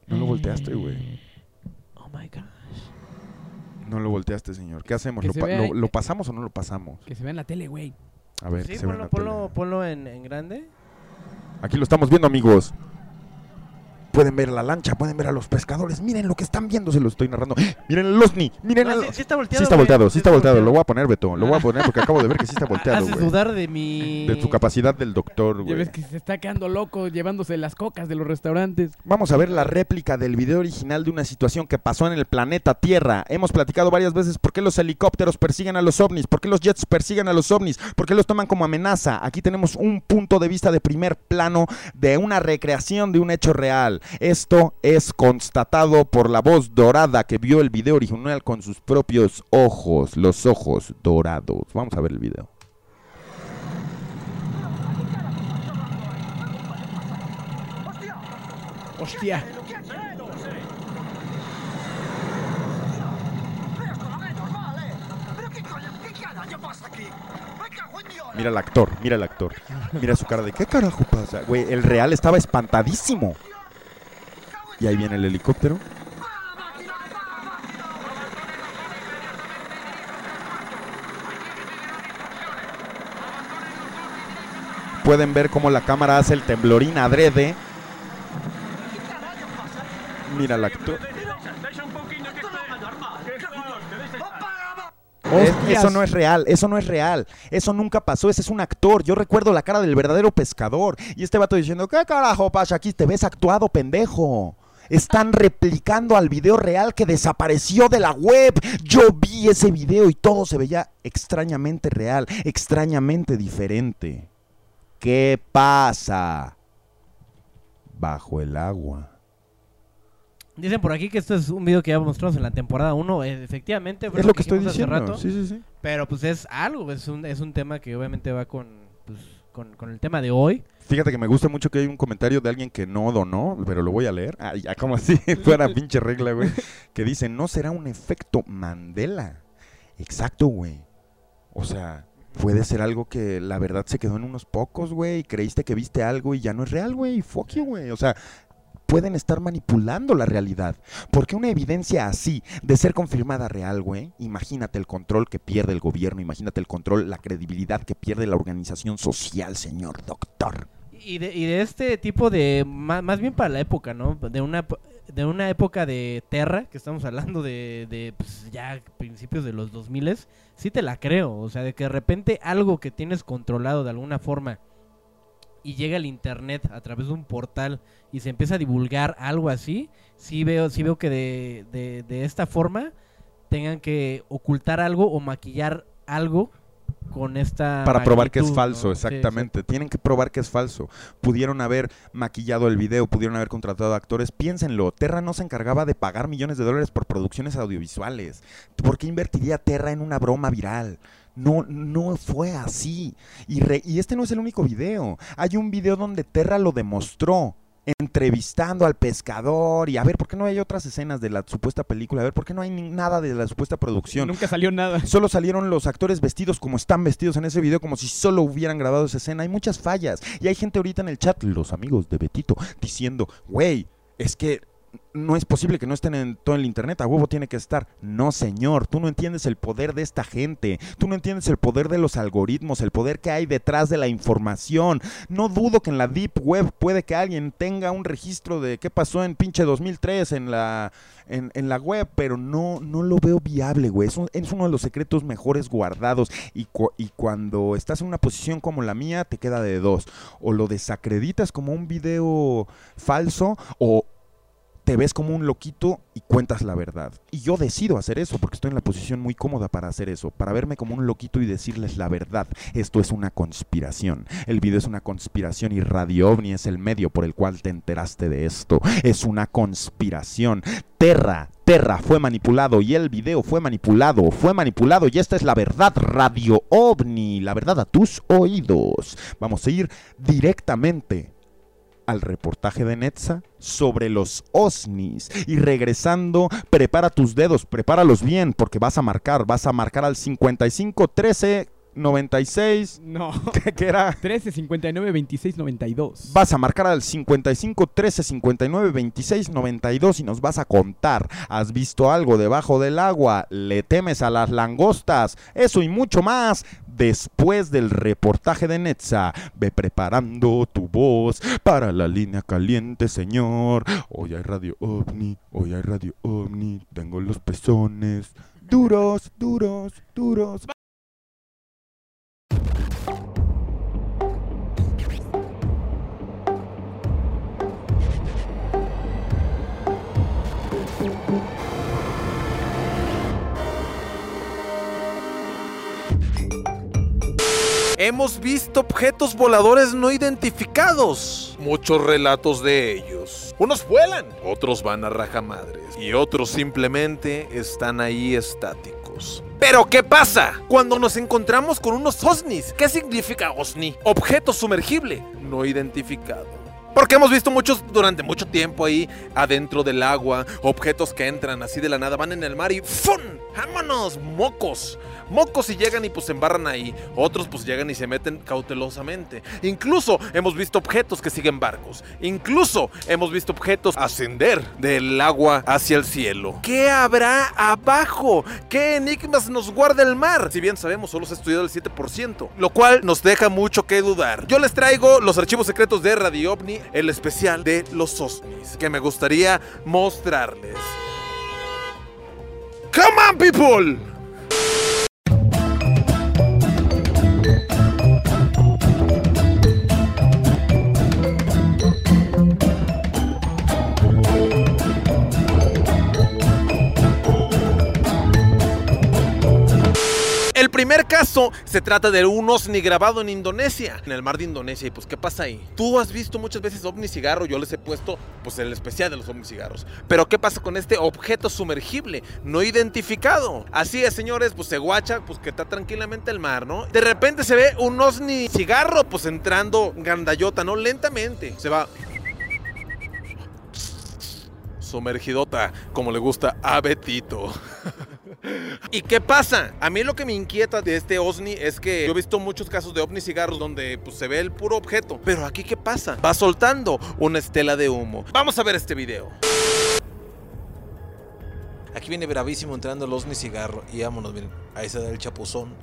Speaker 1: No lo volteaste, güey.
Speaker 2: Oh my gosh.
Speaker 1: No lo volteaste, señor. ¿Qué hacemos?
Speaker 3: Que
Speaker 1: ¿Lo,
Speaker 3: se
Speaker 1: pa-
Speaker 3: vea
Speaker 1: lo-
Speaker 3: ahí.
Speaker 1: lo pasamos o no lo pasamos?
Speaker 3: Que se vea en la tele, güey.
Speaker 1: A ver,
Speaker 2: Sí,
Speaker 1: que se vea en
Speaker 2: ponlo,
Speaker 1: la
Speaker 2: ponlo,
Speaker 1: tele.
Speaker 2: ponlo en, en grande.
Speaker 1: Aquí lo estamos viendo, amigos. Pueden ver la lancha, pueden ver a los pescadores. Miren lo que están viendo, se lo estoy narrando. Miren el OSNI, miren
Speaker 2: No,
Speaker 1: el...
Speaker 2: sí, sí está volteado.
Speaker 1: Sí está
Speaker 2: güey,
Speaker 1: volteado, sí está volteado. Lo voy a poner, Beto. Lo voy a
Speaker 2: Ah.
Speaker 1: poner porque acabo de ver que sí está volteado,
Speaker 2: Haces
Speaker 1: güey.
Speaker 2: dudar de mi...
Speaker 1: De tu capacidad del doctor,
Speaker 3: Ya
Speaker 1: güey.
Speaker 3: ves que se está quedando loco llevándose las cocas de los restaurantes.
Speaker 1: Vamos a ver la réplica del video original de una situación que pasó en el planeta Tierra. Hemos platicado varias veces por qué los helicópteros persiguen a los ovnis, por qué los jets persiguen a los ovnis, por qué los toman como amenaza. Aquí tenemos un punto de vista de primer plano de una recreación de un hecho real. Esto es constatado por la voz dorada que vio el video original con sus propios ojos, los ojos dorados. Vamos a ver el video.
Speaker 3: Hostia.
Speaker 1: Mira al actor, mira al actor. Mira su cara de ¿qué carajo pasa? Güey, el real estaba espantadísimo. Y ahí viene el helicóptero. Pueden ver cómo la cámara hace el temblorín adrede. Mira al actor. Es- eso no es real, eso no es real, eso nunca pasó, ese es un actor. Yo recuerdo la cara del verdadero pescador y este vato diciendo, ¿qué carajo pasa aquí? Te ves actuado, pendejo. Están replicando al video real que desapareció de la web. Yo vi ese video y todo se veía extrañamente real, extrañamente diferente. ¿Qué pasa? Bajo el agua.
Speaker 2: Dicen por aquí que esto es un video que ya mostramos en la temporada 1. Efectivamente, fue
Speaker 1: Es lo que estoy diciendo.
Speaker 2: rato,
Speaker 1: Sí, sí, sí.
Speaker 2: Pero pues es algo, es un, es un tema que obviamente va con, pues, con, con el tema de hoy.
Speaker 1: Fíjate que me gusta mucho que hay un comentario de alguien que no donó, pero lo voy a leer. Ah, ya como si fuera pinche regla, güey. Que dice, no será un efecto Mandela. Exacto, güey. O sea, puede ser algo que la verdad se quedó en unos pocos, güey. Creíste que viste algo y ya no es real, güey. Fuck you, güey. O sea, pueden estar manipulando la realidad. Porque una evidencia así, de ser confirmada real, güey, imagínate el control que pierde el gobierno, imagínate el control, la credibilidad que pierde la organización social, señor doctor.
Speaker 2: Y de, y de este tipo de, ma- más, bien para la época, ¿no? De una, de una época de Terra, que estamos hablando de, de pues, ya principios de los 2000, sí te la creo. O sea, de que de repente algo que tienes controlado de alguna forma y llega al internet a través de un portal y se empieza a divulgar algo así, sí veo, sí veo que de, de, de esta forma tengan que ocultar algo o maquillar algo con esta
Speaker 1: Para probar que es falso,
Speaker 2: ¿no? Sí,
Speaker 1: exactamente. Tienen que probar que es falso. Pudieron haber maquillado el video, pudieron haber contratado actores. Piénsenlo, Terra no se encargaba de pagar millones de dólares por producciones audiovisuales. ¿Por qué invertiría Terra en una broma viral? No, no fue así. Y, re- y este no es el único video. Hay un video donde Terra lo demostró. Entrevistando al pescador y a ver por qué no hay otras escenas de la supuesta película, a ver por qué no hay nada de la supuesta producción.
Speaker 3: Nunca salió nada.
Speaker 1: Solo salieron los actores vestidos como están vestidos en ese video, como si solo hubieran grabado esa escena. Hay muchas fallas. Y hay gente ahorita en el chat, los amigos de Betito, diciendo, güey, es que no es posible que no estén en todo el internet, a huevo tiene que estar. No, señor, tú no entiendes el poder de esta gente, tú no entiendes el poder de los algoritmos, el poder que hay detrás de la información. No dudo que en la Deep Web puede que alguien tenga un registro de qué pasó en pinche 2003 en la, en, en la web, pero no, no lo veo viable, güey. Es, un- es uno de los secretos mejores guardados y, y cuando estás en una posición como la mía, te queda de dos. O lo desacreditas como un video falso o te ves como un loquito y cuentas la verdad. Y yo decido hacer eso porque estoy en la posición muy cómoda para hacer eso, para verme como un loquito y decirles la verdad. Esto es una conspiración. El video es una conspiración y Radio OVNI es el medio por el cual te enteraste de esto. Es una conspiración. Terra, Terra fue manipulado y el video fue manipulado, fue manipulado y esta es la verdad, Radio OVNI, la verdad a tus oídos. Vamos a ir directamente al reportaje de Netza sobre los OSNIs. Y regresando, prepara tus dedos, prepáralos bien, porque vas a marcar, vas a marcar al 55 13 96,
Speaker 3: No.
Speaker 1: que era
Speaker 3: 13, 59, 26, 92.
Speaker 1: Vas a marcar al 55 13 59 26 92 y nos vas a contar. ¿Has visto algo debajo del agua? ¿Le temes a las langostas? Eso y mucho más. Después del reportaje de Netza. Ve preparando tu voz para la línea caliente, señor. Hoy hay radio ovni, hoy hay radio ovni. Tengo los pezones duros, duros, duros.
Speaker 6: Hemos visto objetos voladores no identificados. Muchos relatos de ellos. Unos vuelan, otros van a rajamadres y otros simplemente están ahí estáticos. Pero ¿qué pasa cuando nos encontramos con unos OSNIs? ¿Qué significa OSNI? Objeto sumergible no identificado. Porque hemos visto muchos durante mucho tiempo ahí adentro del agua, objetos que entran así de la nada, van en el mar y ¡fum! ¡Vámonos! ¡Mocos! Mocos y llegan y pues se embarran ahí. Otros pues llegan y se meten cautelosamente. Incluso hemos visto objetos que siguen barcos. Incluso hemos visto objetos ascender del agua hacia el cielo. ¿Qué habrá abajo? ¿Qué enigmas nos guarda el mar? Si bien sabemos, solo se ha estudiado el 7%, lo cual nos deja mucho que dudar. Yo les traigo los archivos secretos de Radio OVNI, el especial de los OSNIs, que me gustaría mostrarles. Come on, people! Primer caso se trata de un ovni grabado en Indonesia, en el mar de Indonesia. Y pues, ¿qué pasa ahí? Tú has visto muchas veces ovni cigarro, yo les he puesto pues el especial de los ovni cigarros. Pero ¿qué pasa con este objeto sumergible no identificado? Así es, señores, pues se guacha, pues que está tranquilamente el mar, ¿no? De repente se ve un ovni cigarro, pues entrando gandayota, ¿no? Lentamente. Se va sumergidota, como le gusta a Betito. ¿Y qué pasa? A mí lo que me inquieta de este OVNI es que yo he visto muchos casos de ovni cigarros donde pues, se ve el puro objeto. Pero aquí, ¿qué pasa? Va soltando una estela de humo. Vamos a ver este video. Aquí viene bravísimo entrando el OVNI cigarro. Y vámonos, miren. Ahí se da el chapuzón.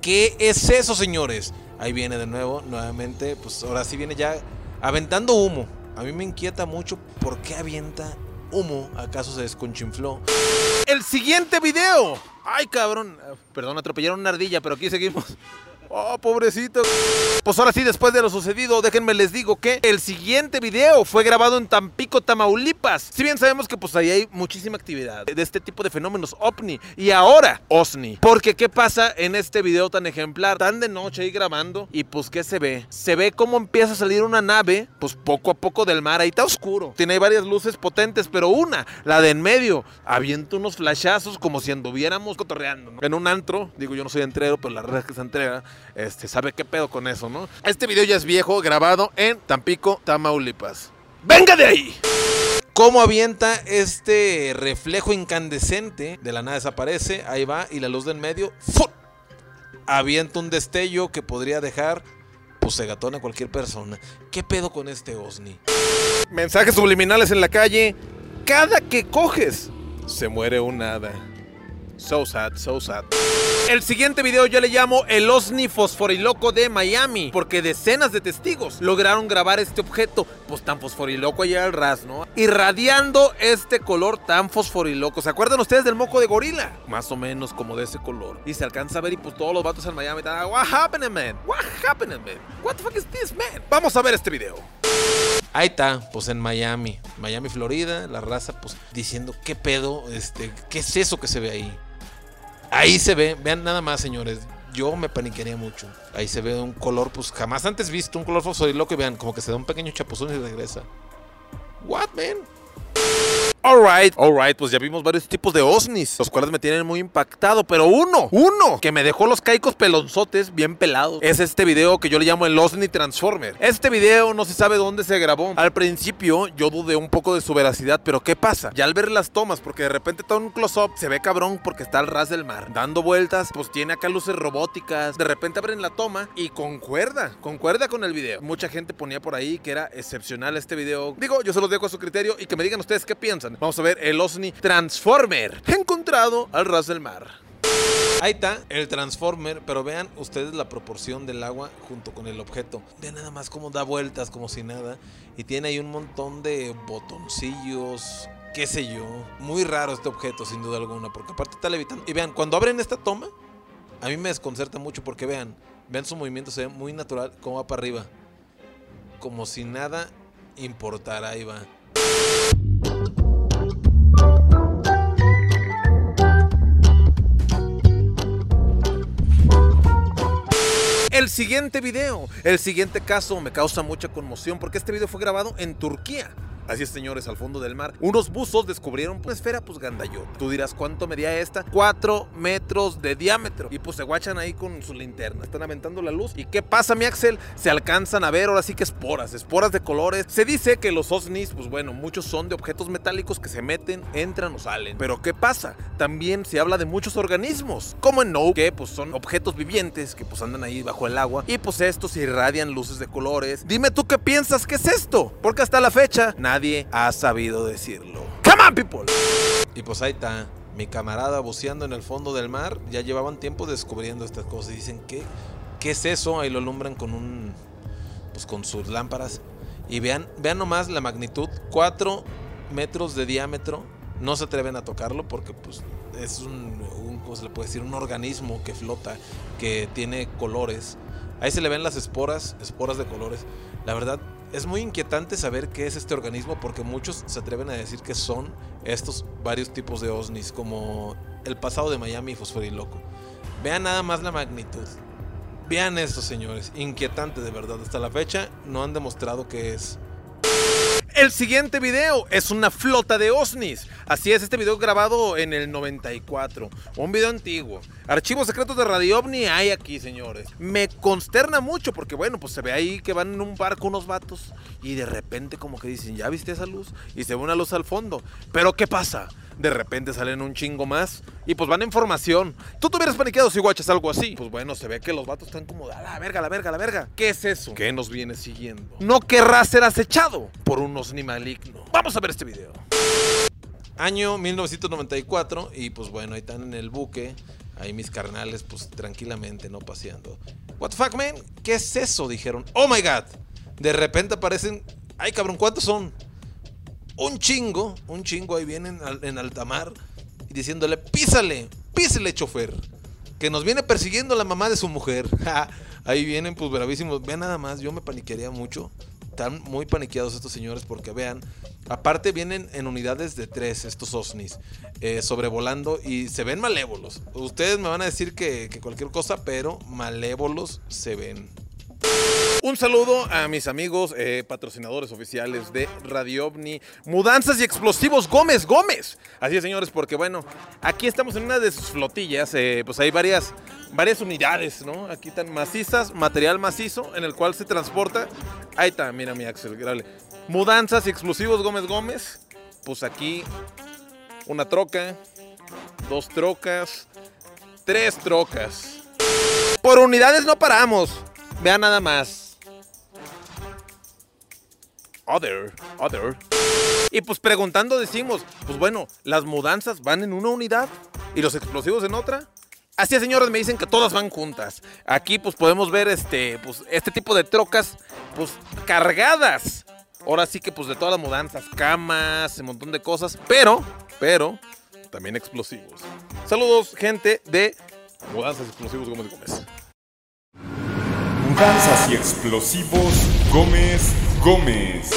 Speaker 6: ¿Qué es eso, señores? Ahí viene de nuevo, nuevamente. Pues ahora sí viene ya aventando humo. A mí me inquieta mucho por qué avienta humo. ¿Acaso se desconchinfló? El siguiente video. Ay, cabrón. Perdón, atropellaron una ardilla, pero aquí seguimos. Oh, pobrecito. Pues ahora sí, después de lo sucedido, déjenme les digo que el siguiente video fue grabado en Tampico, Tamaulipas. Si bien sabemos que pues ahí hay muchísima actividad de este tipo de fenómenos ovni y ahora OSNI. Porque qué pasa en este video tan ejemplar, tan de noche ahí grabando y pues qué se ve? Se ve cómo empieza a salir una nave, pues poco a poco del mar, ahí está oscuro. Tiene varias luces potentes, pero una, la de en medio, avienta unos flashazos como si anduviéramos cotorreando. En un antro, digo yo no soy entrero, pero la verdad es que se entrega, este, sabe qué pedo con eso, ¿no? Este video ya es viejo, grabado en Tampico, Tamaulipas. ¡Venga de ahí! Cómo avienta este reflejo incandescente, de la nada desaparece, ahí va, y la luz del medio, ¡fut! avienta un destello que podría dejar pues a cualquier persona. ¿Qué pedo con este OSNI? Mensajes subliminales en la calle. Cada que coges, se muere un hada. So sad, so sad. El siguiente video yo le llamo el OSNI fosforiloco de Miami, porque decenas de testigos lograron grabar este objeto, pues tan fosforiloco allá al ras, ¿no? Irradiando este color tan fosforiloco. ¿Se acuerdan ustedes del moco de gorila? Más o menos como de ese color. Y se alcanza a ver y pues todos los vatos en Miami están, what happened, man? What happened, man? What the fuck is this, man? Vamos a ver este video. Ahí está, pues en Miami, Miami, Florida, la raza pues diciendo qué pedo, este, qué es eso que se ve ahí. Ahí se ve, vean nada más, señores. Yo me paniquearía mucho. Ahí se ve un color, pues jamás antes visto, un color fosforiloco y vean, como que se da un pequeño chapuzón y regresa. What, man? Alright, alright, pues ya vimos varios tipos de OSNIs, los cuales me tienen muy impactado, pero uno, uno, que me dejó los caicos pelonzotes bien pelados, es este video que yo le llamo el OSNI Transformer. Este video no se sabe dónde se grabó. Al principio yo dudé un poco de su veracidad, pero ¿qué pasa? Ya al ver las tomas, porque de repente está un close-up, se ve cabrón porque está al ras del mar, dando vueltas, pues tiene acá luces robóticas, de repente abren la toma y concuerda, concuerda con el video. Mucha gente ponía por ahí que era excepcional este video. Digo, yo se los dejo a su criterio y que me digan ustedes qué piensan. Vamos a ver el OSNI Transformer, encontrado al ras del mar. Ahí está el Transformer, pero vean ustedes la proporción del agua junto con el objeto. Vean nada más cómo da vueltas como si nada. Y tiene ahí un montón de botoncillos, qué sé yo. Muy raro este objeto, sin duda alguna, porque aparte está levitando. Y vean, cuando abren esta toma, a mí me desconcerta mucho porque vean, vean su movimiento, se ve muy natural, cómo va para arriba. Como si nada importara, ahí va. El siguiente video, el siguiente caso me causa mucha conmoción porque este video fue grabado en Turquía. Así es, señores, al fondo del mar. Unos buzos descubrieron una esfera, pues gandayot. Tú dirás, ¿cuánto medía esta? 4 metros de diámetro. Y pues se guachan ahí con su linterna. Están aventando la luz. ¿Y qué pasa, mi Axel? Se alcanzan a ver ahora sí que esporas, esporas de colores. Se dice que los OSNIs, pues bueno, muchos son de objetos metálicos que se meten, entran o salen. Pero ¿qué pasa? También se habla de muchos organismos, como en No, que pues son objetos vivientes que pues andan ahí bajo el agua. Y pues estos irradian luces de colores. Dime tú qué piensas que es esto. Porque hasta la fecha, nadie ha sabido decirlo. Come on, people. Y pues ahí está. Mi camarada buceando en el fondo del mar. Ya llevaban tiempo descubriendo estas cosas. Y dicen, ¿qué, ¿qué es eso? Ahí lo alumbran con un. Pues con sus lámparas. Y vean, vean nomás la magnitud. 4 metros de diámetro. No se atreven a tocarlo porque pues es un, un ¿cómo se le puede decir? Un organismo que flota, que tiene colores. Ahí se le ven las esporas, esporas de colores. La verdad, es muy inquietante saber qué es este organismo porque muchos se atreven a decir que son estos varios tipos de OSNIs, como el pasado de Miami y Fosforiloco. Vean nada más la magnitud. Vean esto, señores. Inquietante de verdad. Hasta la fecha no han demostrado qué es. El siguiente video es una flota de OSNIs. Así es, este video grabado en el 94. Un video antiguo. Archivos secretos de Radio OVNI hay aquí, señores. Me consterna mucho porque, bueno, pues se ve ahí que van en un barco unos vatos y de repente como que dicen, ¿ya viste esa luz? Y se ve una luz al fondo. Pero ¿qué pasa? De repente salen un chingo más y pues van en formación. Tú te hubieras paniqueado si guachas algo así. Pues bueno, se ve que los vatos están como, a la verga, a la verga, a la verga. ¿Qué es eso? ¿Qué nos viene siguiendo? No querrá ser acechado por un OSNI maligno. Vamos a ver este video. Año 1994 y pues bueno, ahí están en el buque. Ahí mis carnales pues tranquilamente, ¿no? Paseando. What the fuck, man? ¿Qué es eso? Dijeron. Oh my god. De repente aparecen... Ay, cabrón, ¿cuántos son? Un chingo, un chingo ahí vienen en alta mar y diciéndole, písale, písale, chofer. Que nos viene persiguiendo la mamá de su mujer. Ahí vienen, pues bravísimos. Vean nada más, yo me paniquearía mucho. Están muy paniqueados estos señores porque vean. Aparte vienen en unidades de tres estos OSNIs eh, sobrevolando y se ven malévolos. Ustedes me van a decir que cualquier cosa, pero malévolos se ven. Un saludo a mis amigos eh, patrocinadores oficiales de Radio OVNI, Mudanzas y Explosivos Gómez Gómez. Así es, señores, porque bueno, aquí estamos en una de sus flotillas, eh, pues hay varias, varias unidades, ¿no? Aquí están macizas, material macizo en el cual se transporta. Ahí está, mira mi Axel. Mudanzas y Explosivos Gómez Gómez. Pues aquí una troca, dos trocas, tres trocas. Por unidades no paramos. Vean nada más. Other, other. Y pues preguntando decimos, pues bueno, las mudanzas van en una unidad y los explosivos en otra. Así es, señores, me dicen que todas van juntas. Aquí pues podemos ver este, pues, este tipo de trocas pues cargadas. Ahora sí que pues de todas las mudanzas, camas, un montón de cosas, pero, pero, también explosivos. Saludos, gente de Mudanzas Explosivos Gómez Gómez.
Speaker 7: Mudanzas y explosivos Gómez Gómez.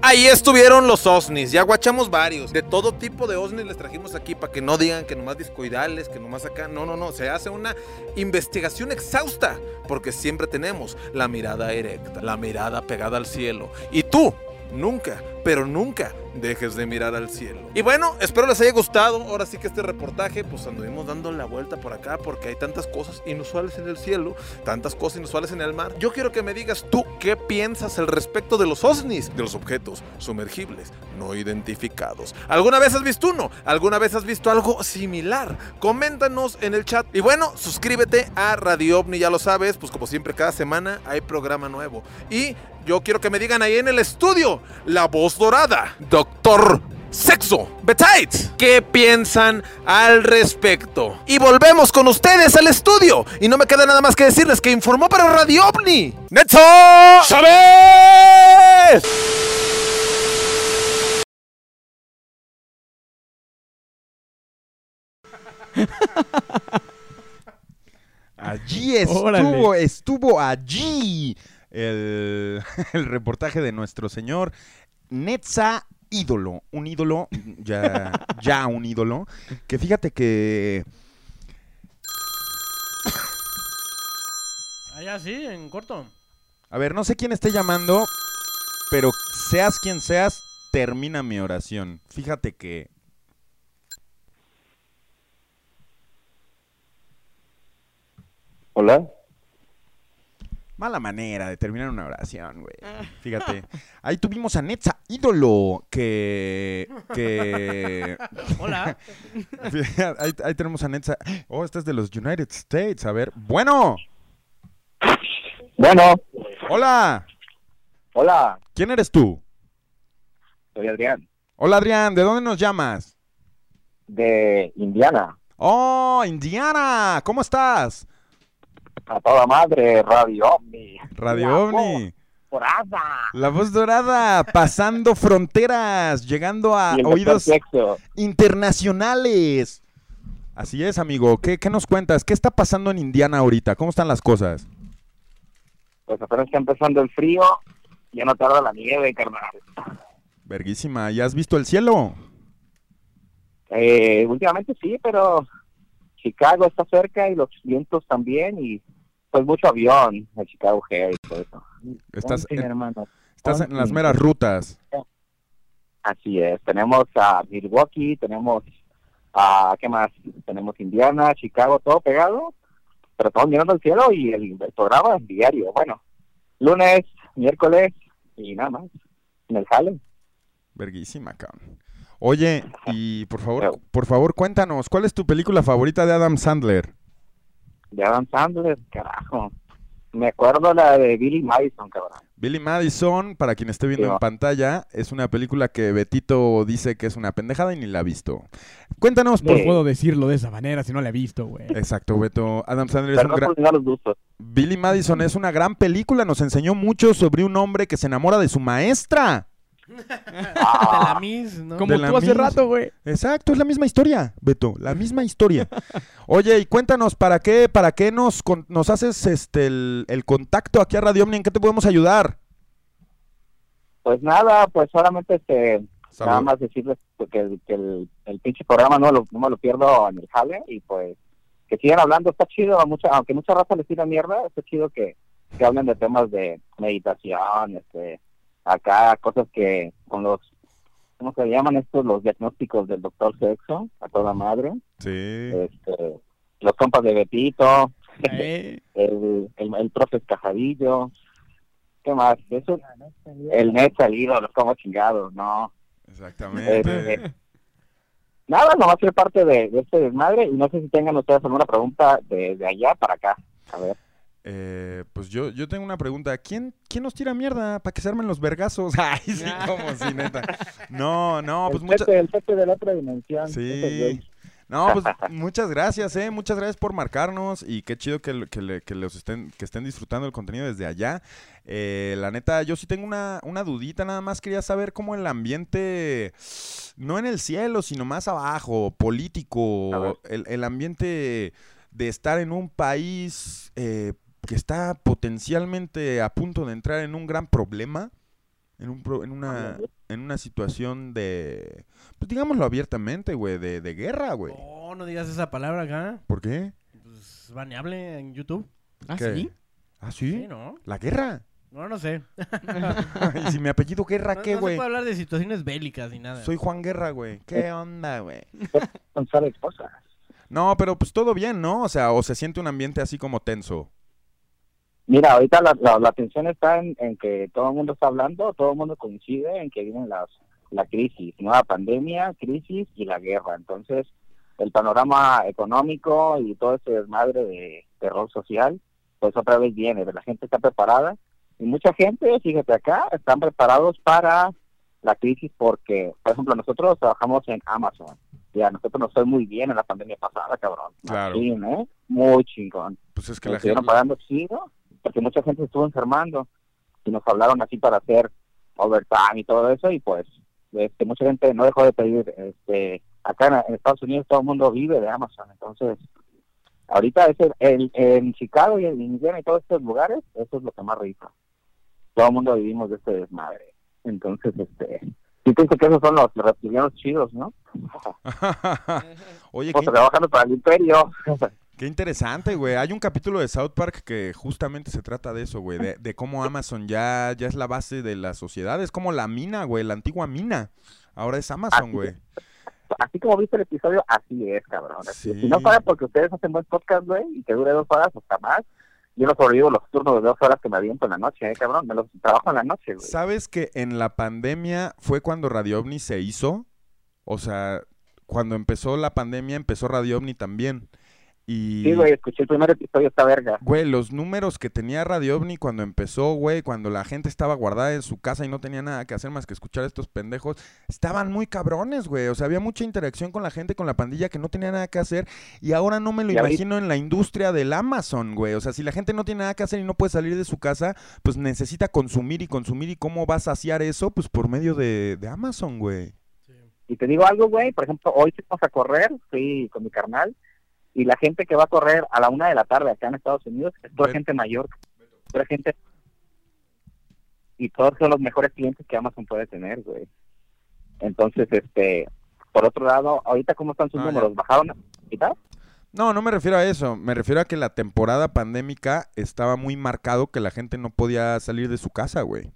Speaker 6: Ahí estuvieron los OSNIs, ya guachamos varios. De todo tipo de OSNIs les trajimos aquí para que no digan que nomás discoidales, que nomás acá. No, no, no. Se hace una investigación exhausta. Porque siempre tenemos la mirada erecta, la mirada pegada al cielo. Y tú, nunca, pero nunca dejes de mirar al cielo. Y bueno, espero les haya gustado. Ahora sí que este reportaje, pues anduvimos dando la vuelta por acá porque hay tantas cosas inusuales en el cielo, tantas cosas inusuales en el mar. Yo quiero que me digas tú qué piensas al respecto de los OSNIs, de los objetos sumergibles no identificados. ¿Alguna vez has visto uno? ¿Alguna vez has visto algo similar? Coméntanos en el chat. Y bueno, suscríbete a Radio OVNI, ya lo sabes, pues como siempre cada semana hay programa nuevo. Y yo quiero que me digan ahí en el estudio, la voz dorada, Doctor sexo, betites. ¿Qué piensan al respecto? Y volvemos con ustedes al estudio. Y no me queda nada más que decirles que informó para Radio OVNI. ¡Netzo! ¡Sabes!
Speaker 1: Allí estuvo,
Speaker 3: Órale.
Speaker 1: estuvo allí el, el reportaje de nuestro señor Netza ídolo, un ídolo, ya, ya un ídolo, que fíjate que
Speaker 2: Allá sí, en corto.
Speaker 1: A ver, no sé quién esté llamando, pero seas quien seas, termina mi oración. Fíjate que...
Speaker 8: Hola.
Speaker 1: Mala manera de terminar una oración, güey. Fíjate. Ahí tuvimos a Netza Ídolo, que... que...
Speaker 2: Hola.
Speaker 1: ahí, ahí tenemos a Netza... Oh, este es de los United States. A ver. Bueno.
Speaker 8: Bueno,
Speaker 1: Hola.
Speaker 8: hola,
Speaker 1: ¿Quién eres tú?
Speaker 8: soy Adrián,
Speaker 1: Hola, Adrián. ¿De dónde nos llamas?
Speaker 8: de Indiana.
Speaker 1: Oh, Indiana. ¿Cómo estás?
Speaker 8: A toda madre, Radio Omni.
Speaker 1: Radio
Speaker 8: La
Speaker 1: OVNI.
Speaker 8: voz dorada.
Speaker 1: La voz dorada, pasando fronteras, llegando a oídos internacionales. Así es, amigo. ¿Qué, qué nos cuentas? ¿Qué está pasando en Indiana ahorita? ¿Cómo están las cosas?
Speaker 8: Pues apenas está empezando el frío, ya no tarda la nieve, carnal.
Speaker 1: Verguísima. ¿Ya has visto el cielo?
Speaker 8: Eh, últimamente sí, pero Chicago está cerca y los vientos también y pues mucho avión, el Chicago Air y todo eso.
Speaker 1: Estás
Speaker 8: Ponte,
Speaker 1: en-
Speaker 8: hermano.
Speaker 1: Estás en las meras rutas.
Speaker 8: Así es, tenemos a Milwaukee, tenemos a, ¿qué más? Tenemos Indiana, Chicago, todo pegado, pero todos mirando al cielo y el, el programa es diario, bueno, lunes, miércoles y nada más, en el jale.
Speaker 1: Verguísima, cabrón. Oye, y por favor, por favor, cuéntanos, ¿cuál es tu película favorita de Adam Sandler?
Speaker 8: De Adam Sandler, carajo. Me acuerdo la de Billy Madison, cabrón.
Speaker 1: Billy Madison, para quien esté viendo
Speaker 8: Sí,
Speaker 1: en pantalla, es una película que Betito dice que es una pendejada y ni la ha visto. Cuéntanos, por
Speaker 3: No
Speaker 8: Sí.
Speaker 3: puedo decirlo de esa manera si no la he visto, güey.
Speaker 1: Exacto, Beto. Adam Sandler es un
Speaker 8: no
Speaker 1: gran...
Speaker 8: por.
Speaker 1: Billy Madison es una gran película, nos enseñó mucho sobre un hombre que se enamora de su maestra.
Speaker 2: De la Miss, ¿no?
Speaker 3: Como tú hace rato, güey.
Speaker 1: Exacto, es la misma historia, Beto, la misma historia. Oye, y cuéntanos, ¿para qué, para qué nos, con- nos haces este el, el contacto aquí a Radio Omni? ¿En qué te podemos ayudar?
Speaker 8: Pues nada, pues solamente este,
Speaker 1: Salud.
Speaker 8: nada más decirles que, el- que el, el pinche programa no, lo, no me lo pierdo en el jale y pues que sigan hablando, está chido, a mucha, aunque mucha raza les tira mierda, está chido que, que hablen de temas de meditación, este, acá cosas que con los, ¿cómo se llaman estos? Los diagnósticos del doctor Sexo, a toda madre,
Speaker 1: Sí.
Speaker 8: este, los compas de Betito,
Speaker 3: Eh,
Speaker 8: el, el, el profe Cajadillo, ¿qué más? Eso, el net salido, los como chingados, no.
Speaker 1: Exactamente.
Speaker 8: Eh, Nada, nomás ser parte de, de este desmadre y no sé si tengan ustedes alguna pregunta de, de allá para acá. A ver.
Speaker 1: Eh, pues yo, yo tengo una pregunta. ¿Quién, ¿Quién nos tira mierda para que se armen los vergazos? Ay, sí, como si, neta. No, no, pues muchas...
Speaker 8: el jefe de la otra dimensión.
Speaker 1: Sí. No, pues muchas gracias, eh. Muchas gracias por marcarnos y qué chido que, que, que los estén, que estén disfrutando el contenido desde allá. Eh, la neta, yo sí tengo una, una dudita, nada más quería saber cómo el ambiente, no en el cielo, sino más abajo, político, el, el ambiente de estar en un país eh, que está potencialmente a punto de entrar en un gran problema, en, un pro- en, una, en una situación de, pues digámoslo abiertamente, güey, de, de guerra, güey.
Speaker 2: No, no digas esa palabra acá.
Speaker 1: ¿Por qué?
Speaker 2: Pues baneable en YouTube.
Speaker 3: ¿Ah,
Speaker 1: ¿Qué?
Speaker 3: sí?
Speaker 1: ¿Ah, sí?
Speaker 2: Sí, ¿no?
Speaker 1: ¿La guerra?
Speaker 2: No, no sé.
Speaker 1: ¿Y si mi apellido Guerra
Speaker 2: No,
Speaker 1: qué,
Speaker 2: no se
Speaker 1: güey?
Speaker 2: puede hablar de situaciones bélicas ni nada.
Speaker 1: Soy Juan Guerra, güey. ¿Qué onda, güey?
Speaker 8: Esposa.
Speaker 1: No, pero pues todo bien, ¿no? O sea, o se siente un ambiente así como tenso.
Speaker 8: Mira, ahorita la, la, la atención está en, en que todo el mundo está hablando, todo el mundo coincide en que vienen las la crisis, nueva pandemia, crisis y la guerra. Entonces, el panorama económico y todo ese desmadre de terror social, pues otra vez viene, la gente está preparada y mucha gente, fíjate acá, están preparados para la crisis porque, por ejemplo, nosotros trabajamos en Amazon y a nosotros nos fue muy bien en la pandemia pasada, cabrón.
Speaker 1: Claro.
Speaker 8: ¿eh? Muy chingón.
Speaker 1: Pues es que
Speaker 8: Nos
Speaker 1: la gente...
Speaker 8: pagando chido porque mucha gente estuvo enfermando y nos hablaron así para hacer overtime y todo eso y pues este, mucha gente no dejó de pedir este acá en, Estados Unidos todo el mundo vive de Amazon entonces ahorita es el, el- en Chicago y en Indiana y todos estos lugares eso es lo que más rico todo el mundo vivimos de este desmadre. Entonces este yo pienso que esos son los reptilianos chidos ¿no?
Speaker 1: Oye, qué,
Speaker 8: Estamos trabajando para el imperio
Speaker 1: qué interesante, güey. Hay un capítulo de South Park que justamente se trata de eso, güey. De, de cómo Amazon ya, ya es la base de la sociedad. Es como la mina, güey. La antigua mina. Ahora es Amazon,
Speaker 8: Así
Speaker 1: güey.
Speaker 8: así como viste el episodio, así es, cabrón. Así.
Speaker 1: Sí.
Speaker 8: Si no fuera porque ustedes hacen buen podcast, güey, y que dure dos horas hasta más, yo no sobrevivo los turnos de dos horas que me aviento en la noche, eh, cabrón. Me los trabajo en la noche, güey.
Speaker 1: ¿Sabes que en la pandemia fue cuando Radio OVNI se hizo? O sea, cuando empezó la pandemia empezó Radio OVNI también. Y...
Speaker 8: Sí, güey, escuché el primer episodio, esta verga.
Speaker 1: Güey, los números que tenía Radio OVNI cuando empezó, güey, cuando la gente estaba guardada en su casa y no tenía nada que hacer más que escuchar a estos pendejos, estaban muy cabrones, güey. O sea, había mucha interacción con la gente, con la pandilla que no tenía nada que hacer. Y ahora no me lo imagino en la industria del Amazon, güey. O sea, si la gente no tiene nada que hacer y no puede salir de su casa, pues necesita consumir y consumir. ¿Y cómo va a saciar eso? Pues por medio de, de Amazon, güey.
Speaker 8: Y te digo algo, güey, por ejemplo, hoy fuimos a correr, fui con mi carnal, y la gente que va a correr a la una de la tarde acá en Estados Unidos es toda gente mayor, toda gente... Y todos son los mejores clientes que Amazon puede tener, güey. Entonces, este, por otro lado, ahorita cómo están sus
Speaker 1: Ah,
Speaker 8: números, ¿bajaron ahorita?
Speaker 1: No, no me refiero a eso. Me refiero a que la temporada pandémica estaba muy marcado que la gente no podía salir de su casa, güey.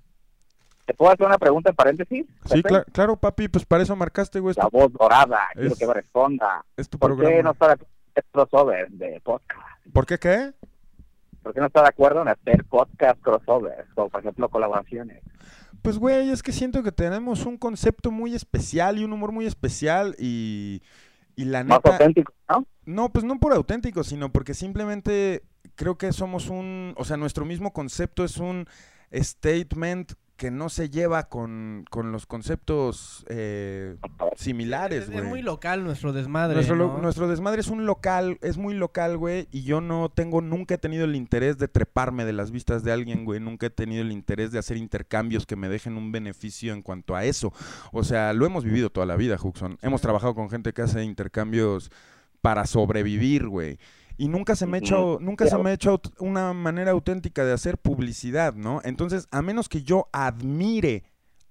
Speaker 8: ¿Te puedo hacer una pregunta en paréntesis?
Speaker 1: Sí, cla- claro, papi, pues para eso marcaste, güey.
Speaker 8: La voz dorada, quiero
Speaker 1: Es-
Speaker 8: que me responda.
Speaker 1: es tu
Speaker 8: ¿Por qué no
Speaker 1: programa.
Speaker 8: está crossover de podcast?
Speaker 1: ¿Por qué qué?
Speaker 8: ¿Por qué no está de acuerdo en hacer podcast crossover? O, por ejemplo, colaboraciones.
Speaker 1: Pues, güey, es que siento que tenemos un concepto muy especial y un humor muy especial y, y la
Speaker 8: Más
Speaker 1: neta...
Speaker 8: auténtico, ¿no?
Speaker 1: No, pues no por auténtico, sino porque simplemente creo que somos un, o sea, nuestro mismo concepto es un statement que no se lleva con, con los conceptos eh, similares,
Speaker 2: Es,
Speaker 1: güey.
Speaker 2: es muy local nuestro desmadre.
Speaker 1: Nuestro, lo-
Speaker 2: ¿no?
Speaker 1: nuestro desmadre es un local, es muy local, güey, y yo no tengo, nunca he tenido el interés de treparme de las vistas de alguien, güey, nunca he tenido el interés de hacer intercambios que me dejen un beneficio en cuanto a eso. O sea, lo hemos vivido toda la vida, Huxon. Hemos trabajado con gente que hace intercambios para sobrevivir, güey. Y nunca se me ha hecho, nunca se me ha hecho una manera auténtica de hacer publicidad, ¿no? Entonces, a menos que yo admire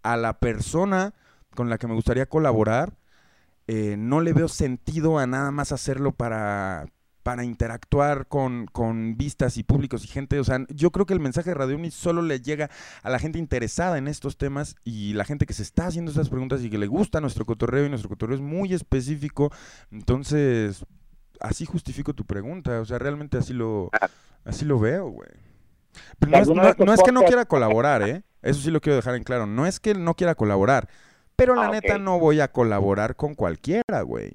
Speaker 1: a la persona con la que me gustaría colaborar, eh, no le veo sentido a nada más hacerlo para, para interactuar con, con vistas y públicos y gente. O sea, yo creo que el mensaje de Radio Uni solo le llega a la gente interesada en estos temas y la gente que se está haciendo estas preguntas y que le gusta nuestro cotorreo y nuestro cotorreo es muy específico. Entonces, así justifico tu pregunta. O sea, realmente así lo, así lo veo, güey. Pero no es,
Speaker 8: ¿Alguno
Speaker 1: no-
Speaker 8: de estos
Speaker 1: no es que no quiera colaborar, ¿eh? Eso sí lo quiero dejar en claro. No es que no quiera colaborar. Pero la
Speaker 8: Ah,
Speaker 1: neta no voy a colaborar con cualquiera, güey.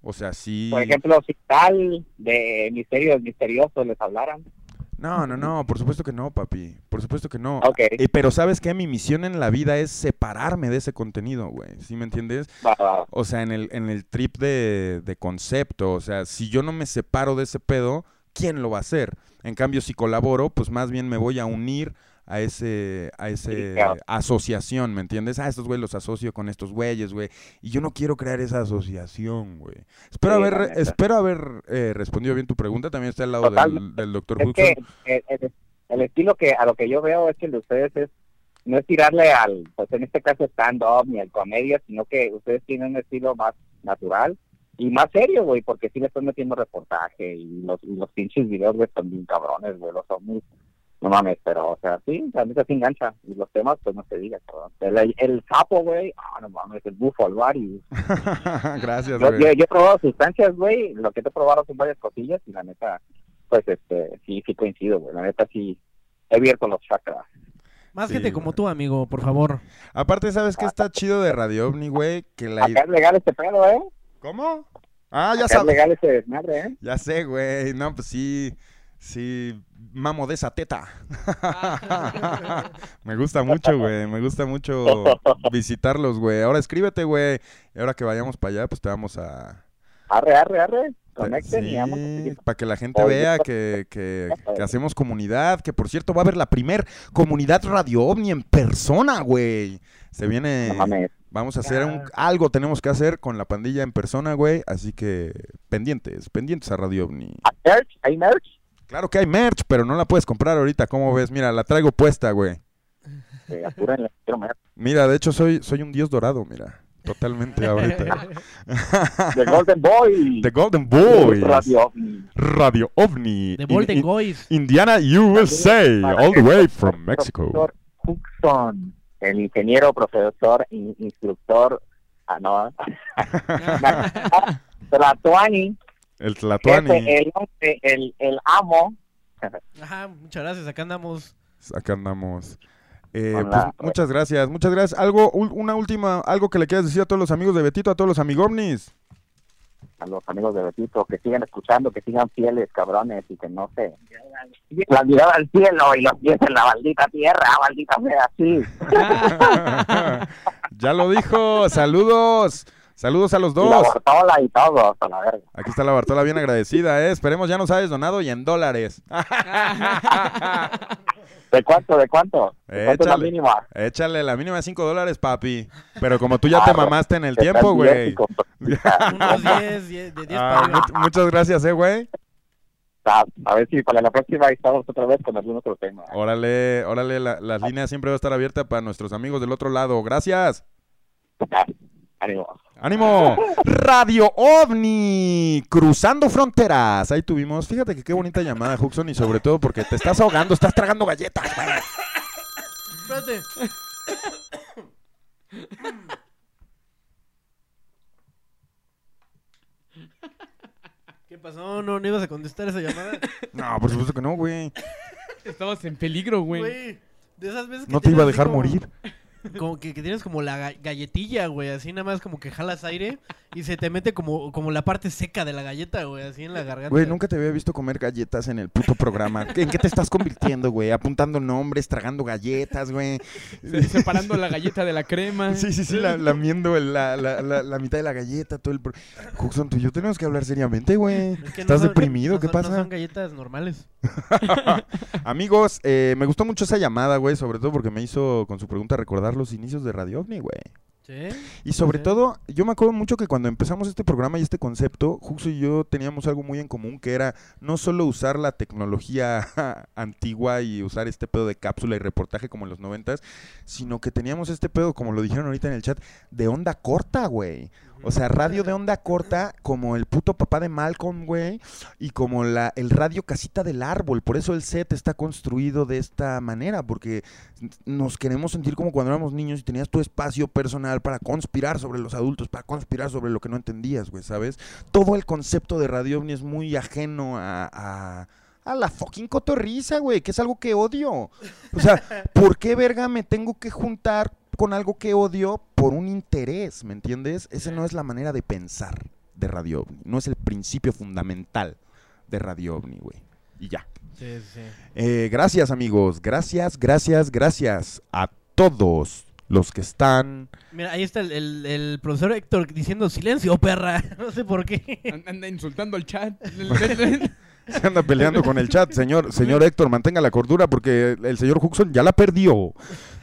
Speaker 1: O sea, sí.
Speaker 8: Por ejemplo, si tal de misterios misteriosos les hablaran.
Speaker 1: No, no, no, por supuesto que no, papi. Por supuesto que no.
Speaker 8: Ok.
Speaker 1: Eh, pero sabes que mi misión en la vida es separarme de ese contenido, güey. ¿Sí me entiendes?
Speaker 8: Va, va, va.
Speaker 1: O sea, en el, en el trip de, de concepto. O sea, si yo no me separo de ese pedo, ¿quién lo va a hacer? En cambio, si colaboro, pues más bien me voy a unir a ese, a ese asociación, ¿me entiendes? Ah, estos güeyes los asocio con estos güeyes, güey. Y yo no quiero crear esa asociación, güey. Espero
Speaker 8: Sí,
Speaker 1: haber, espero haber eh, respondido bien tu pregunta. También está al lado del, del doctor
Speaker 8: Es que el, el- el estilo que a lo que yo veo es que el de ustedes es no es tirarle al, pues en este caso stand-up ni al comedia, sino que ustedes tienen un estilo más natural y más serio, güey, porque sí le están metiendo reportaje y los, y los pinches videos, güey, están bien cabrones, güey, los ovnis, no mames, pero, o sea, sí, la neta se engancha y los temas, pues no se diga, cabrón. El, el sapo, güey, ah, no mames, el bufo, el varius.
Speaker 1: Gracias,
Speaker 8: Yo,
Speaker 1: güey.
Speaker 8: yo, yo he probado sustancias, güey. Lo que te he probado son varias cosillas y la neta, pues este, sí, sí coincido, güey. La neta, sí, he abierto los chakras.
Speaker 2: Más
Speaker 1: Sí,
Speaker 2: gente como tú, amigo, por favor.
Speaker 1: Aparte, ¿sabes qué está chido de Radio OVNI, güey? Que la...
Speaker 8: Acá es legal este pedo, ¿eh?
Speaker 1: ¿Cómo? Ah, ya
Speaker 8: Acá es
Speaker 1: sabes.
Speaker 8: legal este desmadre, ¿eh?
Speaker 1: Ya sé, güey. No, pues sí. Sí, mamo de esa teta. me gusta mucho, güey. Me gusta mucho visitarlos, güey. Ahora escríbete, güey. Y ahora que vayamos para allá, pues te vamos a...
Speaker 8: Arre, arre, arre. Conecten y vamos a
Speaker 1: Sí, para que la gente
Speaker 8: Oye,
Speaker 1: vea
Speaker 8: pues,
Speaker 1: que, que- que hacemos comunidad, que por cierto va a haber la primer comunidad Radio OVNI en persona, güey. Se viene,
Speaker 8: No
Speaker 1: vamos a hacer un- algo, tenemos que hacer con la pandilla en persona, güey, así que pendientes, pendientes a Radio OVNI.
Speaker 8: ¿Hay merch? ¿Hay merch?
Speaker 1: Claro que hay merch, pero no la puedes comprar ahorita, ¿cómo ves? Mira, la traigo puesta, güey.
Speaker 8: Eh, apúrenle, quiero merch.
Speaker 1: Mira, de hecho soy, soy un dios dorado, mira, totalmente ahorita.
Speaker 8: The Golden Boy.
Speaker 1: The Golden Boys,
Speaker 8: Radio OVNI.
Speaker 1: Radio OVNI, In-
Speaker 2: Golden
Speaker 1: in-
Speaker 2: Boys.
Speaker 1: Indiana, USA, all the way from Mexico.
Speaker 8: El ingeniero, profesor, in- instructor, ah, no, Tlatuani,
Speaker 1: El Tlatuani.
Speaker 8: el, hombre, el, el amo,
Speaker 2: Ajá, muchas gracias, acá andamos.
Speaker 1: Acá andamos. Eh, pues, muchas gracias, muchas gracias. Algo, una última, algo que le quieras decir a todos los amigos de Betito, a todos los amigomnis.
Speaker 8: a los amigos de Betito, que sigan escuchando, que sigan fieles, cabrones, y que no se... La mirada al cielo y los pies en la maldita tierra, maldita sea así.
Speaker 1: ya lo dijo, saludos. Saludos a los
Speaker 8: Y la
Speaker 1: dos.
Speaker 8: Bartola y todo, hasta la verga.
Speaker 1: Aquí está la Bartola bien agradecida, ¿eh? Esperemos ya nos hayas donado y en dólares.
Speaker 8: ¿De cuánto, de cuánto? ¿De cuánto es la mínima?
Speaker 1: Échale la mínima de 5 dólares, papi. Pero como tú ya te
Speaker 8: Ah,
Speaker 1: mamaste en el tiempo, güey.
Speaker 2: Unos 10, 10, de 10
Speaker 1: Ah,
Speaker 2: para arriba.
Speaker 1: mu- muchas gracias, eh, güey.
Speaker 8: Ah, A ver si para la próxima estamos otra vez con algún otro tema.
Speaker 1: Órale, órale, la- las líneas siempre va a estar abiertas para nuestros amigos del otro lado. Gracias.
Speaker 8: Ánimo.
Speaker 1: ¡Ánimo! Radio OVNI, cruzando fronteras. Ahí tuvimos, fíjate que qué bonita llamada, Huxon, y sobre todo porque te estás ahogando, estás tragando galletas, güey.
Speaker 2: Espérate. ¿Qué pasó? ¿No, no ibas a contestar esa llamada?
Speaker 1: No, por supuesto que no, güey.
Speaker 3: Estabas en peligro, güey.
Speaker 2: Güey, de esas veces que
Speaker 1: No te iba a
Speaker 2: así
Speaker 1: dejar
Speaker 2: como-
Speaker 1: morir.
Speaker 2: Como que, que tienes como la ga- galletilla, güey, así nada más como que jalas aire y se te mete como, como la parte seca de la galleta, güey, así en la garganta.
Speaker 1: Güey, nunca te había visto comer galletas en el puto programa. ¿En qué te estás convirtiendo, güey? Apuntando nombres, tragando galletas, güey.
Speaker 3: Se- Separando la galleta de la crema.
Speaker 1: Sí, sí, sí, la- lamiendo el- la, la, la, la mitad de la galleta, todo el... pro- Huxon, tú y yo tenemos que hablar seriamente, güey.
Speaker 2: Es que no
Speaker 1: ¿Estás
Speaker 2: son-
Speaker 1: deprimido?
Speaker 2: no
Speaker 1: ¿Qué
Speaker 2: son-
Speaker 1: pasa?
Speaker 2: No son galletas normales.
Speaker 1: Amigos, eh, me gustó mucho esa llamada, güey, sobre todo porque me hizo con su pregunta recordar los inicios de Radio OVNI, güey.
Speaker 2: ¿Sí?
Speaker 1: Y sobre
Speaker 2: Sí.
Speaker 1: todo, yo me acuerdo mucho que cuando empezamos este programa y este concepto, Juxo y yo teníamos algo muy en común, que era no solo usar la tecnología antigua y usar este pedo de cápsula y reportaje como en los noventas, sino que teníamos este pedo, como lo dijeron ahorita en el chat, de onda corta, güey. O sea, radio de onda corta, como el puto papá de Malcolm, güey, y como la, el radio casita del árbol. Por eso el set está construido de esta manera, porque nos queremos sentir como cuando éramos niños y tenías tu espacio personal para conspirar sobre los adultos, para conspirar sobre lo que no entendías, güey, ¿sabes? Todo el concepto de Radio es muy ajeno a a la fucking cotorriza, güey, que es algo que odio. O sea, ¿por qué verga me tengo que juntar con algo que odio por un interés, ¿me entiendes? Esa no es la manera de pensar de Radio OVNI, no es el principio fundamental de Radio OVNI, güey. Y ya.
Speaker 2: Sí, sí.
Speaker 1: Eh, gracias amigos, gracias, gracias, gracias a todos los que están...
Speaker 2: Mira, ahí está el, el, el profesor Héctor diciendo silencio, perra. No sé por qué.
Speaker 3: An- Anda insultando al chat.
Speaker 1: Se anda peleando con el chat, señor, señor Héctor, mantenga la cordura porque el señor Huxon ya la perdió.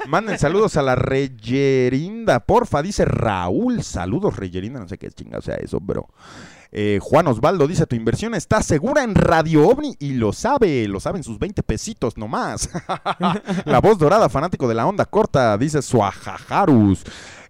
Speaker 1: Manden saludos a la Reyerinda, porfa, dice Raúl. Saludos, Reyerinda, no sé qué chingado sea eso, bro. Eh, Juan Osvaldo dice, tu inversión está segura en Radio OVNI y lo sabe, lo saben sus 20 pesitos nomás. la voz dorada, fanático de la onda corta, dice Suajajarus.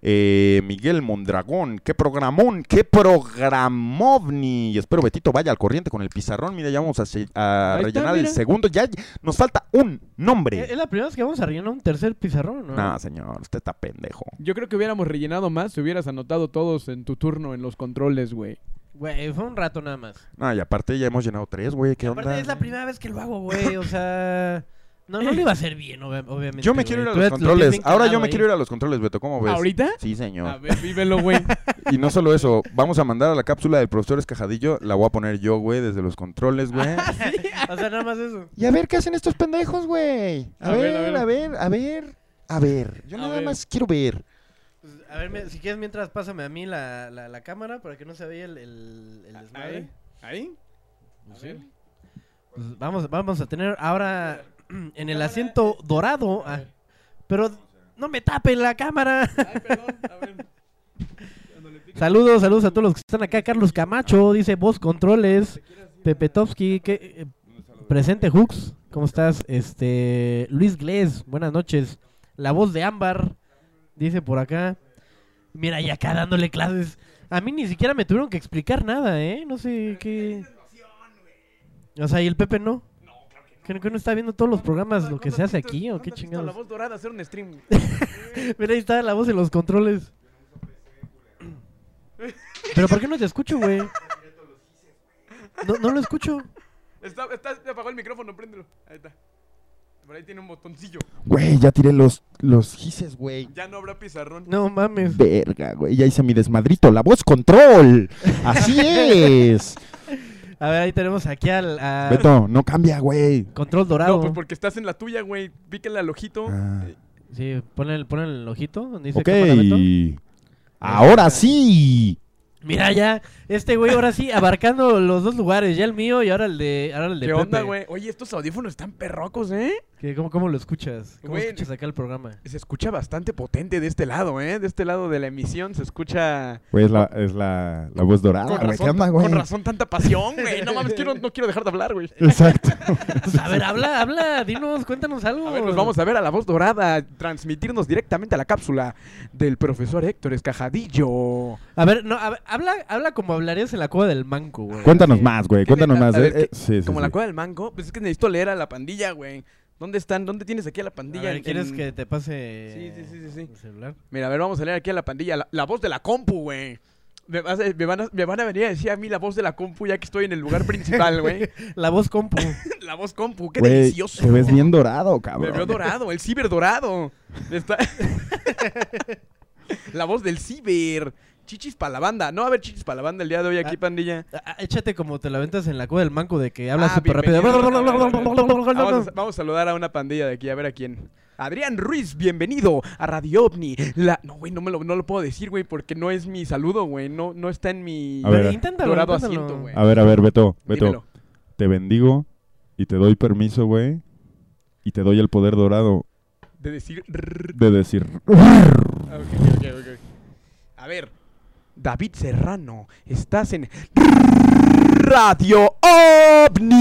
Speaker 1: Eh, Miguel Mondragón, qué programón, qué programovni. Y espero Betito vaya al corriente con el pizarrón. Mira, ya vamos a, se- a
Speaker 3: Ahí está,
Speaker 1: rellenar el segundo. Ya nos falta un
Speaker 2: ¿Es
Speaker 1: nombre.
Speaker 2: es la primera vez que vamos a rellenar un tercer pizarrón, ¿no?
Speaker 1: No, señor, usted está pendejo.
Speaker 3: Yo creo que hubiéramos rellenado más si hubieras anotado todos en tu turno en los controles, güey.
Speaker 2: Güey, fue un rato nada más.
Speaker 1: No, y aparte ya hemos llenado tres, güey. ¿Qué
Speaker 2: Aparte
Speaker 1: onda?
Speaker 2: es la primera vez que lo hago, güey. O sea, No, no le iba a hacer bien, obvia- obviamente.
Speaker 1: Yo me
Speaker 2: güey.
Speaker 1: quiero ir a
Speaker 2: Tú
Speaker 1: los
Speaker 2: lo
Speaker 1: controles. Ahora yo me
Speaker 2: ahí.
Speaker 1: quiero ir a los controles, Beto. ¿Cómo ves?
Speaker 3: ¿Ahorita?
Speaker 1: Sí,
Speaker 3: A
Speaker 1: señor.
Speaker 3: ver, vívelo, güey.
Speaker 1: Y no solo eso, vamos a mandar a la cápsula del profesor Escajadillo. La voy a poner yo, güey, desde los controles, güey.
Speaker 2: O sea, nada más eso.
Speaker 1: Y a ver qué hacen estos pendejos, güey. A,
Speaker 3: A ver,
Speaker 1: ver,
Speaker 3: a ver.
Speaker 1: a ver, a ver, a ver. Yo
Speaker 3: A
Speaker 1: nada
Speaker 3: ver.
Speaker 1: más quiero ver.
Speaker 2: Pues, a ver, me- si quieres, mientras pásame a mí la, la, la cámara para que no se vea el, el, el desmadre.
Speaker 3: ¿Ahí? ¿Ahí?
Speaker 2: Pues sí. Pues vamos, vamos a tener ahora en el asiento dorado. ah, pero no me tape la cámara.
Speaker 3: Ay, perdón. A ver.
Speaker 2: Saludos, saludos a todos los que están acá. Carlos Camacho dice voz controles. Pepe Topsky, que, eh, presente Hooks. ¿Cómo estás? Este Luis Glés, buenas noches. La voz de Ámbar, dice por acá. Mira, y acá dándole clases. A mí ni siquiera me tuvieron que explicar nada, ¿eh? No sé qué. O sea, ¿y el Pepe no? ¿Que, que no está viendo todos los programas, lo que se hace aquí o qué
Speaker 3: La
Speaker 2: chingados?
Speaker 3: voz dorada, hacer un stream.
Speaker 2: Mira, ahí está la voz de los controles. Pero ¿por qué no te escucho, güey? No, no lo escucho.
Speaker 3: Está, está, se apagó el micrófono, préndelo. Ahí está. Por ahí tiene un botoncillo.
Speaker 1: Güey, ya tiré los, los gises, güey.
Speaker 3: Ya no habrá pizarrón.
Speaker 2: No mames.
Speaker 1: Verga, güey. Ya hice mi desmadrito. La voz control. Así es.
Speaker 2: A ver, ahí tenemos aquí al a
Speaker 1: Beto, no cambia, güey.
Speaker 2: control dorado.
Speaker 3: No, pues porque estás en la tuya, güey. Píquenle al ojito.
Speaker 1: Ah.
Speaker 2: Sí, pon el, pon el ojito donde dice
Speaker 1: Ok. Ahora sí.
Speaker 2: Mira ya, este güey ahora sí abarcando los dos lugares, ya el mío y ahora el de ahora el de
Speaker 3: ¿Qué
Speaker 2: Pepe.
Speaker 3: onda, güey? Oye, estos audífonos están perrocos, ¿eh?
Speaker 2: ¿Qué- ¿Cómo, ¿Cómo lo escuchas? ¿Cómo
Speaker 3: Güey,
Speaker 2: escuchas acá el programa?
Speaker 3: Se escucha bastante potente de este lado, ¿eh? De este lado de la emisión se escucha...
Speaker 1: Güey, es la, es la, la voz dorada,
Speaker 3: con,
Speaker 1: güey.
Speaker 3: razón,
Speaker 1: ¿Qué onda, güey?
Speaker 3: con razón tanta pasión, güey. No mames, quiero, no quiero dejar de hablar, güey.
Speaker 1: Exacto.
Speaker 2: Pues, a ver, habla, habla, dinos, cuéntanos algo.
Speaker 3: A ver, nos vamos a ver a la voz dorada, transmitirnos directamente a la cápsula del profesor Héctor Escajadillo.
Speaker 2: A ver, no, a ver, habla, habla como hablarías en la cueva del manco, güey.
Speaker 1: Cuéntanos más, güey.
Speaker 3: ¿Qué
Speaker 1: Cuéntanos más.
Speaker 3: ver,
Speaker 1: Eh, eh,
Speaker 3: ¿qué-
Speaker 1: sí, sí,
Speaker 3: Como la cueva del mango, pues es que necesito leer a la pandilla, güey. ¿Dónde están? ¿Dónde tienes aquí a la
Speaker 2: A
Speaker 3: pandilla?
Speaker 2: ver,
Speaker 3: En-
Speaker 2: ¿quieres
Speaker 3: en-
Speaker 2: que te pase
Speaker 3: Sí, sí, sí, sí, sí.
Speaker 2: el celular?
Speaker 3: Mira, a ver, vamos a leer aquí a la pandilla. La, la voz de la compu, güey. Me, a- me van a, me van a venir a decir a mí la voz de la compu ya que estoy en el lugar principal, güey.
Speaker 2: La voz compu.
Speaker 3: la voz compu, qué delicioso.
Speaker 1: Te ves bien dorado,
Speaker 3: Me
Speaker 1: cabrón.
Speaker 3: veo dorado, el ciber dorado. Está... la voz del ciber. Chichis para la banda. No va a haber chichis para la banda el día de hoy aquí,
Speaker 2: Ah.
Speaker 3: pandilla.
Speaker 2: Ah, ah, échate como te la ventas en la cueva del manco de que hablas
Speaker 3: Ah,
Speaker 2: súper rápido.
Speaker 3: Vamos, a, vamos a saludar a una pandilla de aquí, a ver a quién. Adrián Ruiz, bienvenido a Radio OVNI. La... No, güey, no, me lo, no lo puedo decir, güey, porque no es mi saludo, güey. No, no está en mi
Speaker 1: A ver.
Speaker 2: inténtalo,
Speaker 3: dorado
Speaker 2: inténtalo.
Speaker 3: asiento, güey.
Speaker 1: A ver, a ver, Beto. Beto,
Speaker 3: Dímelo.
Speaker 1: te bendigo y te doy permiso, güey. Y te doy el poder dorado
Speaker 3: De decir...
Speaker 1: de decir.
Speaker 3: Ah, ok, ok, ok. A ver, David Serrano, estás en Radio OVNI.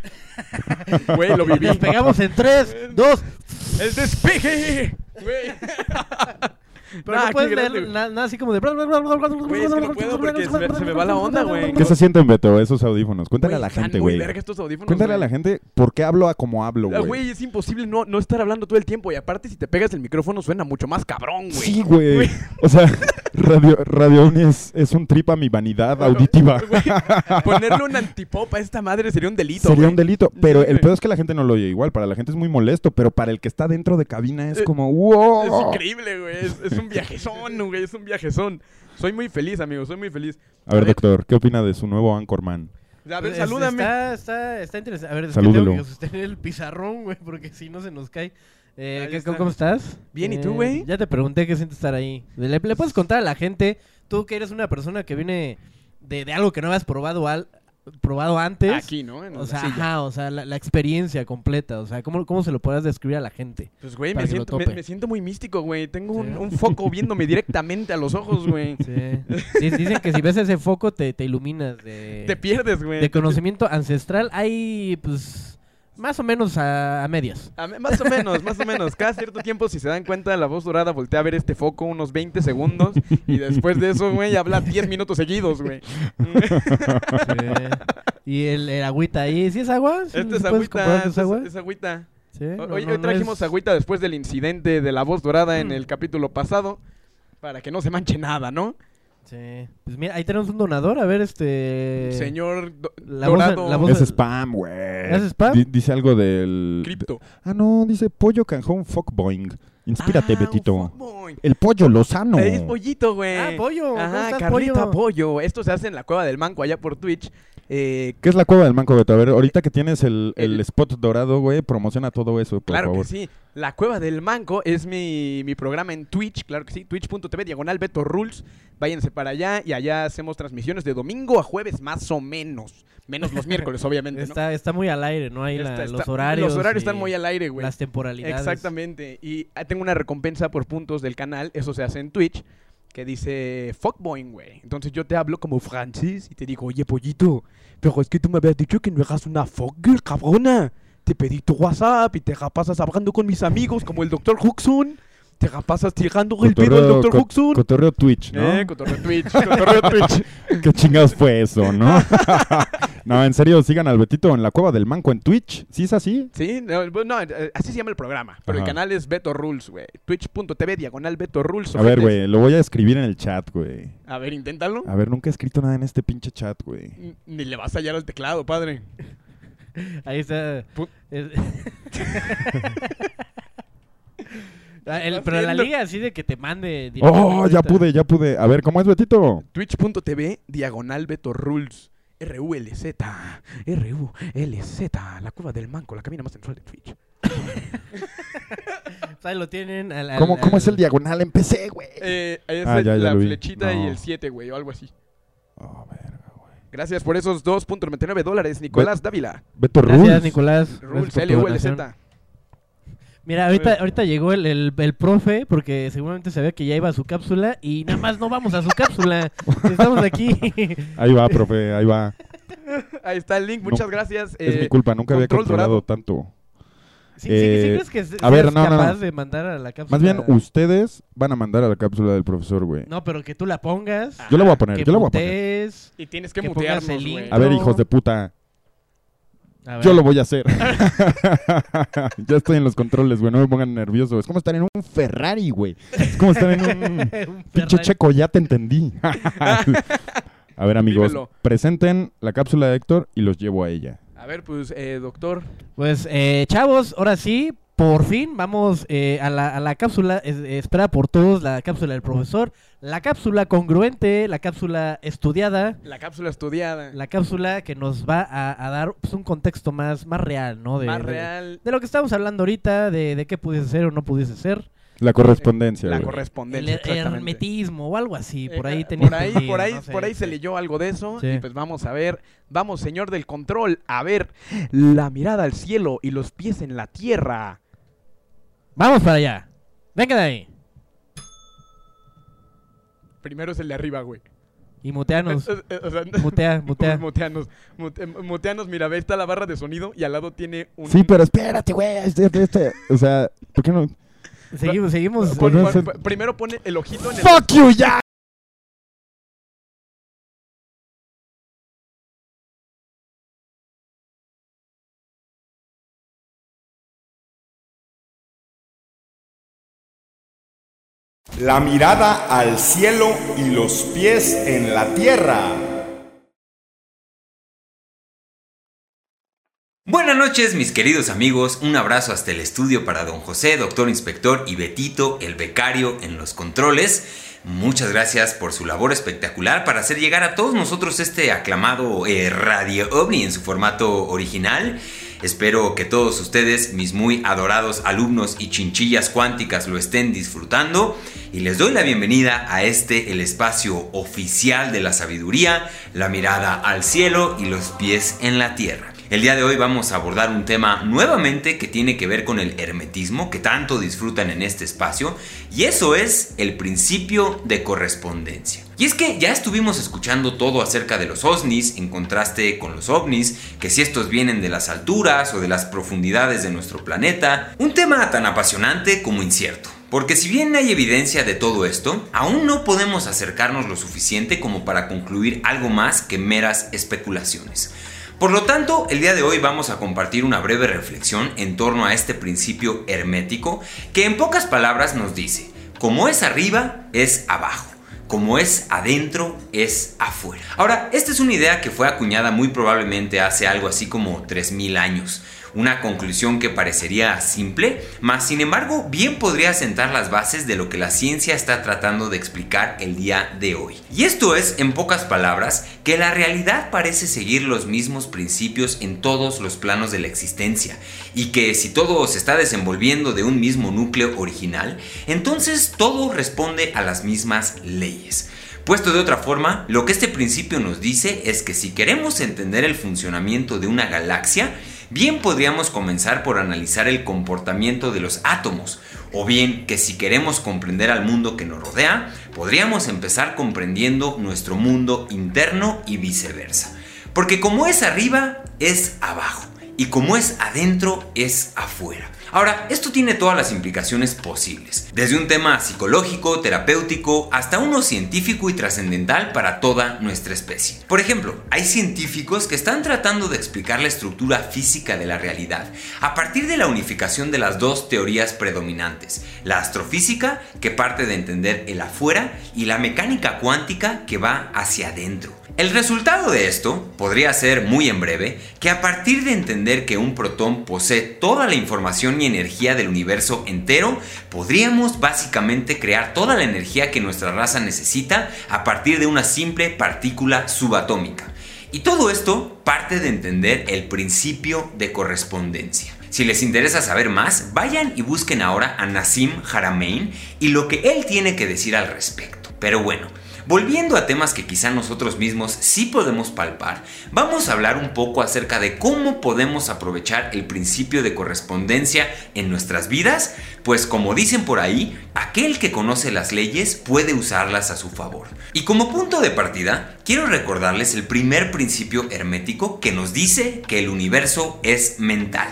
Speaker 3: Güey, lo viví.
Speaker 2: Nos pegamos en 3, 2.
Speaker 3: ¡El despeje! Güey.
Speaker 2: Pero
Speaker 3: Nah,
Speaker 2: no
Speaker 3: qué
Speaker 2: puedes leer nada así como de.
Speaker 3: Güey, es que no puedo porque se me- se me va la onda, güey.
Speaker 1: ¿Qué se sienten, Beto, esos audífonos? Cuéntale a
Speaker 3: Güey,
Speaker 1: la gente, güey. Cuéntale a
Speaker 3: güey.
Speaker 1: la gente por qué hablo a como hablo,
Speaker 3: Ah,
Speaker 1: güey.
Speaker 3: Güey, es imposible no, no estar hablando todo el tiempo. Y aparte, si te pegas el micrófono, suena mucho más cabrón, güey.
Speaker 1: Sí, güey. O sea, Radio, Radio Ovni es, es un trip a mi vanidad
Speaker 3: Bueno,
Speaker 1: auditiva.
Speaker 3: güey, ponerle un antipop a esta madre sería un delito.
Speaker 1: Sería un delito, pero
Speaker 3: Sí,
Speaker 1: el pedo es que la gente no lo oye igual. Para la gente es muy molesto, pero para el que está dentro de cabina es
Speaker 3: Eh,
Speaker 1: como, wow.
Speaker 3: Es increíble, güey. Es, es un viajezón, güey. Es un viajezón. Soy muy feliz, amigo. Soy muy feliz.
Speaker 1: A ver, doctor, ¿qué opina de su nuevo Anchorman?
Speaker 3: A ver,
Speaker 2: Pues,
Speaker 3: salúdame.
Speaker 2: Está, está, está interesante. A ver, es que
Speaker 1: Salúdelo.
Speaker 2: tengo que sostener el pizarrón, güey, porque si no se nos cae. Eh, ¿qué-
Speaker 3: está.
Speaker 2: ¿Cómo estás?
Speaker 3: Bien, ¿y tú,
Speaker 2: Eh,
Speaker 3: güey?
Speaker 2: Ya te pregunté qué sientes estar ahí. ¿Le, le puedes contar a la gente, tú que eres una persona que viene de, de algo que no habías probado, al, probado antes?
Speaker 3: Aquí, ¿no? En
Speaker 2: O sea, ajá, o sea, la, la experiencia completa. O sea, ¿cómo, ¿cómo se lo podrás describir a la gente?
Speaker 3: Pues, güey, me siento, me, siento muy místico, güey. Tengo un,
Speaker 2: Sí.
Speaker 3: un foco viéndome directamente a los ojos, güey.
Speaker 2: Sí. Dic- Dicen que si ves ese foco te, te iluminas de,
Speaker 3: Te pierdes, güey.
Speaker 2: de conocimiento ancestral. Hay, pues, más o menos a, a medias.
Speaker 3: A más o menos, más o menos. Cada cierto tiempo, si se dan cuenta, la voz dorada voltea a ver este foco unos 20 segundos. Y después de eso, güey, habla 10 minutos seguidos, güey.
Speaker 2: Y el, el agüita ahí, ¿sí es agua? ¿Sí
Speaker 3: Este es agüita. Es,
Speaker 2: agua?
Speaker 3: es agüita.
Speaker 2: Sí,
Speaker 3: Hoy,
Speaker 2: no,
Speaker 3: hoy
Speaker 2: no, no
Speaker 3: trajimos
Speaker 2: es-
Speaker 3: agüita después del incidente de la voz dorada en
Speaker 2: Mm.
Speaker 3: el capítulo pasado. Para que no se manche nada, ¿no?
Speaker 2: Sí. Pues mira, ahí tenemos un donador. A ver, este.
Speaker 3: Señor Do-
Speaker 2: la voz
Speaker 3: Dorado
Speaker 2: la voz
Speaker 1: Es
Speaker 2: de-
Speaker 1: spam, güey.
Speaker 2: ¿Es spam?
Speaker 1: Di- dice algo del...
Speaker 3: Cripto.
Speaker 1: Ah, no, dice pollo canjón fuckboing. Inspírate,
Speaker 3: Ah,
Speaker 1: Betito. El pollo Lozano.
Speaker 3: Es pollito, güey.
Speaker 2: Ah, pollo. ¿Cómo
Speaker 3: Ajá, Carlita
Speaker 2: pollo?
Speaker 3: pollo. Esto se hace en la cueva del manco allá por Twitch. Eh,
Speaker 1: ¿Qué es la cueva del manco, Beto? A ver, ahorita que tienes el, el
Speaker 3: El-
Speaker 1: spot dorado, güey, promociona todo eso, por
Speaker 3: claro
Speaker 1: favor.
Speaker 3: que sí. La cueva del manco es mi, mi programa en Twitch, claro que sí. Twitch.tv diagonal Beto Rules. Váyanse para allá y allá hacemos transmisiones de domingo a jueves más o menos. Menos los miércoles, obviamente, ¿no?
Speaker 2: Está, está muy al aire, ¿no? Ahí la-
Speaker 3: Está-
Speaker 2: los horarios.
Speaker 3: Los horarios están muy al aire, güey.
Speaker 2: Las temporalidades.
Speaker 3: Exactamente. Y ah, tengo una recompensa por puntos del canal, eso se hace en Twitch, que dice fuckboy, güey. Entonces yo te hablo como Francis y te digo, oye, pollito, pero es que tú me habías dicho que no eras una fuckgirl, cabrona. Te pedí tu WhatsApp y te la hablando con mis amigos como el Dr. Huxon. Te la pasas tirando el pedo al
Speaker 1: co-
Speaker 3: Huxon.
Speaker 1: Cotorreo Twitch, ¿no?
Speaker 3: Eh, cotorreo Twitch, cotorreo Twitch.
Speaker 1: ¿Qué chingados fue eso, no? no, en serio, sigan al Betito en la cueva del manco en Twitch. ¿Sí es así?
Speaker 3: Sí, no, pues, no, eh, así se llama el programa. Pero el canal es Beto Rules, güey. Twitch.tv diagonal Beto Rules.
Speaker 1: A ver, güey, lo voy a escribir en el chat, güey.
Speaker 3: A ver, inténtalo.
Speaker 1: A ver, nunca he escrito nada en este pinche chat, güey.
Speaker 3: Ni le vas a hallar al teclado, padre.
Speaker 2: Ahí está.
Speaker 3: Pu-
Speaker 2: Es- el- pero la liga así de que te mande.
Speaker 1: Oh, ya pude, ya pude. A ver, ¿cómo es Betito?
Speaker 3: Twitch.tv diagonal Beto Rules. R-U-L-Z. R-U-L-Z. La curva del manco, la cabina más sensual de Twitch.
Speaker 2: O sea, lo tienen al, al-
Speaker 1: ¿Cómo, cómo es el diagonal? Empecé, güey.
Speaker 3: Eh, ahí es
Speaker 1: Ah,
Speaker 3: el-
Speaker 1: ya, ya
Speaker 3: la flechita y el 7, güey, o algo así.
Speaker 1: Oh, verga, güey.
Speaker 3: Gracias por esos 2.99 dólares, Nicolás Dávila.
Speaker 1: Beto
Speaker 2: Gracias,
Speaker 1: Rules.
Speaker 2: Nicolás. Gracias
Speaker 3: Rules,
Speaker 2: por tu
Speaker 3: L-U-L-Z.
Speaker 2: Mira, ahorita, ahorita llegó el, el, el profe porque seguramente sabía que ya iba a su cápsula y nada más no vamos a su cápsula. Estamos aquí.
Speaker 1: Ahí va, profe, ahí va.
Speaker 3: Ahí está el link, muchas gracias.
Speaker 1: es
Speaker 3: Eh,
Speaker 1: mi culpa, nunca había
Speaker 3: control
Speaker 1: controlado
Speaker 3: dorado.
Speaker 1: tanto.
Speaker 2: ¿Sí, sí,
Speaker 1: Eh,
Speaker 2: sí crees que se-
Speaker 1: a ver, no, no, no.
Speaker 2: capaz de mandar a la cápsula?
Speaker 1: Más bien, ustedes van a mandar a la cápsula del profesor, güey.
Speaker 2: No, pero que tú la pongas.
Speaker 1: Yo la voy a poner, yo la voy a poner.
Speaker 3: Y tienes que,
Speaker 2: que
Speaker 3: mutearnos,
Speaker 2: el
Speaker 3: güey.
Speaker 2: link.
Speaker 1: A ver, hijos de puta. Yo lo voy a hacer. ya estoy en los controles, güey, no me pongan nervioso. Es como estar en un Ferrari, güey. Es como estar en un
Speaker 2: Un
Speaker 1: pinche
Speaker 2: Ferrari.
Speaker 1: checo, ya te entendí. a ver, amigos,
Speaker 3: Dímelo.
Speaker 1: presenten la cápsula de Héctor y los llevo a ella.
Speaker 3: A ver, pues, eh, doctor.
Speaker 2: Pues, eh, chavos, ahora sí, por fin vamos eh, a, la, a la cápsula. es- espera por todos la cápsula del profesor. La cápsula congruente, la cápsula estudiada.
Speaker 3: La cápsula estudiada.
Speaker 2: La cápsula que nos va a, a dar pues, un contexto más, más real, ¿no? De,
Speaker 3: más
Speaker 2: de-
Speaker 3: real.
Speaker 2: de lo que estamos hablando ahorita, de, de qué pudiese ser o no pudiese ser.
Speaker 1: La correspondencia,
Speaker 3: La
Speaker 1: güey.
Speaker 2: El
Speaker 3: correspondencia. exactamente.
Speaker 2: hermetismo o algo así, por
Speaker 3: Eh,
Speaker 2: ahí
Speaker 3: ah,
Speaker 2: tenía
Speaker 3: por ahí, por ahí,
Speaker 2: no sé,
Speaker 3: por ahí se leyó algo de eso.
Speaker 2: Sí.
Speaker 3: Y pues vamos a ver. Vamos, señor del control, a ver la mirada al cielo y los pies en la tierra.
Speaker 2: Vamos para allá. Venga de ahí.
Speaker 3: Primero es el de arriba, güey.
Speaker 2: Y muteanos.
Speaker 3: O sea,
Speaker 2: Mutea, mutea.
Speaker 3: Muteanos. Mute- muteanos, mira, ve, está la barra de sonido y al lado tiene un.
Speaker 1: Sí, pero espérate, güey. Este, este, o sea, ¿por qué no?
Speaker 2: Seguimos, seguimos.
Speaker 3: Pon-
Speaker 1: Pues
Speaker 3: pon- pon- primero pone el ojito en el.
Speaker 1: ¡Fuck you, ya!
Speaker 7: La mirada al cielo y los pies en la tierra.
Speaker 9: Buenas noches mis queridos amigos, un abrazo hasta el estudio para don José, doctor inspector y Betito, el becario en los controles. Muchas gracias por su labor espectacular para hacer llegar a todos nosotros este aclamado eh, Radio OVNI en su formato original. Espero que todos ustedes, mis muy adorados alumnos y chinchillas cuánticas, lo estén disfrutando y les doy la bienvenida a este, el espacio oficial de la sabiduría, la mirada al cielo y los pies en la tierra. El día de hoy vamos a abordar un tema nuevamente que tiene que ver con el hermetismo que tanto disfrutan en este espacio y eso es el principio de correspondencia. Y es que ya estuvimos escuchando todo acerca de los OSNIs en contraste con los ovnis, que si estos vienen de las alturas o de las profundidades de nuestro planeta, un tema tan apasionante como incierto. Porque si bien hay evidencia de todo esto, aún no podemos acercarnos lo suficiente como para concluir algo más que meras especulaciones. Por lo tanto, el día de hoy vamos a compartir una breve reflexión en torno a este principio hermético que en pocas palabras nos dice, como es arriba, es abajo. como es adentro, es afuera. Ahora, esta es una idea que fue acuñada muy probablemente hace algo así como 3.000 años. Una conclusión que parecería simple, mas sin embargo bien podría sentar las bases de lo que la ciencia está tratando de explicar el día de hoy. Y esto es, en pocas palabras, que la realidad parece seguir los mismos principios en todos los planos de la existencia, y que si todo se está desenvolviendo de un mismo núcleo original, entonces todo responde a las mismas leyes. Puesto de otra forma, lo que este principio nos dice es que si queremos entender el funcionamiento de una galaxia, bien podríamos comenzar por analizar el comportamiento de los átomos, o bien que si queremos comprender al mundo que nos rodea, podríamos empezar comprendiendo nuestro mundo interno y viceversa. Porque como es arriba, es abajo, y como es adentro, es afuera. Ahora, esto tiene todas las implicaciones posibles, desde un tema psicológico, terapéutico, hasta uno científico y trascendental para toda nuestra especie. Por ejemplo, hay científicos que están tratando de explicar la estructura física de la realidad a partir de la unificación de las dos teorías predominantes, la astrofísica, que parte de entender el afuera, y la mecánica cuántica, que va hacia adentro. El resultado de esto podría ser muy en breve que a partir de entender que un protón posee toda la información y energía del universo entero, podríamos básicamente crear toda la energía que nuestra raza necesita a partir de una simple partícula subatómica. Y todo esto parte de entender el principio de correspondencia. Si les interesa saber más, vayan y busquen ahora a Nassim Haramein y lo que él tiene que decir al respecto. Pero bueno, Volviendo a temas que quizá nosotros mismos sí podemos palpar, vamos a hablar un poco acerca de cómo podemos aprovechar el principio de correspondencia en nuestras vidas, pues como dicen por ahí, aquel que conoce las leyes puede usarlas a su favor. Y como punto de partida, quiero recordarles el primer principio hermético que nos dice que el universo es mental.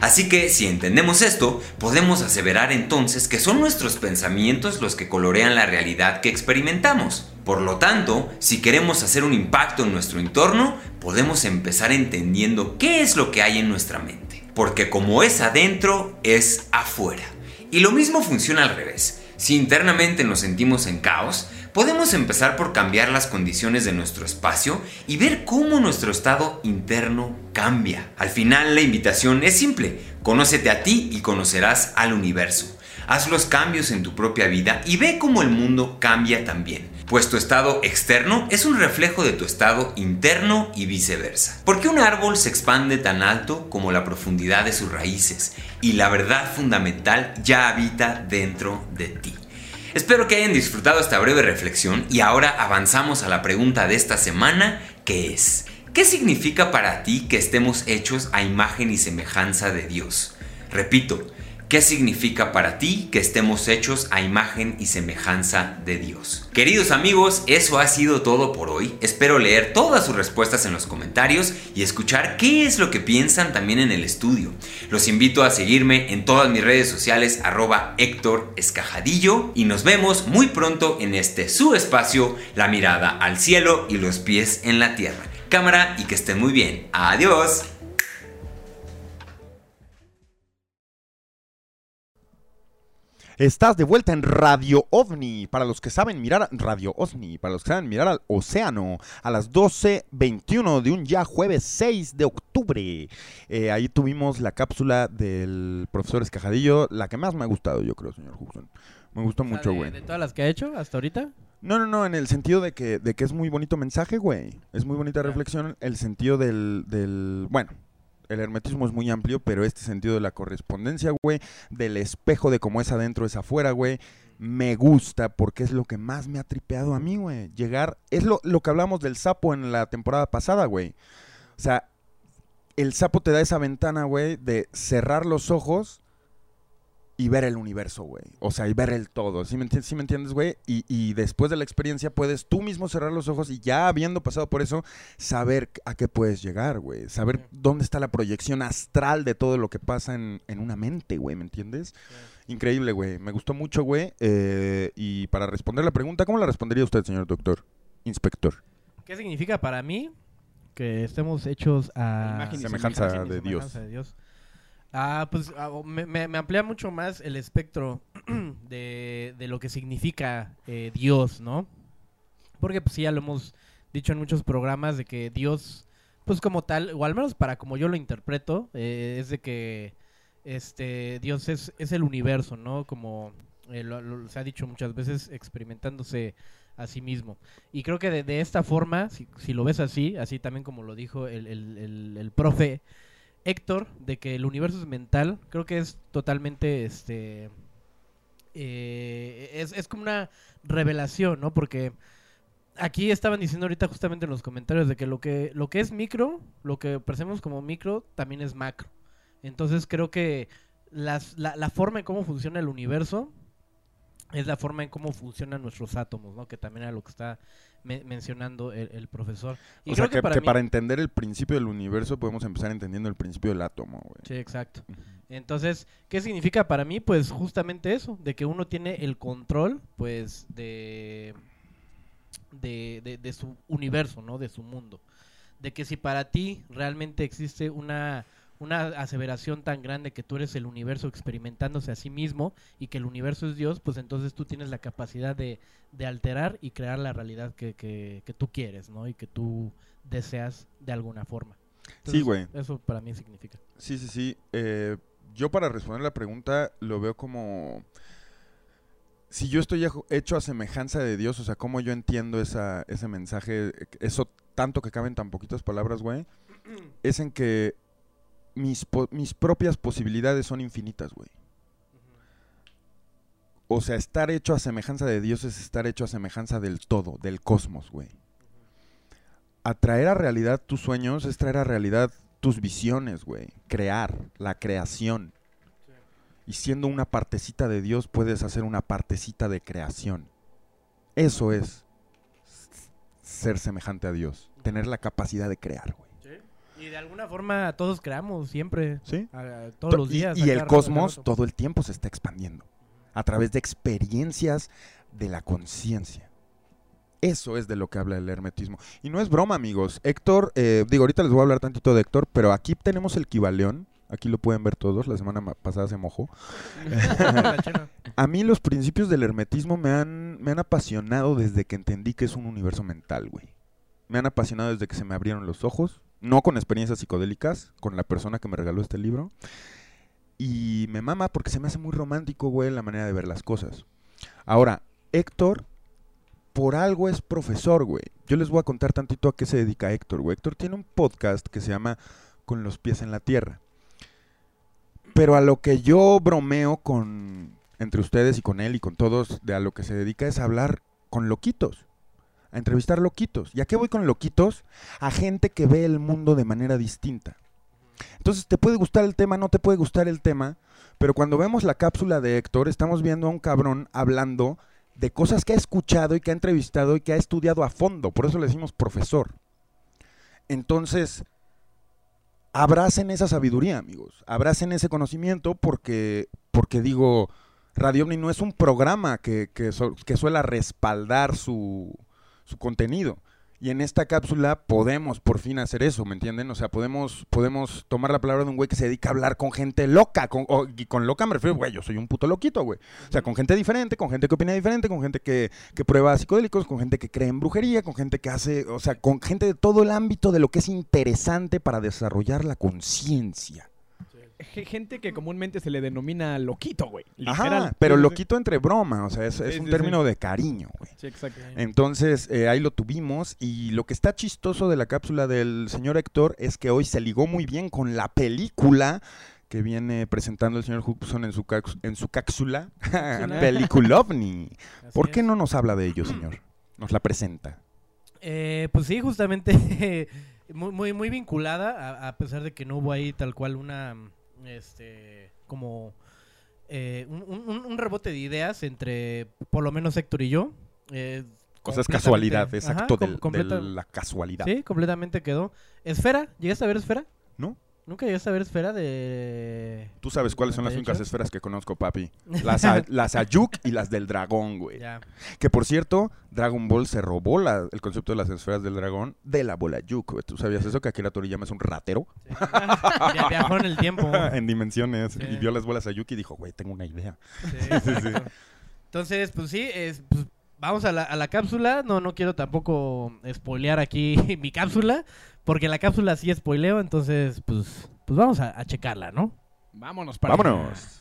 Speaker 9: Así que si entendemos esto, podemos aseverar entonces que son nuestros pensamientos los que colorean la realidad que experimentamos. Por lo tanto, si queremos hacer un impacto en nuestro entorno, podemos empezar entendiendo qué es lo que hay en nuestra mente. Porque como es adentro, es afuera. Y lo mismo funciona al revés. Si internamente nos sentimos en caos, podemos empezar por cambiar las condiciones de nuestro espacio y ver cómo nuestro estado interno cambia. Al final la invitación es simple, conócete a ti y conocerás al universo. Haz los cambios en tu propia vida y ve cómo el mundo cambia también pues tu estado externo es un reflejo de tu estado interno y viceversa. ¿Por qué un árbol se expande tan alto como la profundidad de sus raíces? Y la verdad fundamental ya habita dentro de ti. Espero que hayan disfrutado esta breve reflexión y ahora avanzamos a la pregunta de esta semana que es, ¿qué significa para ti que estemos hechos a imagen y semejanza de Dios? Repito, ¿Qué significa para ti que estemos hechos a imagen y semejanza de Dios? Queridos amigos, eso ha sido todo por hoy. Espero leer todas sus respuestas en los comentarios y escuchar qué es lo que piensan también en el estudio. Los invito a seguirme en todas mis redes sociales arroba Héctor Escajadillo y nos vemos muy pronto en este su espacio, la mirada al cielo y los pies en la tierra. Cámara y que estén muy bien. Adiós.
Speaker 1: Estás de vuelta en Radio OVNI. Para los que saben mirar Radio OVNI, para los que saben mirar al océano, a las 12.21 de un ya jueves 6 de octubre. Eh, ahí tuvimos la cápsula del profesor Escajadillo, la que más me ha gustado, yo creo, señor Huxon. Me gustó mucho,
Speaker 2: de,
Speaker 1: güey.
Speaker 2: de todas las que ha hecho hasta ahorita?
Speaker 1: No, no, no, en el sentido de que, de que es muy bonito mensaje, güey. Es muy bonita reflexión. El sentido del, del. Bueno, el hermetismo es muy amplio, pero este sentido de la correspondencia, güey, del espejo de cómo es adentro es afuera, güey, me gusta porque es lo que más me ha tripeado a mí, güey. Llegar, es lo, lo que hablamos del sapo en la temporada pasada, güey. O sea, el sapo te da esa ventana, güey, de cerrar los ojos y ver el universo, güey. O sea, y ver el todo. ¿Sí me, enti- sí me entiendes, güey? Y, y después de la experiencia puedes tú mismo cerrar los ojos y ya habiendo pasado por eso, saber a qué puedes llegar, güey. Saber dónde está la proyección astral de todo lo que pasa en, en una mente, güey. ¿Me entiendes? Increíble, güey. Me gustó mucho, güey. Eh, y para responder la pregunta, ¿cómo la respondería usted, señor doctor? Inspector.
Speaker 2: ¿Qué significa para mí que estemos hechos a
Speaker 1: Semejanza de Dios.
Speaker 2: semejanza de Dios? Ah, pues ah, me, me- amplía mucho más el espectro de, de lo que significa eh, Dios, ¿no? Porque pues ya lo hemos dicho en muchos programas de que Dios, pues como tal, o al menos para como yo lo interpreto, eh, es de que este Dios es, es el universo, ¿no? Como eh, lo- se ha dicho muchas veces, experimentándose a sí mismo. Y creo que de, de esta forma, si, si lo ves así, así también como lo dijo el, el- el- el profe Héctor, de que el universo es mental, creo que es totalmente, este, eh, es, es como una revelación, ¿no? Porque aquí estaban diciendo ahorita justamente en los comentarios de que lo que, lo que es micro, lo que percibimos como micro, también es macro. Entonces creo que las, la, la forma en cómo funciona el universo es la forma en cómo funcionan nuestros átomos, ¿no? Que también era lo que está me- mencionando el, el profesor. Y
Speaker 1: o sea, que, que para,
Speaker 2: mí-
Speaker 1: entender el principio del universo podemos empezar entendiendo el principio del átomo, güey.
Speaker 2: Sí, exacto. Entonces, ¿qué significa para mí? Pues justamente eso, de que uno tiene el control, pues, de, de, de, de su universo, ¿no? De su mundo. De que si para ti realmente existe una, una aseveración tan grande que tú eres el universo experimentándose a sí mismo y que el universo es Dios, pues entonces tú tienes la capacidad de, de alterar y crear la realidad que, que, que tú quieres, ¿no? Y que tú deseas de alguna forma.
Speaker 1: Sí, güey.
Speaker 2: Eso para mí significa.
Speaker 1: Sí, sí, sí. Eh, yo para responder la pregunta lo veo como... Si yo estoy hecho a semejanza de Dios, o sea, cómo yo entiendo esa, ese mensaje, eso tanto que cabe en tan poquitas palabras, güey, es en que mis, mis propias posibilidades son infinitas, güey. O sea, estar hecho a semejanza de Dios es estar hecho a semejanza del todo, del cosmos, güey. Atraer a realidad tus sueños es traer a realidad tus visiones, güey. Crear, la creación. Y siendo una partecita de Dios puedes hacer una partecita de creación. Eso es ser semejante a Dios. Tener la capacidad de crear, güey.
Speaker 2: Y de alguna forma todos creamos siempre,
Speaker 1: ¿Sí?
Speaker 2: a- a- todos los días.
Speaker 1: Y, el cosmos
Speaker 2: rato.
Speaker 1: todo el tiempo se está expandiendo. A través de experiencias de la conciencia. Eso es de lo que habla el hermetismo. Y no es broma, amigos. Héctor, eh, digo, ahorita les voy a hablar tantito de Héctor, pero aquí tenemos el Kibaleón. Aquí lo pueden ver todos. La semana ma- pasada se mojó. A mí los principios del hermetismo me han, me han apasionado desde que entendí que es un universo mental, güey. Me han apasionado desde que se me abrieron los ojos, no con experiencias psicodélicas, con la persona que me regaló este libro. Y me mama porque se me hace muy romántico, güey, la manera de ver las cosas. Ahora, Héctor, por algo es profesor, güey. Yo les voy a contar tantito a qué se dedica Héctor, güey. Héctor tiene un podcast que se llama Con los pies en la tierra. Pero a lo que yo bromeo con entre ustedes y con él y con todos de a lo que se dedica es hablar con loquitos, a entrevistar loquitos. ¿Y a qué voy con loquitos? A gente que ve el mundo de manera distinta. Entonces, te puede gustar el tema, no te puede gustar el tema, pero cuando vemos la cápsula de Héctor, estamos viendo a un cabrón hablando de cosas que ha escuchado y que ha entrevistado y que ha estudiado a fondo. Por eso le decimos profesor. Entonces, abracen esa sabiduría, amigos. Abracen ese conocimiento porque, porque digo, Radio OVNI no es un programa que, que suela respaldar su, su contenido. Y en esta cápsula podemos por fin hacer eso, ¿me entienden? O sea, podemos, podemos tomar la palabra de un güey que se dedica a hablar con gente loca. Con, y con loca me refiero, güey, yo soy un puto loquito, güey. O sea, con gente diferente, con gente que opina diferente, con gente que, que prueba psicodélicos, con gente que cree en brujería, con gente que hace, o sea, con gente de todo el ámbito de lo que es interesante para desarrollar la conciencia.
Speaker 3: Gente que comúnmente se le denomina loquito, güey.
Speaker 1: Ajá, pero loquito entre broma, o sea, es, un
Speaker 3: sí,
Speaker 1: término
Speaker 3: sí.
Speaker 1: de cariño, güey.
Speaker 3: Sí, exacto.
Speaker 1: Entonces, eh, ahí lo tuvimos. Y lo que está chistoso de la cápsula del señor Héctor es que hoy se ligó muy bien con la película que viene presentando el señor Hudson en su, cax- en su cápsula. Película OVNI.
Speaker 2: Así
Speaker 1: ¿Por qué no nos habla de ello, señor? Nos la presenta.
Speaker 2: Eh, pues sí, justamente muy, muy, muy vinculada, a, a pesar de que no hubo ahí tal cual una, este, como eh, un, un- un rebote de ideas entre por lo menos Héctor y yo. Eh,
Speaker 1: O sea, es casualidad, es
Speaker 2: Ajá,
Speaker 1: acto
Speaker 2: com-
Speaker 1: del- de, la casualidad.
Speaker 2: Sí, completamente quedó. Esfera, ¿llegaste a ver Esfera?
Speaker 1: ¿No?
Speaker 2: ¿Nunca llegaste a ver Esfera de...?
Speaker 1: Tú sabes cuáles son las
Speaker 2: 98?
Speaker 1: únicas esferas que conozco, papi. Las, a- las Ayuk y las del dragón, güey.
Speaker 2: Ya.
Speaker 1: Que por cierto, Dragon Ball se robó la- el concepto de las esferas del dragón de la bola Yuk. güey. ¿Tú sabías eso? Que Akira Toriyama es un ratero
Speaker 2: sí. Ya Viajó en el tiempo.
Speaker 1: en dimensiones
Speaker 2: Sí.
Speaker 1: y vio las bolas Ayuk y dijo, güey, tengo una idea.
Speaker 2: Sí. Entonces, pues sí, es, pues, vamos a la, a la cápsula. No, no quiero tampoco spoilear aquí mi cápsula, porque la cápsula sí spoileo, entonces, pues, pues vamos a, a checarla, ¿no?
Speaker 3: Vámonos para
Speaker 1: Vámonos.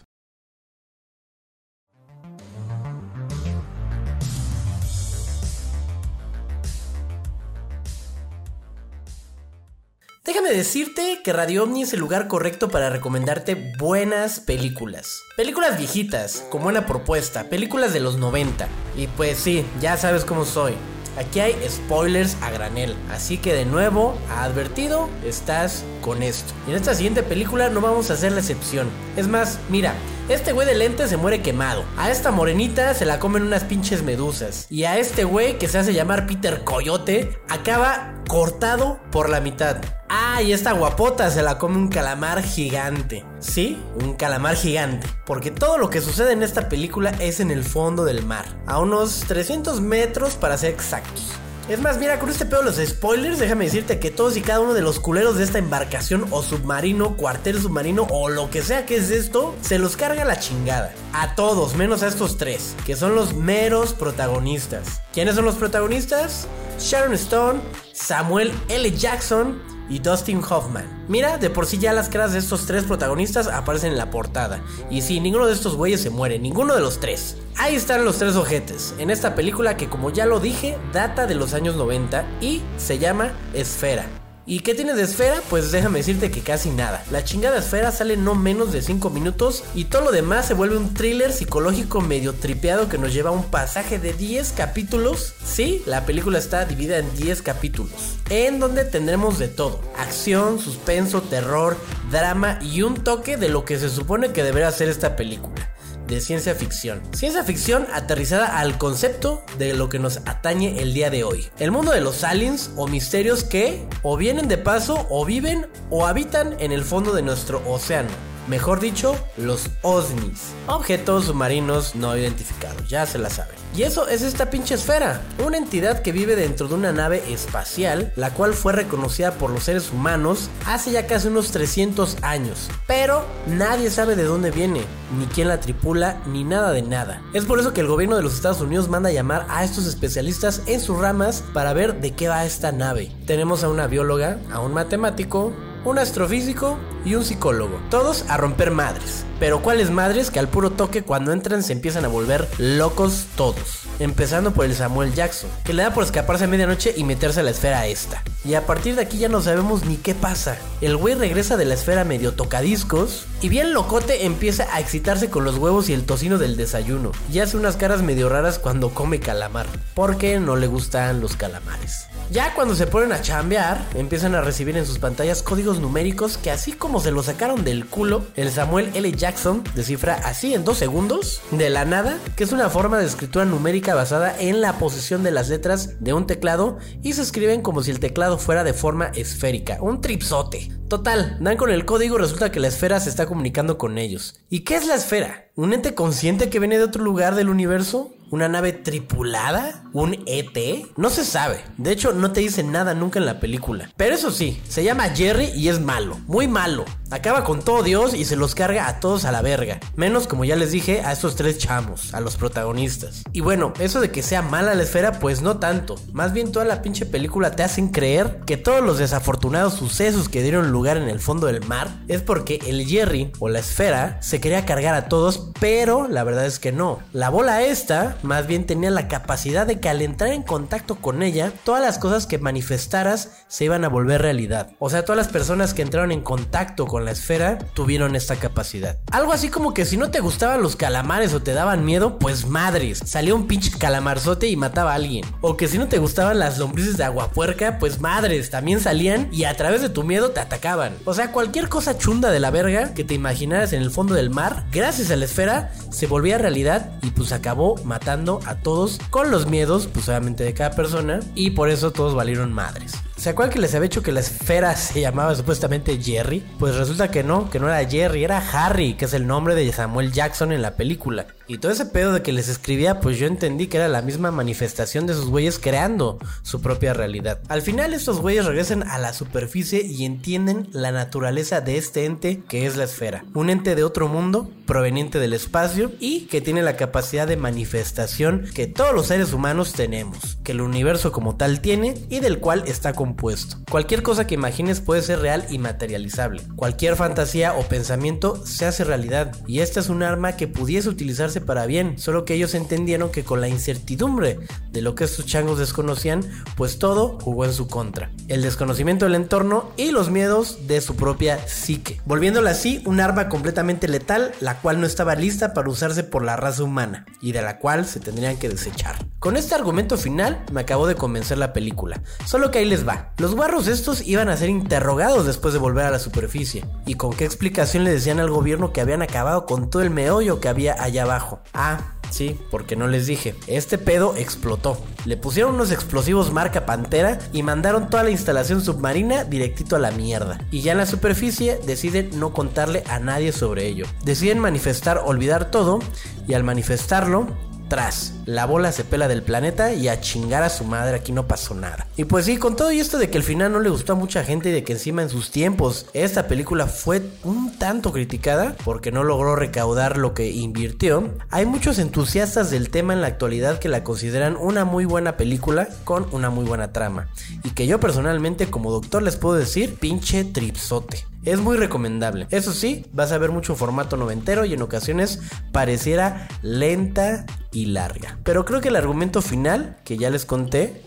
Speaker 10: Déjame decirte que Radio Omni es el lugar correcto para recomendarte buenas películas. Películas viejitas, con buena propuesta, películas de los 90. Y pues sí, ya sabes cómo soy. Aquí hay spoilers a granel, así que de nuevo, advertido, estás con esto. Y en esta siguiente película no vamos a hacer la excepción. Es más, mira, este güey de lente se muere quemado. A esta morenita se la comen unas pinches medusas. Y a este güey que se hace llamar Peter Coyote acaba cortado por la mitad. Ah, y esta guapota se la come un calamar gigante. Sí, un calamar gigante. Porque todo lo que sucede en esta película es en el fondo del mar. A unos 300 metros para ser exactos. Es más, mira, con este pedo los spoilers, déjame decirte que todos y cada uno de los culeros de esta embarcación o submarino, cuartel submarino o lo que sea que es esto, se los carga la chingada. A todos, menos a estos tres, que son los meros protagonistas. ¿Quiénes son los protagonistas? Sharon Stone, Samuel L. Jackson y Dustin Hoffman. Mira, de por sí ya las caras de estos tres protagonistas aparecen en la portada. Y sí, ninguno de estos güeyes se muere, ninguno de los tres. Ahí están los tres ojetes, en esta película que como ya lo dije, data de los años 90 y se llama Esfera. ¿Y qué tiene de esfera? Pues déjame decirte que casi nada. La chingada esfera sale no menos de 5 minutos y todo lo demás se vuelve un thriller psicológico medio tripeado que nos lleva a un pasaje de 10 capítulos. Sí, la película está dividida en 10 capítulos, en donde tendremos de todo. Acción, suspenso, terror, drama y un toque de lo que se supone que deberá ser esta película de ciencia ficción. Ciencia ficción aterrizada al concepto de lo que nos atañe el día de hoy. El mundo de los aliens o misterios que o vienen de paso o viven o habitan en el fondo de nuestro océano. Mejor dicho, los OSNIs. Objetos submarinos no identificados, ya se la saben. Y eso es esta pinche esfera, una entidad que vive dentro de una nave espacial, la cual fue reconocida por los seres humanos hace ya casi unos 300 años. Pero nadie sabe de dónde viene, ni quién la tripula, ni nada de nada. Es por eso que el gobierno de los Estados Unidos manda llamar a estos especialistas en sus ramas para ver de qué va esta nave. Tenemos a una bióloga, a un matemático, un astrofísico y un psicólogo. Todos a romper madres. Pero cuáles madres que al puro toque cuando entran se empiezan a volver locos todos. Empezando por el Samuel Jackson, que le da por escaparse a medianoche y meterse a la esfera esta. Y a partir de aquí ya no sabemos ni qué pasa. El güey regresa de la esfera medio tocadiscos y bien locote empieza a excitarse con los huevos y el tocino del desayuno. Y hace unas caras medio raras cuando come calamar, porque no le gustan los calamares. Ya cuando se ponen a chambear, empiezan a recibir en sus pantallas códigos numéricos que así como se lo sacaron del culo, el Samuel L. Jackson descifra así en dos segundos, de la nada, que es una forma de escritura numérica basada en la posición de las letras de un teclado y se escriben como si el teclado fuera de forma esférica, un tripsote. Total, dan con el código resulta que la esfera se está comunicando con ellos. ¿Y qué es la esfera? ¿Un ente consciente que viene de otro lugar del universo? ¿Una nave tripulada? ¿Un ET? No se sabe. De hecho, no te dicen nada nunca en la película. Pero eso sí, se llama Jerry y es malo. Muy malo. Acaba con todo Dios y se los carga a todos a la verga. Menos, como ya les dije, a estos tres chamos, a los protagonistas. Y bueno, eso de que sea mala la esfera, pues no tanto. Más bien toda la pinche película te hacen creer que todos los desafortunados sucesos que dieron lugar en el fondo del mar es porque el Jerry o la esfera se quería cargar a todos, pero la verdad es que no. La bola esta más bien tenía la capacidad de que al entrar en contacto con ella, todas las cosas que manifestaras se iban a volver realidad. O sea, todas las personas que entraron en contacto con la esfera tuvieron esta capacidad. Algo así como que si no te gustaban los calamares o te daban miedo, pues madres, salía un pinche calamarzote y mataba a alguien. O que si no te gustaban las lombrices de aguapuerca, pues madres, también salían y a través de tu miedo te atacaban. O sea, cualquier cosa chunda de la verga que te imaginaras en el fondo del mar, gracias a la esfera, se volvía realidad y pues acabó matando a todos con los miedos, pues obviamente de cada persona, y por eso todos valieron madres. ¿Se acuerdan que les había dicho que la esfera se llamaba supuestamente Jerry? Pues resulta que no, que no era Jerry, era Harry, que es el nombre de Samuel Jackson en la película. Y todo ese pedo de que les escribía, pues yo entendí que era la misma manifestación de esos güeyes creando su propia realidad. Al final estos güeyes regresan a la superficie y entienden la naturaleza de este ente que es la esfera. Un ente de otro mundo, proveniente del espacio y que tiene la capacidad de manifestación que todos los seres humanos tenemos, que el universo como tal tiene y del cual está compuesto. Cualquier cosa que imagines puede ser real y materializable. Cualquier fantasía o pensamiento se hace realidad y esta es un arma que pudiese utilizarse para bien, solo que ellos entendieron que con la incertidumbre de lo que estos changos desconocían, pues todo jugó en su contra. El desconocimiento del entorno y los miedos de su propia psique, volviéndola así un arma completamente letal, la cual no estaba lista para usarse por la raza humana y de la cual se tendrían que desechar. Con este argumento final me acabó de convencer la película, solo que ahí les va. Los guarros estos iban a ser interrogados después de volver a la superficie. ¿Y con qué explicación le decían al gobierno que habían acabado con todo el meollo que había allá abajo? Ah, Sí, porque no les dije. Este pedo explotó. Le pusieron unos explosivos marca Pantera y mandaron toda la instalación submarina directito a la mierda. Y ya en la superficie deciden no contarle a nadie sobre ello. Deciden manifestar olvidar todo y al manifestarlo tras, la bola se pela del planeta y a chingar a su madre, aquí no pasó nada. Y pues sí, con todo y esto de que el final no le gustó a mucha gente y de que encima en sus tiempos esta película fue un tanto criticada porque no logró recaudar lo que invirtió, hay muchos entusiastas del tema en la actualidad que la consideran una muy buena película con una muy buena trama. Y que yo personalmente como doctor les puedo decir, pinche tripsote. Es muy recomendable. Eso sí, vas a ver mucho formato noventero y en ocasiones pareciera lenta y larga. Pero creo que el argumento final, que ya les conté,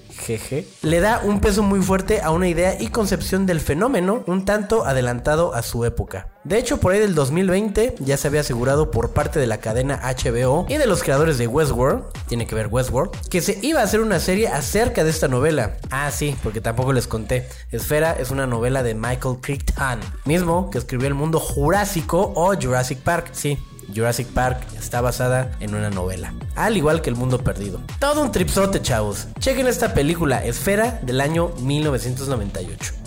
Speaker 10: le da un peso muy fuerte a una idea y concepción del fenómeno un tanto adelantado a su época. De hecho, por ahí del 2020 ya se había asegurado por parte de la cadena HBO y de los creadores de Westworld, tiene que ver Westworld, que se iba a hacer una serie acerca de esta novela. Ah, sí, porque tampoco les conté. Esfera es una novela de Michael Crichton, mismo que escribió El Mundo Jurásico o Jurassic Park, sí. Jurassic Park está basada en una novela, al igual que El Mundo Perdido. Todo un tripsote, chavos. Chequen esta película, Esfera, del año 1998.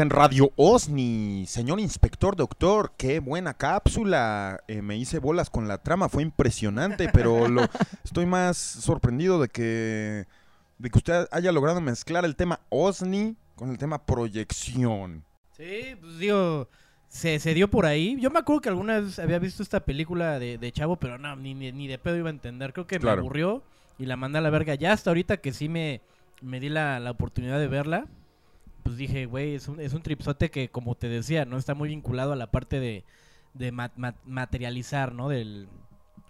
Speaker 1: En Radio OSNI, señor inspector, doctor, qué buena cápsula. Eh, me hice bolas con la trama, fue impresionante, pero lo, estoy más sorprendido de que, de que usted haya logrado mezclar el tema OSNI con el tema proyección.
Speaker 2: Sí, pues digo, se, se dio por ahí. Yo me acuerdo que alguna vez había visto esta película de, de Chavo, pero no, ni, ni, ni de pedo iba a entender. Creo que
Speaker 1: Claro.
Speaker 2: me aburrió y la mandé a la verga. Ya hasta ahorita que sí me, me di la, la oportunidad de verla, pues dije, güey, es un, es un tripsote que, como te decía, no está muy vinculado a la parte de, de ma- ma- materializar, ¿no? Del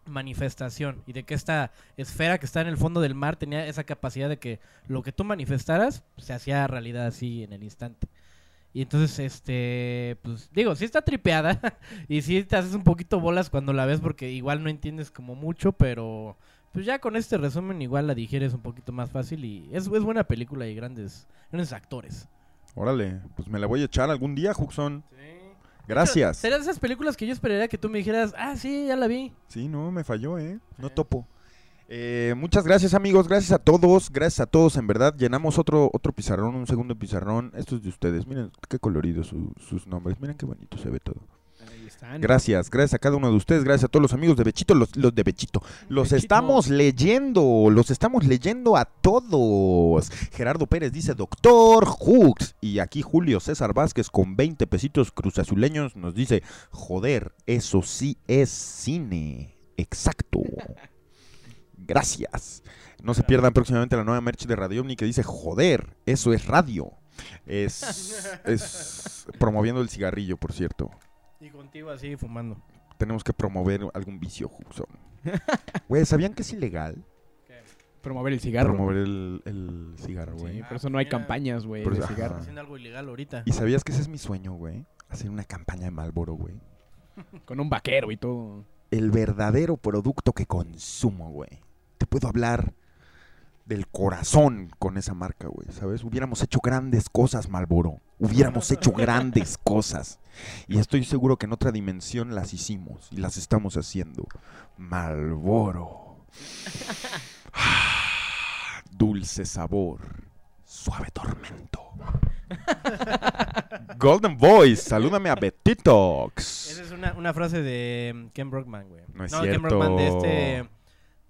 Speaker 2: manifestación y de que esta esfera que está en el fondo del mar tenía esa capacidad de que lo que tú manifestaras se hacía realidad así en el instante. Y entonces, este, pues digo, sí está tripeada y sí te haces un poquito bolas cuando la ves porque igual no entiendes como mucho, pero pues ya con este resumen igual la digieres un poquito más fácil y es, es buena película y grandes, grandes actores.
Speaker 1: Órale, pues me la voy a echar algún día, Juxon. Gracias.
Speaker 2: Será de esas películas que yo esperaría que tú me dijeras, ah, sí, ya la vi.
Speaker 1: Sí, no, me falló, ¿eh? No topo. Eh, muchas gracias amigos, gracias a todos, gracias a todos, en verdad, llenamos otro otro pizarrón, un segundo pizarrón, esto es de ustedes, miren qué coloridos su- sus nombres, miren qué bonito se ve todo. Gracias, gracias a cada uno de ustedes, gracias a todos los amigos de Bechito, los, los de Bechito. Los
Speaker 3: Bechito.
Speaker 1: estamos leyendo, los estamos leyendo a todos. Gerardo Pérez dice Doctor Hooks. Y aquí Julio César Vázquez con 20 pesitos cruzazuleños nos dice, joder, eso sí es cine. Exacto. Gracias. No se pierdan próximamente la nueva merch de Radio Omni que dice, joder, eso es radio. Es, es promoviendo el cigarrillo, por cierto.
Speaker 2: Y contigo así fumando.
Speaker 1: Tenemos que promover algún vicio, Juxon. Güey, ¿sabían que es ilegal
Speaker 3: Promover el cigarro.
Speaker 1: promover el, el cigarro, güey?
Speaker 3: Sí, por eso no hay campañas, güey,
Speaker 1: Por
Speaker 3: de cigarro.
Speaker 2: Haciendo algo ilegal ahorita.
Speaker 1: ¿Y sabías que ese es mi sueño, güey? Hacer una campaña de Malboro, güey.
Speaker 3: Con un vaquero y todo.
Speaker 1: El verdadero producto que consumo, güey. Te puedo hablar del corazón con esa marca, güey, ¿sabes? Hubiéramos hecho grandes cosas, Malboro. Hubiéramos hecho grandes cosas. Y estoy seguro que en otra dimensión las hicimos y las estamos haciendo. Malboro. Dulce dulce sabor, suave tormento. Golden Voice, salúdame a Betitox.
Speaker 2: Esa es una, una frase de Ken Brockman, güey.
Speaker 1: No es
Speaker 2: Ken
Speaker 1: cierto.
Speaker 2: Brockman de este...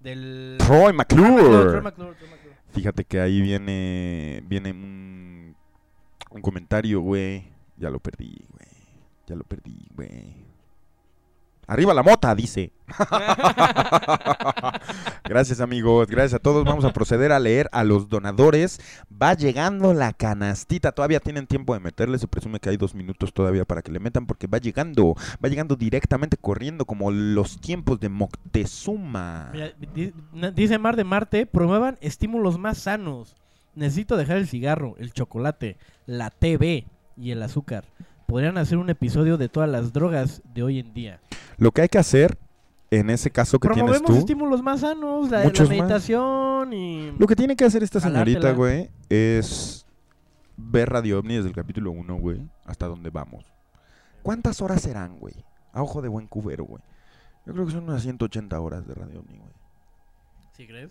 Speaker 2: Del...
Speaker 1: Troy McClure.
Speaker 2: Troy McClure, Troy McClure.
Speaker 1: Fíjate que ahí viene viene un, un comentario, güey. Ya lo perdí, güey. Ya lo perdí, güey. Arriba la mota, dice. gracias amigos, gracias a todos. Vamos a proceder a leer a los donadores. Va llegando la canastita. Todavía tienen tiempo de meterle. Se presume que hay dos minutos todavía para que le metan porque va llegando. Va llegando directamente corriendo como los tiempos de Moctezuma.
Speaker 2: Dice Mar de Marte, promuevan estímulos más sanos. Necesito dejar el cigarro, el chocolate, la TV y el azúcar. Podrían hacer un episodio de todas las drogas de hoy en día.
Speaker 1: Lo que hay que hacer en ese caso que tienes
Speaker 2: Promovemos
Speaker 1: tú.
Speaker 2: estímulos más sanos, la, la
Speaker 1: más.
Speaker 2: meditación y...
Speaker 1: Lo que tiene que hacer esta señorita, güey, es ver Radio OVNI desde el capítulo 1, güey, hasta donde vamos. ¿Cuántas horas serán, güey? A ojo de buen cubero, güey. Yo creo que son unas 180 horas de Radio OVNI, güey.
Speaker 2: ¿Sí crees?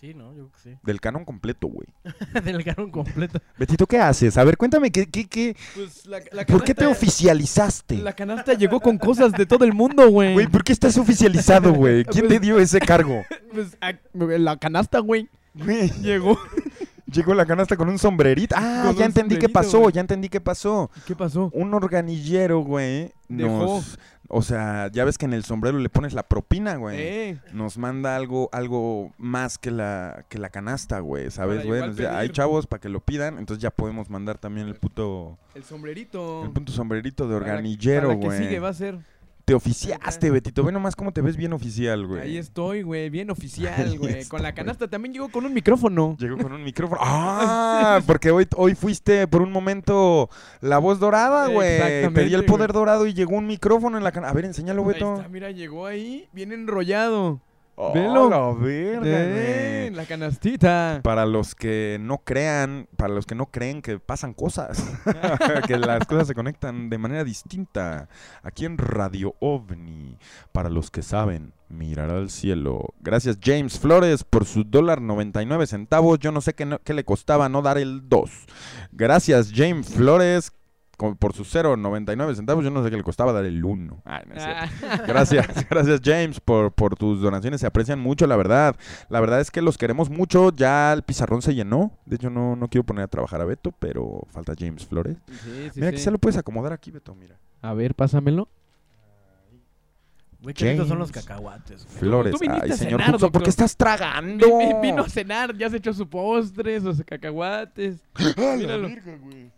Speaker 2: Sí, ¿no? Yo creo
Speaker 1: Del canon completo, güey.
Speaker 2: que sí. Del canon completo.
Speaker 1: Betito, ¿qué haces? A ver, cuéntame, ¿qué, qué, qué?
Speaker 3: Pues la, la
Speaker 1: ¿por qué te oficializaste?
Speaker 3: La canasta llegó con cosas de todo el mundo, güey.
Speaker 1: Güey, ¿por qué estás oficializado, güey? ¿Quién te
Speaker 3: Pues-
Speaker 1: dio ese cargo?
Speaker 3: Pues, la canasta, güey. Llegó.
Speaker 1: Llegó la canasta con un sombrerito. Ah,
Speaker 3: Con
Speaker 1: ya entendí qué pasó, ya entendí qué pasó.
Speaker 3: ¿Qué pasó?
Speaker 1: un organillero, güey,
Speaker 3: Dejó.
Speaker 1: nos... O sea, ya ves que en el sombrero le pones la propina, güey.
Speaker 3: Eh,
Speaker 1: Nos manda algo algo más que la que la canasta, güey, ¿sabes, güey?
Speaker 3: igual
Speaker 1: Nos dice, Hay chavos para que lo pidan, entonces ya podemos mandar también el puto
Speaker 3: el sombrerito.
Speaker 1: el puto sombrerito de organillero,
Speaker 3: para la que
Speaker 1: güey.
Speaker 3: sigue va a ser.
Speaker 1: Te oficiaste, Betito. Ve nomás cómo te ves bien oficial, güey.
Speaker 3: Ahí estoy, güey. Bien
Speaker 1: Ahí
Speaker 3: oficial, güey. Con la canasta también llegó con un micrófono.
Speaker 1: Llegó con un micrófono. ¡Ah! Porque hoy, hoy fuiste por un momento la voz dorada, güey.
Speaker 3: Exactamente,
Speaker 1: Pedí el poder
Speaker 3: güey.
Speaker 1: dorado y llegó un micrófono en la canasta. A ver, enséñalo,
Speaker 3: Ahí
Speaker 1: Beto.
Speaker 3: está, mira, llegó ahí. Bien enrollado.
Speaker 1: ¡Oh,
Speaker 3: Velo.
Speaker 1: la verga, güey!
Speaker 3: la canastita.
Speaker 1: Para los que no crean, para los que no creen que pasan cosas, que las cosas se conectan de manera distinta, aquí en Radio OVNI, para los que saben, mirar al cielo. Gracias James Flores por su dólar 99 centavos, yo no sé qué, no- qué le costaba no dar el 2. Gracias James Flores por su 0.99 centavos, yo no sé qué le costaba dar el 1. Ay, no es cierto.
Speaker 3: Ah,
Speaker 1: Gracias, gracias James por, por tus donaciones, se aprecian mucho, la verdad. La verdad es que los queremos mucho, ya el pizarrón se llenó. De hecho, no, no quiero poner a trabajar a Beto, pero falta James Flores.
Speaker 3: sí, sí,
Speaker 1: mira,
Speaker 3: sí.
Speaker 1: quizá lo puedes acomodar aquí, Beto, mira.
Speaker 3: A ver, pásamelo.
Speaker 2: Güey, qué son los
Speaker 1: James.
Speaker 2: cacahuates. güey.
Speaker 1: Flores,
Speaker 3: tú viniste
Speaker 1: ay,
Speaker 3: a
Speaker 1: señor
Speaker 3: cenar,
Speaker 1: Hudson, ¿por qué estás tragando?
Speaker 3: Vi- vi- Vino a cenar, ya se echó su postre, sus cacahuates.
Speaker 1: ¡Ah, la
Speaker 3: Míralo.
Speaker 1: güey!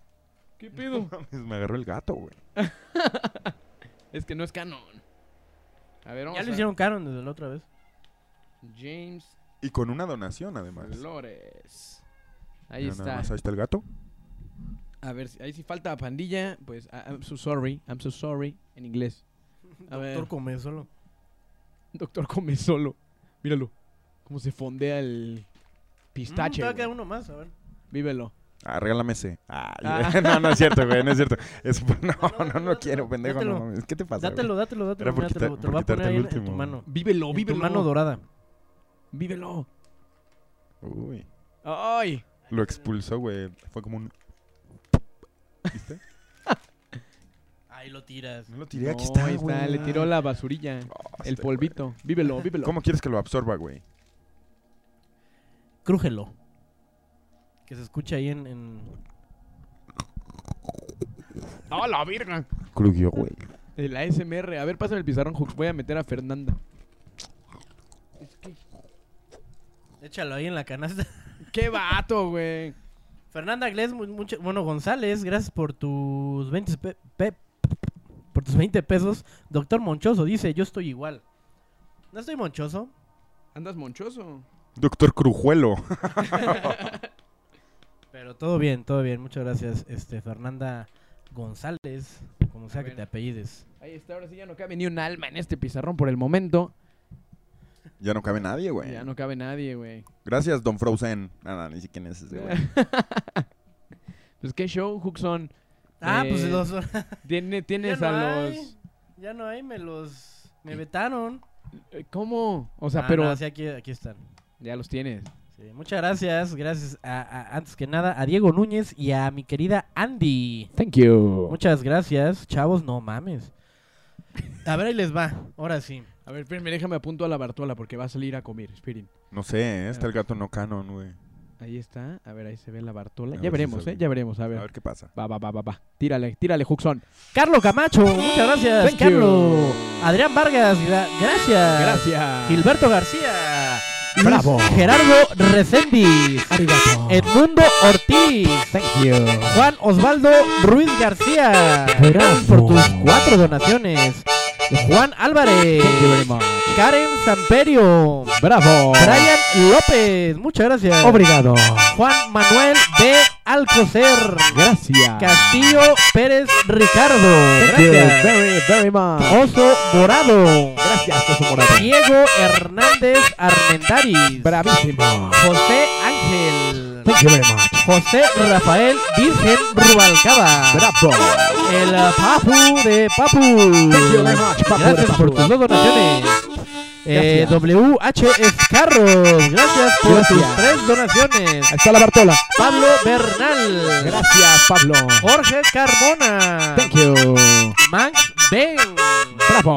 Speaker 3: ¿Qué pedo?
Speaker 1: Mames, Me agarró el gato, güey.
Speaker 3: es que no es canon. A ver, vamos
Speaker 2: Ya lo
Speaker 3: a-
Speaker 2: hicieron canon desde la otra vez.
Speaker 3: James
Speaker 1: Y con una donación, además.
Speaker 3: Flores. Ahí
Speaker 1: Mira, nada
Speaker 3: está.
Speaker 1: más, ahí está el gato.
Speaker 3: A ver, si- ahí sí falta pandilla, pues I- I'm so sorry, I'm so sorry en inglés. A ver.
Speaker 2: Doctor come solo.
Speaker 3: Doctor come solo. Míralo. Cómo se fondea el pistache.
Speaker 2: Mm,
Speaker 3: güey.
Speaker 2: queda uno más, a ver.
Speaker 3: Vívelo.
Speaker 1: Ah, regálame ese. Ah,
Speaker 3: Ah.
Speaker 1: no, no es cierto, güey, no es cierto. Es- no, no, no, quiero, pendejo.
Speaker 2: Dátelo.
Speaker 1: No. ¿Qué te pasa?
Speaker 2: Dátelo,
Speaker 1: güey?
Speaker 2: dátelo, dátelo.
Speaker 1: Era por
Speaker 2: te lo, te
Speaker 1: por
Speaker 2: lo voy a poner
Speaker 1: el
Speaker 2: ahí en, tu
Speaker 1: último.
Speaker 2: mano.
Speaker 3: Vívelo,
Speaker 2: En tu
Speaker 3: vívelo.
Speaker 2: mano dorada.
Speaker 3: Vívelo.
Speaker 1: Uy.
Speaker 3: Ay.
Speaker 1: Lo expulsó, güey. Fue como un. ¿Viste?
Speaker 2: Ahí lo tiras.
Speaker 1: No lo tiré, aquí está,
Speaker 3: ahí
Speaker 1: güey.
Speaker 3: Le tiró la basurilla.
Speaker 1: Oh,
Speaker 3: el
Speaker 1: este,
Speaker 3: polvito. Vívelo, vívelo.
Speaker 1: ¿Cómo quieres que lo absorba, güey?
Speaker 2: Crújelo. Que se escucha ahí en... en...
Speaker 3: ¡Ah, la virga!
Speaker 1: Crujió, güey.
Speaker 3: El ASMR. A ver, pásame el pizarrón, Hooks. Voy a meter a Fernanda. Es que-
Speaker 2: Échalo ahí en la canasta.
Speaker 3: ¡Qué vato, güey!
Speaker 2: Fernanda Gles, mu- mucho, bueno, González, gracias por tus 20 pe- pe- por tus 20 pesos. Doctor Monchoso dice, yo estoy igual. No estoy monchoso.
Speaker 3: Andas monchoso.
Speaker 1: Doctor Crujuelo.
Speaker 2: Pero todo bien, todo bien. Muchas gracias, este Fernanda González, como sea que te apellides.
Speaker 3: Ahí está, ahora sí ya no cabe ni un alma en este pizarrón por el momento.
Speaker 1: Ya no cabe nadie, güey.
Speaker 3: Ya no cabe nadie, güey.
Speaker 1: Gracias, Don Frozen. No, ni siquiera es ese, güey.
Speaker 3: pues qué show, Hookson.
Speaker 2: Ah,
Speaker 3: Eh,
Speaker 2: pues los
Speaker 3: Tiene, tienes
Speaker 2: Ya no
Speaker 3: a
Speaker 2: hay.
Speaker 3: los...
Speaker 2: ya no hay, me los me vetaron.
Speaker 3: Eh, ¿Cómo? O sea,
Speaker 2: Ah,
Speaker 3: pero...
Speaker 2: no, sí, aquí, aquí están.
Speaker 3: Ya los tienes.
Speaker 2: Sí, muchas gracias, gracias a, a- antes que nada a Diego Núñez y a mi querida Andy.
Speaker 3: Thank you.
Speaker 2: Muchas gracias, chavos, no mames. A ver, ahí les va, ahora sí.
Speaker 3: A ver, espérenme, déjame apunto a la Bartola porque va a salir a comer. Esperen.
Speaker 1: No sé, ¿eh? está el gato no canon, güey.
Speaker 3: Ahí está. A ver, ahí se ve la Bartola.
Speaker 1: A
Speaker 3: Ya
Speaker 1: si
Speaker 3: veremos, ¿eh? Ya veremos. A ver.
Speaker 1: A ver qué pasa.
Speaker 3: Va, va, va, va, va. Tírale, tírale, Juxon.
Speaker 2: Carlos Camacho, muchas gracias,
Speaker 3: Thank
Speaker 2: Carlos. Adrián Vargas, gra- gracias.
Speaker 3: Gracias.
Speaker 2: Gilberto García.
Speaker 3: Bravo.
Speaker 2: Gerardo.
Speaker 3: Arigato.
Speaker 2: Edmundo Ortiz.
Speaker 3: Thank you.
Speaker 2: Juan Osvaldo Ruiz García.
Speaker 3: Bravo.
Speaker 2: Gracias por tus cuatro donaciones. Juan Álvarez.
Speaker 3: Thank you very much.
Speaker 2: Karen Samperio.
Speaker 3: Bravo.
Speaker 2: Brian López. Muchas gracias.
Speaker 3: Obrigado.
Speaker 2: Juan Manuel B. Alcocer.
Speaker 3: Gracias.
Speaker 2: Castillo Pérez Ricardo.
Speaker 3: Thank you
Speaker 2: Gracias.
Speaker 3: very, very much.
Speaker 2: Oso Morado.
Speaker 3: Gracias, Oso Morado.
Speaker 2: Diego Hernández Armendaris.
Speaker 3: Bravísimo.
Speaker 2: José Ángel.
Speaker 3: Thank you very much.
Speaker 2: José Rafael Virgen Rubalcaba.
Speaker 3: Bravo.
Speaker 2: El Papu de Papu.
Speaker 3: Thank you very much, Papu de
Speaker 2: Gracias
Speaker 3: Papu.
Speaker 2: por tus dos donaciones. Eh, WH Escarros, gracias por
Speaker 3: Gracias.
Speaker 2: tus tres donaciones.
Speaker 3: Ahí está la Bartola.
Speaker 2: Pablo Bernal.
Speaker 3: Gracias, Pablo.
Speaker 2: Jorge Carmona.
Speaker 3: Thank you.
Speaker 2: Max Ben.
Speaker 3: Bravo.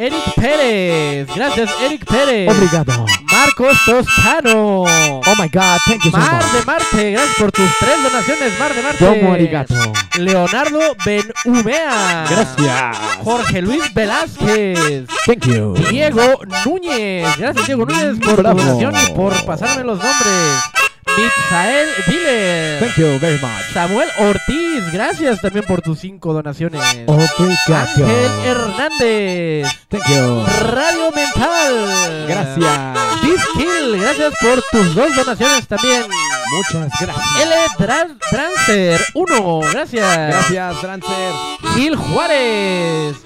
Speaker 2: Eric Pérez. Gracias, Eric Pérez.
Speaker 3: Obrigado.
Speaker 2: Marcos Toscano.
Speaker 3: Oh my God, thank you so
Speaker 2: Mar
Speaker 3: much.
Speaker 2: de Marte, gracias por tus tres donaciones, Mar de Marte.
Speaker 3: Domo arigato.
Speaker 2: Leonardo Benhumea.
Speaker 3: Gracias.
Speaker 2: Jorge Luis Velázquez.
Speaker 3: Thank you.
Speaker 2: Diego Núñez. Gracias, Diego Núñez, por
Speaker 3: Bravo.
Speaker 2: tu donación y por pasarme los nombres. Mitzael Viller.
Speaker 3: Thank you very much.
Speaker 2: Samuel Ortiz, gracias también por tus cinco donaciones.
Speaker 3: Obrigado.
Speaker 2: Ángel Hernández.
Speaker 3: Thank you.
Speaker 2: Radio Mental.
Speaker 3: Gracias.
Speaker 2: Biskill, gracias por tus dos donaciones también.
Speaker 3: Muchas gracias.
Speaker 2: L. Dran- Drancer 1, gracias.
Speaker 3: Gracias, Drancer.
Speaker 2: Gil Juárez.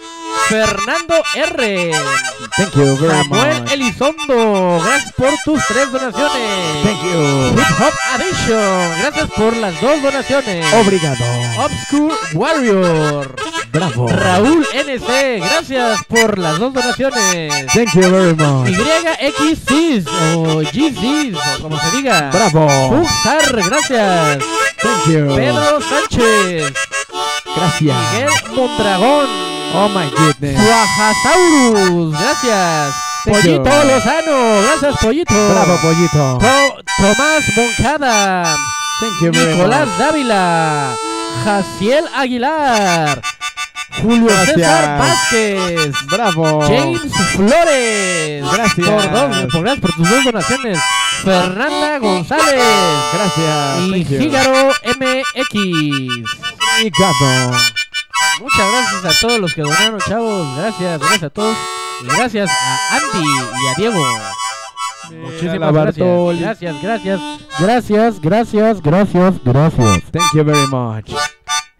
Speaker 2: Fernando R.
Speaker 3: Thank you very
Speaker 2: Samuel
Speaker 3: much.
Speaker 2: Elizondo, gracias por tus tres donaciones.
Speaker 3: Thank you.
Speaker 2: Hip Hop Addiction, gracias por las dos donaciones.
Speaker 3: Obrigado.
Speaker 2: Obscure Warrior.
Speaker 3: Bravo.
Speaker 2: Raúl NC, gracias por las dos donaciones.
Speaker 3: Thank you very much.
Speaker 2: YXCIS o GCIS o como se diga.
Speaker 3: Bravo.
Speaker 2: Fuxar, gracias.
Speaker 3: Thank you.
Speaker 2: Pedro Sánchez.
Speaker 3: Gracias.
Speaker 2: Miguel Mondragón.
Speaker 3: Oh my goodness.
Speaker 2: Suajasaurus, gracias. Pollito. Lozano, gracias Pollito.
Speaker 3: Bravo, pollito.
Speaker 2: To- Tomás Moncada.
Speaker 3: Thank you very
Speaker 2: Nicolás
Speaker 3: much.
Speaker 2: Dávila. Jaciel Aguilar. Julio
Speaker 3: Gracias.
Speaker 2: César Vázquez.
Speaker 3: Bravo.
Speaker 2: James Flores.
Speaker 3: Gracias.
Speaker 2: Por, dos, por, gracias por tus dos donaciones. Fernanda González.
Speaker 3: Gracias.
Speaker 2: Y. Fígaro MX.
Speaker 3: Obrigado.
Speaker 2: Muchas gracias a todos los que donaron, chavos. Gracias, gracias a todos. Y gracias a Andy y a Diego. Muchísimas gracias. Gracias, gracias. Gracias, gracias, gracias, gracias.
Speaker 3: Thank you very much.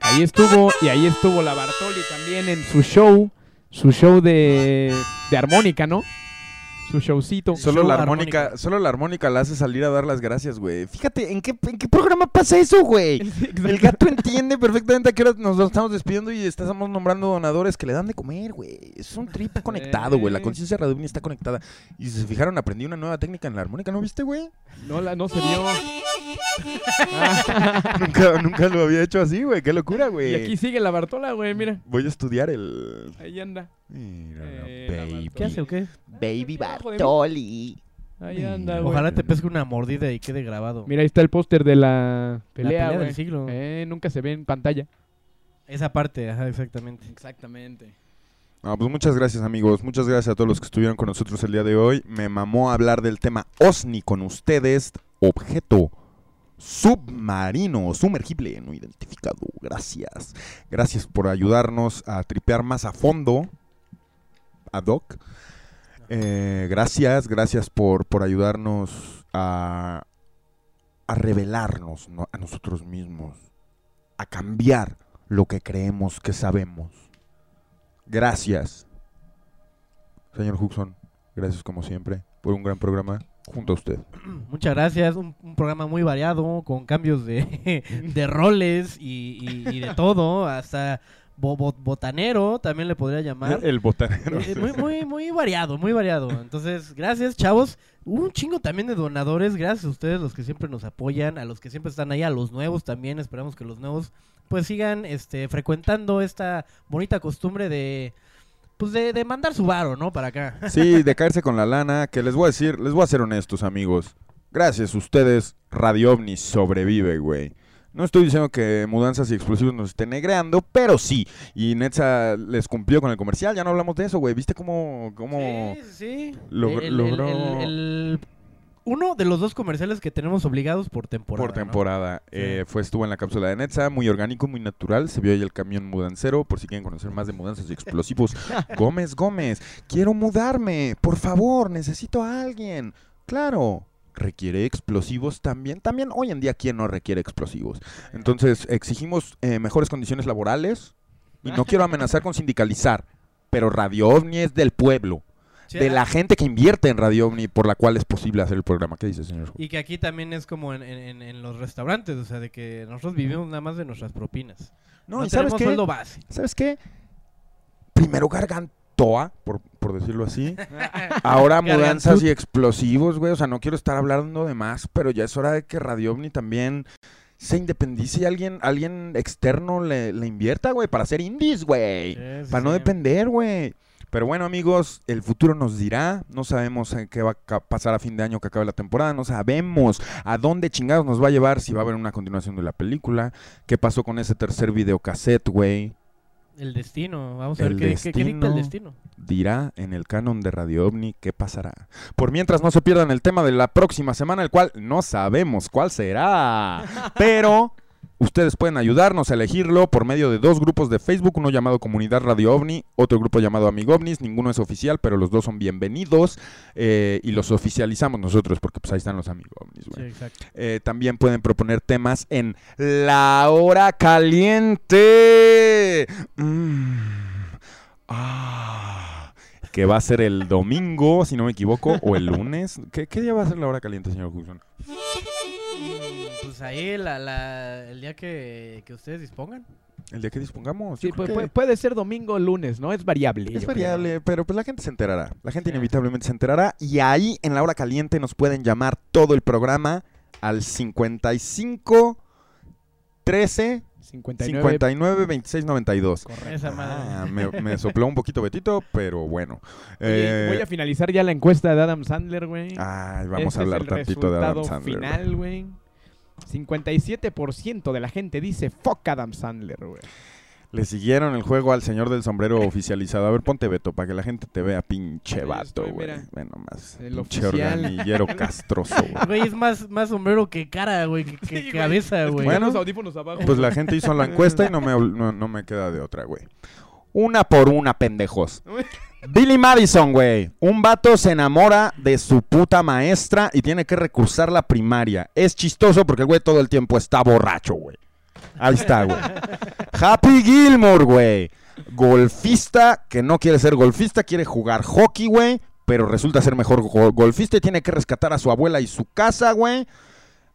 Speaker 3: Ahí estuvo, y ahí estuvo la Bartoli también en su show, su show de, de armónica, ¿no? Su showcito.
Speaker 1: Solo
Speaker 2: Show
Speaker 1: la armónica,
Speaker 2: armónica.
Speaker 1: solo la armónica la hace salir a dar las gracias, güey. Fíjate, ¿en qué, ¿en qué programa pasa eso, güey? El gato entiende perfectamente a qué hora nos estamos despidiendo y estamos nombrando donadores que le dan de comer, güey. Es un trip conectado, güey. La conciencia radionia está conectada. Y si se fijaron, aprendí una nueva técnica en la armónica, ¿no viste, güey?
Speaker 3: No, la, no se vio.
Speaker 1: nunca, nunca lo había hecho así, güey. Qué locura, güey.
Speaker 3: Y aquí sigue la Bartola, güey, mira.
Speaker 1: Voy a estudiar el...
Speaker 3: Ahí anda.
Speaker 1: Mira,
Speaker 3: Eh, la
Speaker 1: baby.
Speaker 2: ¿Qué hace o qué?
Speaker 1: Baby. Bartoli.
Speaker 3: Ahí anda, güey.
Speaker 2: Ojalá te pesque una mordida y quede grabado.
Speaker 3: Mira, ahí está el póster de la pelea,
Speaker 2: pelea
Speaker 3: güey.
Speaker 2: del siglo.
Speaker 3: Eh, nunca se ve en pantalla.
Speaker 2: Esa parte, ajá, exactamente.
Speaker 3: Exactamente.
Speaker 1: Pues muchas gracias amigos, muchas gracias a todos los que estuvieron con nosotros el día de hoy. Me mamó hablar del tema OSNI con ustedes, objeto submarino, sumergible, no identificado. Gracias. Gracias por ayudarnos a tripear más a fondo, a Doc. Eh, gracias, gracias por, por ayudarnos a, a revelarnos ¿no? a nosotros mismos, a cambiar lo que creemos que sabemos. Gracias. Señor Huxon, gracias como siempre por un gran programa junto a usted.
Speaker 2: Muchas gracias, un, un programa muy variado, con cambios de, de roles y, y- y de todo, hasta bo- bo- botanero, también le podría llamar.
Speaker 1: El botanero.
Speaker 2: Eh, muy, muy, muy variado, muy variado. Entonces, gracias, chavos. Un chingo también de donadores. Gracias a ustedes, los que siempre nos apoyan, a los que siempre están ahí, a los nuevos también. Esperamos que los nuevos pues sigan este frecuentando esta bonita costumbre de pues de, de mandar su varo, ¿no? Para acá.
Speaker 1: Sí, de caerse con la lana, que les voy a decir, les voy a ser honestos, amigos. Gracias a ustedes, Radio OVNI sobrevive, güey. No estoy diciendo que mudanzas y explosivos nos estén negreando, pero sí. Y Netza les cumplió con el comercial, ya no hablamos de eso, güey. ¿Viste cómo, cómo
Speaker 2: Sí, sí.
Speaker 1: log-
Speaker 2: El- el-
Speaker 1: logró
Speaker 2: el- el- uno de los dos comerciales que tenemos obligados por temporada.
Speaker 1: por
Speaker 2: ¿no?
Speaker 1: temporada? Eh, fue, estuvo en la cápsula de Netza, muy orgánico, muy natural. Se vio ahí el camión mudancero, por si quieren conocer más de mudanzas y explosivos. Gómez, Gómez, quiero mudarme, por favor, necesito a alguien. Claro, requiere explosivos también. También hoy en día, ¿quién no requiere explosivos? Entonces, exigimos eh, mejores condiciones laborales y no quiero amenazar con sindicalizar, pero Radio OVNI es del pueblo.
Speaker 2: Sí,
Speaker 1: De
Speaker 2: ah,
Speaker 1: la gente que invierte en Radio OVNI, por la cual es posible hacer el programa. ¿Qué dice, señor?
Speaker 2: Y que aquí también es como en, en- en los restaurantes, o sea, de que nosotros vivimos nada más de nuestras propinas.
Speaker 1: No,
Speaker 2: No,
Speaker 1: ¿y sabes qué?
Speaker 2: sueldo base.
Speaker 1: ¿Sabes qué? Primero gargantoa, por, por decirlo así. Ahora mudanzas y explosivos, güey. O sea, no quiero estar hablando de más, pero ya es hora de que Radio OVNI también se independice y alguien, alguien externo le, le invierta, güey, para hacer indies, güey.
Speaker 2: Sí, sí,
Speaker 1: para no
Speaker 2: sí.
Speaker 1: depender, güey. Pero bueno, amigos, el futuro nos dirá. No sabemos eh, qué va a pasar a fin de año que acabe la temporada. No sabemos a dónde chingados nos va a llevar. Si va a haber una continuación de la película. ¿Qué pasó con ese tercer videocassette, güey?
Speaker 2: El destino, vamos a ver
Speaker 1: El
Speaker 2: qué, qué- qué dicta el
Speaker 1: destino.
Speaker 2: destino.
Speaker 1: dirá en el canon de Radio OVNI qué pasará. Por mientras no se pierdan el tema de la próxima semana, el cual no sabemos cuál será. Pero ustedes pueden ayudarnos a elegirlo por medio de dos grupos de Facebook, uno llamado Comunidad Radio OVNI, otro grupo llamado Amigo OVNIs. Ninguno es oficial, pero los dos son bienvenidos eh, y los oficializamos nosotros porque pues ahí están los Amigo OVNIs,
Speaker 2: Sí, exacto.
Speaker 1: Eh, también pueden proponer temas en La Hora Caliente. Mm. Ah. Que va a ser el domingo, si no me equivoco, o el lunes. ¿Qué, qué día va a ser la hora caliente, señor Hudson?
Speaker 2: Pues ahí la, la- el día que, que ustedes dispongan.
Speaker 1: El día que dispongamos.
Speaker 3: Sí,
Speaker 1: Yo creo
Speaker 3: pu-
Speaker 1: que
Speaker 3: pu- puede ser domingo o lunes, ¿no? Es variable.
Speaker 1: es
Speaker 3: yo creo.
Speaker 1: variable, pero pues la gente se enterará. La gente inevitablemente se enterará. Y ahí, en la hora caliente, nos pueden llamar todo el programa al 55 13
Speaker 3: 59.
Speaker 1: 59 26 92.
Speaker 2: Esa madre.
Speaker 1: Ah, me, me sopló un poquito Betito, pero bueno. Eh,
Speaker 3: voy a finalizar ya la encuesta de Adam Sandler, güey.
Speaker 1: ay, vamos
Speaker 3: Este
Speaker 1: a hablar tantito de Adam Sandler.
Speaker 3: final, güey. 57% de la gente dice fuck Adam Sandler, güey.
Speaker 1: Le siguieron el juego al señor del sombrero oficializado. A ver, ponte Beto para que la gente te vea pinche
Speaker 3: Ahí
Speaker 1: vato, güey. Bueno, más.
Speaker 3: El
Speaker 1: pinche
Speaker 3: oficial.
Speaker 1: organillero castroso, güey.
Speaker 2: Güey, es más, más sombrero que cara, güey, que, que
Speaker 3: Sí, güey.
Speaker 2: cabeza, güey.
Speaker 1: Bueno,
Speaker 3: los audífonos abajo.
Speaker 1: Pues la gente hizo la encuesta y no me, no, no me queda de otra, güey. Una por una, pendejos. Billy Madison, güey. Un vato se enamora de su puta maestra y tiene que recursar la primaria. Es chistoso porque el güey todo el tiempo está borracho, güey. Ahí está, güey. Happy Gilmore, güey. Golfista que no quiere ser golfista, quiere jugar hockey, güey. Pero resulta ser mejor go- golfista y tiene que rescatar a su abuela y su casa, güey.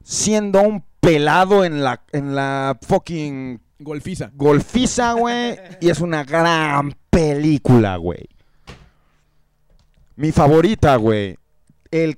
Speaker 1: Siendo un pelado en la, en la fucking
Speaker 3: Golfiza.
Speaker 1: golfiza, güey. Y es una gran película, güey. Mi favorita, güey. El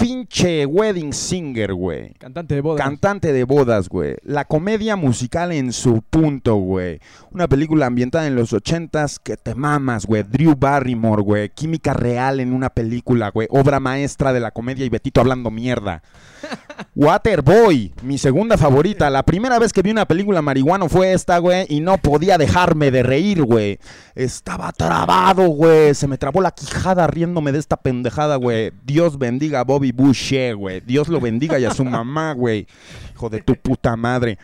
Speaker 1: pinche Wedding Singer, güey.
Speaker 3: Cantante de boda.
Speaker 1: Cantante de bodas, güey. La comedia musical en su punto, güey. Una película ambientada en los ochentas que te mamas, güey. Drew Barrymore, güey. Química real en una película, güey. Obra maestra de la comedia y Betito hablando mierda. Waterboy, mi segunda favorita. La primera vez que vi una película marihuano fue esta, güey, y no podía dejarme de reír, güey. Estaba trabado, güey. Se me trabó la quijada riéndome de esta pendejada, güey. Dios bendiga a Bobby Boucher, güey. Dios lo bendiga y a su mamá, güey. Hijo de tu puta madre.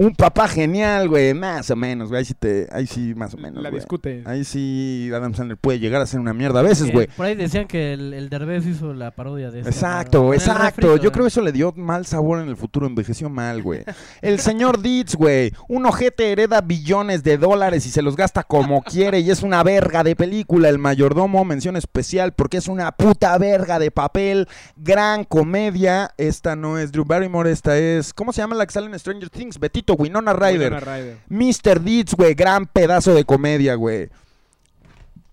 Speaker 1: Un papá genial, güey. Más o menos, güey. Ahí sí, te, ahí sí más o menos,
Speaker 3: La
Speaker 1: güey.
Speaker 3: discute.
Speaker 1: Ahí sí Adam Sandler puede llegar a ser una mierda a veces,
Speaker 2: Eh,
Speaker 1: güey.
Speaker 2: por ahí decían que el, el Derbez hizo la parodia de esta
Speaker 1: Exacto, exacto.
Speaker 2: refrito,
Speaker 1: Yo
Speaker 2: ¿eh?
Speaker 1: creo que eso le dio mal sabor en el futuro, envejeció mal, güey. El señor Ditz, güey. Un ojete hereda billones de dólares y se los gasta como quiere y es una verga de película. El mayordomo, mención especial porque es una puta verga de papel. Gran comedia. Esta no es Drew Barrymore, esta es... ¿Cómo se llama la que sale en Stranger Things? Betito. Winona Ryder.
Speaker 3: Winona Ryder.
Speaker 1: Mr. Deeds, güey, gran pedazo de comedia, güey.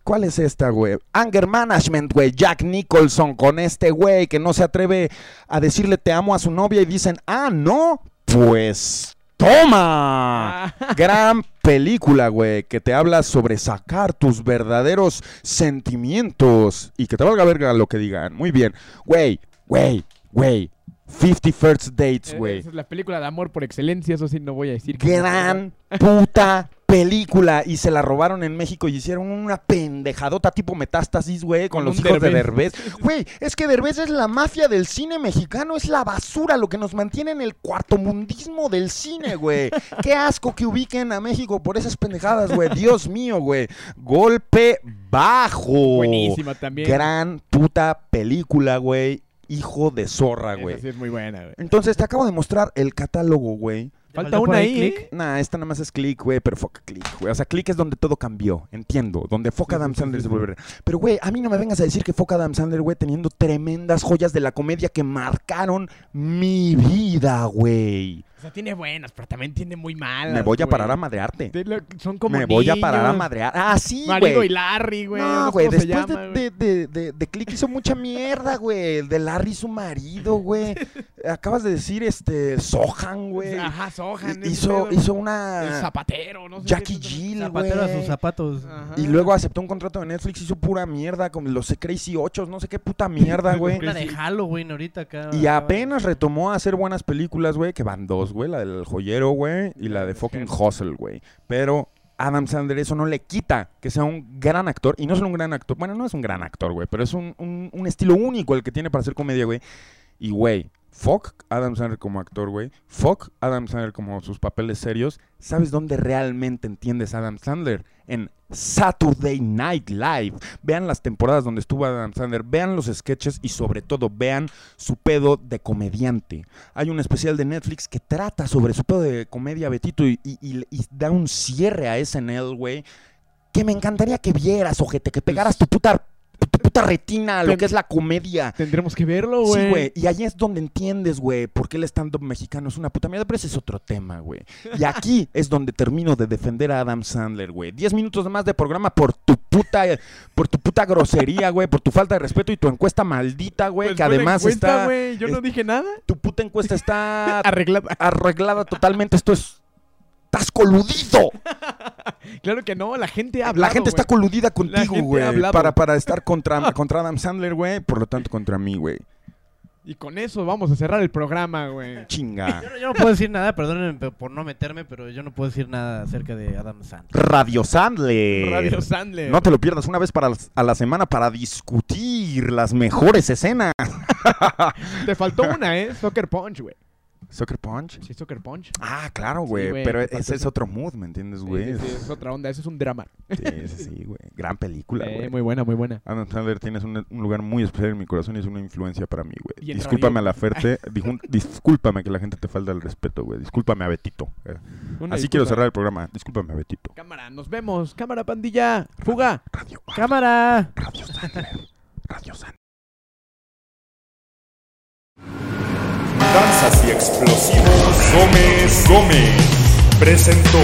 Speaker 1: ¿Cuál es esta, güey? Anger Management, güey. Jack Nicholson con este güey que no se atreve a decirle te amo a su novia y dicen, ah, no, pues toma. Gran película, güey, que te habla sobre sacar tus verdaderos sentimientos y que te valga verga lo que digan. Muy bien. Güey, güey, güey. 50 First Dates,
Speaker 3: Eh,
Speaker 1: güey.
Speaker 3: Es la película de amor por excelencia, eso sí no voy a decir. que no.
Speaker 1: Gran puta película. Y se la robaron en México y hicieron una pendejadota tipo metástasis, güey, con,
Speaker 3: Con
Speaker 1: los hijos de
Speaker 3: Derbez.
Speaker 1: Güey, es que Derbez es la mafia del cine mexicano, es la basura, lo que nos mantiene en el cuarto mundismo del cine, güey. Qué asco que ubiquen a México por esas pendejadas, güey. Dios mío, güey. Golpe bajo.
Speaker 3: Buenísima también.
Speaker 1: Gran puta película, güey. Hijo de zorra, güey.
Speaker 3: sí es muy buena, güey.
Speaker 1: Entonces te acabo de mostrar el catálogo, güey.
Speaker 2: ¿Te
Speaker 3: Falta una ahí? ¿eh?
Speaker 1: Nah, esta nada más es click, güey, pero fuck click, güey. O sea, click es donde todo cambió, entiendo. Donde Fuck
Speaker 3: Sí,
Speaker 1: Adam Sandler se vuelve. Pero, güey, a mí no me vengas a decir que Fuck Adam Sandler, güey, teniendo tremendas joyas de la comedia que marcaron mi vida, güey.
Speaker 3: Sea, tiene buenas, pero también tiene muy malas.
Speaker 1: Me voy a
Speaker 3: güey.
Speaker 1: parar a madrearte.
Speaker 3: De lo- Son como
Speaker 1: Me voy a parar a
Speaker 3: niños.
Speaker 1: madrear. Ah, sí,
Speaker 3: Marido
Speaker 1: güey.
Speaker 3: y Larry, güey.
Speaker 1: No,
Speaker 3: sé
Speaker 1: güey,
Speaker 3: cómo se
Speaker 1: después
Speaker 3: llama,
Speaker 1: de,
Speaker 3: güey.
Speaker 1: de, de, de- de Click hizo mucha mierda, güey. El de Larry su marido, güey. Acabas de decir, este, Sohan, güey.
Speaker 3: Ajá, Sohan. ese
Speaker 1: Hizo,
Speaker 3: pedo.
Speaker 1: hizo
Speaker 3: El
Speaker 1: una
Speaker 3: zapatero, no sé.
Speaker 1: Jackie
Speaker 3: qué-
Speaker 1: Jill,
Speaker 2: Zapatero a sus
Speaker 1: güey.
Speaker 2: zapatos.
Speaker 3: Ajá.
Speaker 1: Y luego aceptó un contrato de Netflix, hizo pura mierda con los Crazy 8, no sé qué puta mierda, güey.
Speaker 2: Una de Halloween ahorita acá.
Speaker 1: Y apenas retomó a hacer buenas películas, güey, que van dos, güey, la del joyero, güey, y la de fucking Hustle, güey. Pero Adam Sandler eso no le quita que sea un gran actor, y no solo un gran actor, bueno, no es un gran actor, güey, pero es un, un- un estilo único el que tiene para hacer comedia, güey. Y, güey, fuck Adam Sandler como actor, güey. Fuck Adam Sandler como sus papeles serios. ¿Sabes dónde realmente entiendes a Adam Sandler? En Saturday Night Live. Vean las temporadas donde estuvo Adam Sandler, vean los sketches y sobre todo vean su pedo de comediante. Hay un especial de Netflix que trata sobre su pedo de comedia, Betito, y, y- y- y da un cierre a SNL, güey. Que me encantaría que vieras, ojete, que pegaras tu puta, puta retina a lo
Speaker 3: Ten-
Speaker 1: que es la comedia.
Speaker 3: Tendremos que verlo, güey.
Speaker 1: Sí, güey. Y ahí es donde entiendes, güey, por qué el stand-up mexicano es una puta mierda, pero ese es otro tema, güey. Y aquí es donde termino de defender a Adam Sandler, güey. Diez minutos más de programa por tu puta, por tu puta grosería, güey, por tu falta de respeto y tu encuesta maldita, güey,
Speaker 3: Pues
Speaker 1: que además
Speaker 3: encuesta,
Speaker 1: está...
Speaker 3: güey, Yo no dije nada.
Speaker 1: Tu puta encuesta está
Speaker 3: Arreglada.
Speaker 1: arreglada totalmente. Esto es... ¡Estás coludido!
Speaker 3: Claro que no, la gente ha
Speaker 1: La gente está coludida contigo, güey. Para, para estar contra, contra Adam Sandler, güey. Por lo tanto, contra mí, güey.
Speaker 3: Y con eso vamos a cerrar el programa, güey.
Speaker 1: Chinga.
Speaker 2: Yo, no- yo no puedo decir nada, perdónenme pe- por no meterme, pero yo no puedo decir nada acerca de Adam Sandler.
Speaker 1: Radio Sandler.
Speaker 3: Radio Sandler.
Speaker 1: No te lo pierdas una vez para, a la semana para discutir las mejores escenas.
Speaker 3: Te faltó una, ¿eh? Soccer Punch, güey.
Speaker 1: ¿Soccer Punch?
Speaker 3: Sí, Soccer Punch.
Speaker 1: Ah, claro, güey.
Speaker 3: güey,
Speaker 1: pero ese es otro mood, ¿me entiendes, güey?
Speaker 3: sí, sí, es otra onda, eso es un drama.
Speaker 1: Sí, sí, sí, güey. Gran película,
Speaker 3: Eh,
Speaker 1: güey.
Speaker 3: muy buena, muy buena.
Speaker 1: Adam Sandler tienes un, un lugar muy especial en mi corazón y es una influencia para mí, güey. Discúlpame
Speaker 3: radio.
Speaker 1: a la Ferte, discúlpame que la gente te falta el respeto, güey. Discúlpame a Betito. eh. Así
Speaker 3: disculpa.
Speaker 1: quiero cerrar el programa. Discúlpame a Betito.
Speaker 3: Cámara, nos vemos. Cámara, pandilla. Fuga.
Speaker 1: Radio,
Speaker 2: ¡Cámara!
Speaker 1: Radio Sandler. Radio Sandler.
Speaker 7: Danzas y explosivos. Gómez Gómez presentó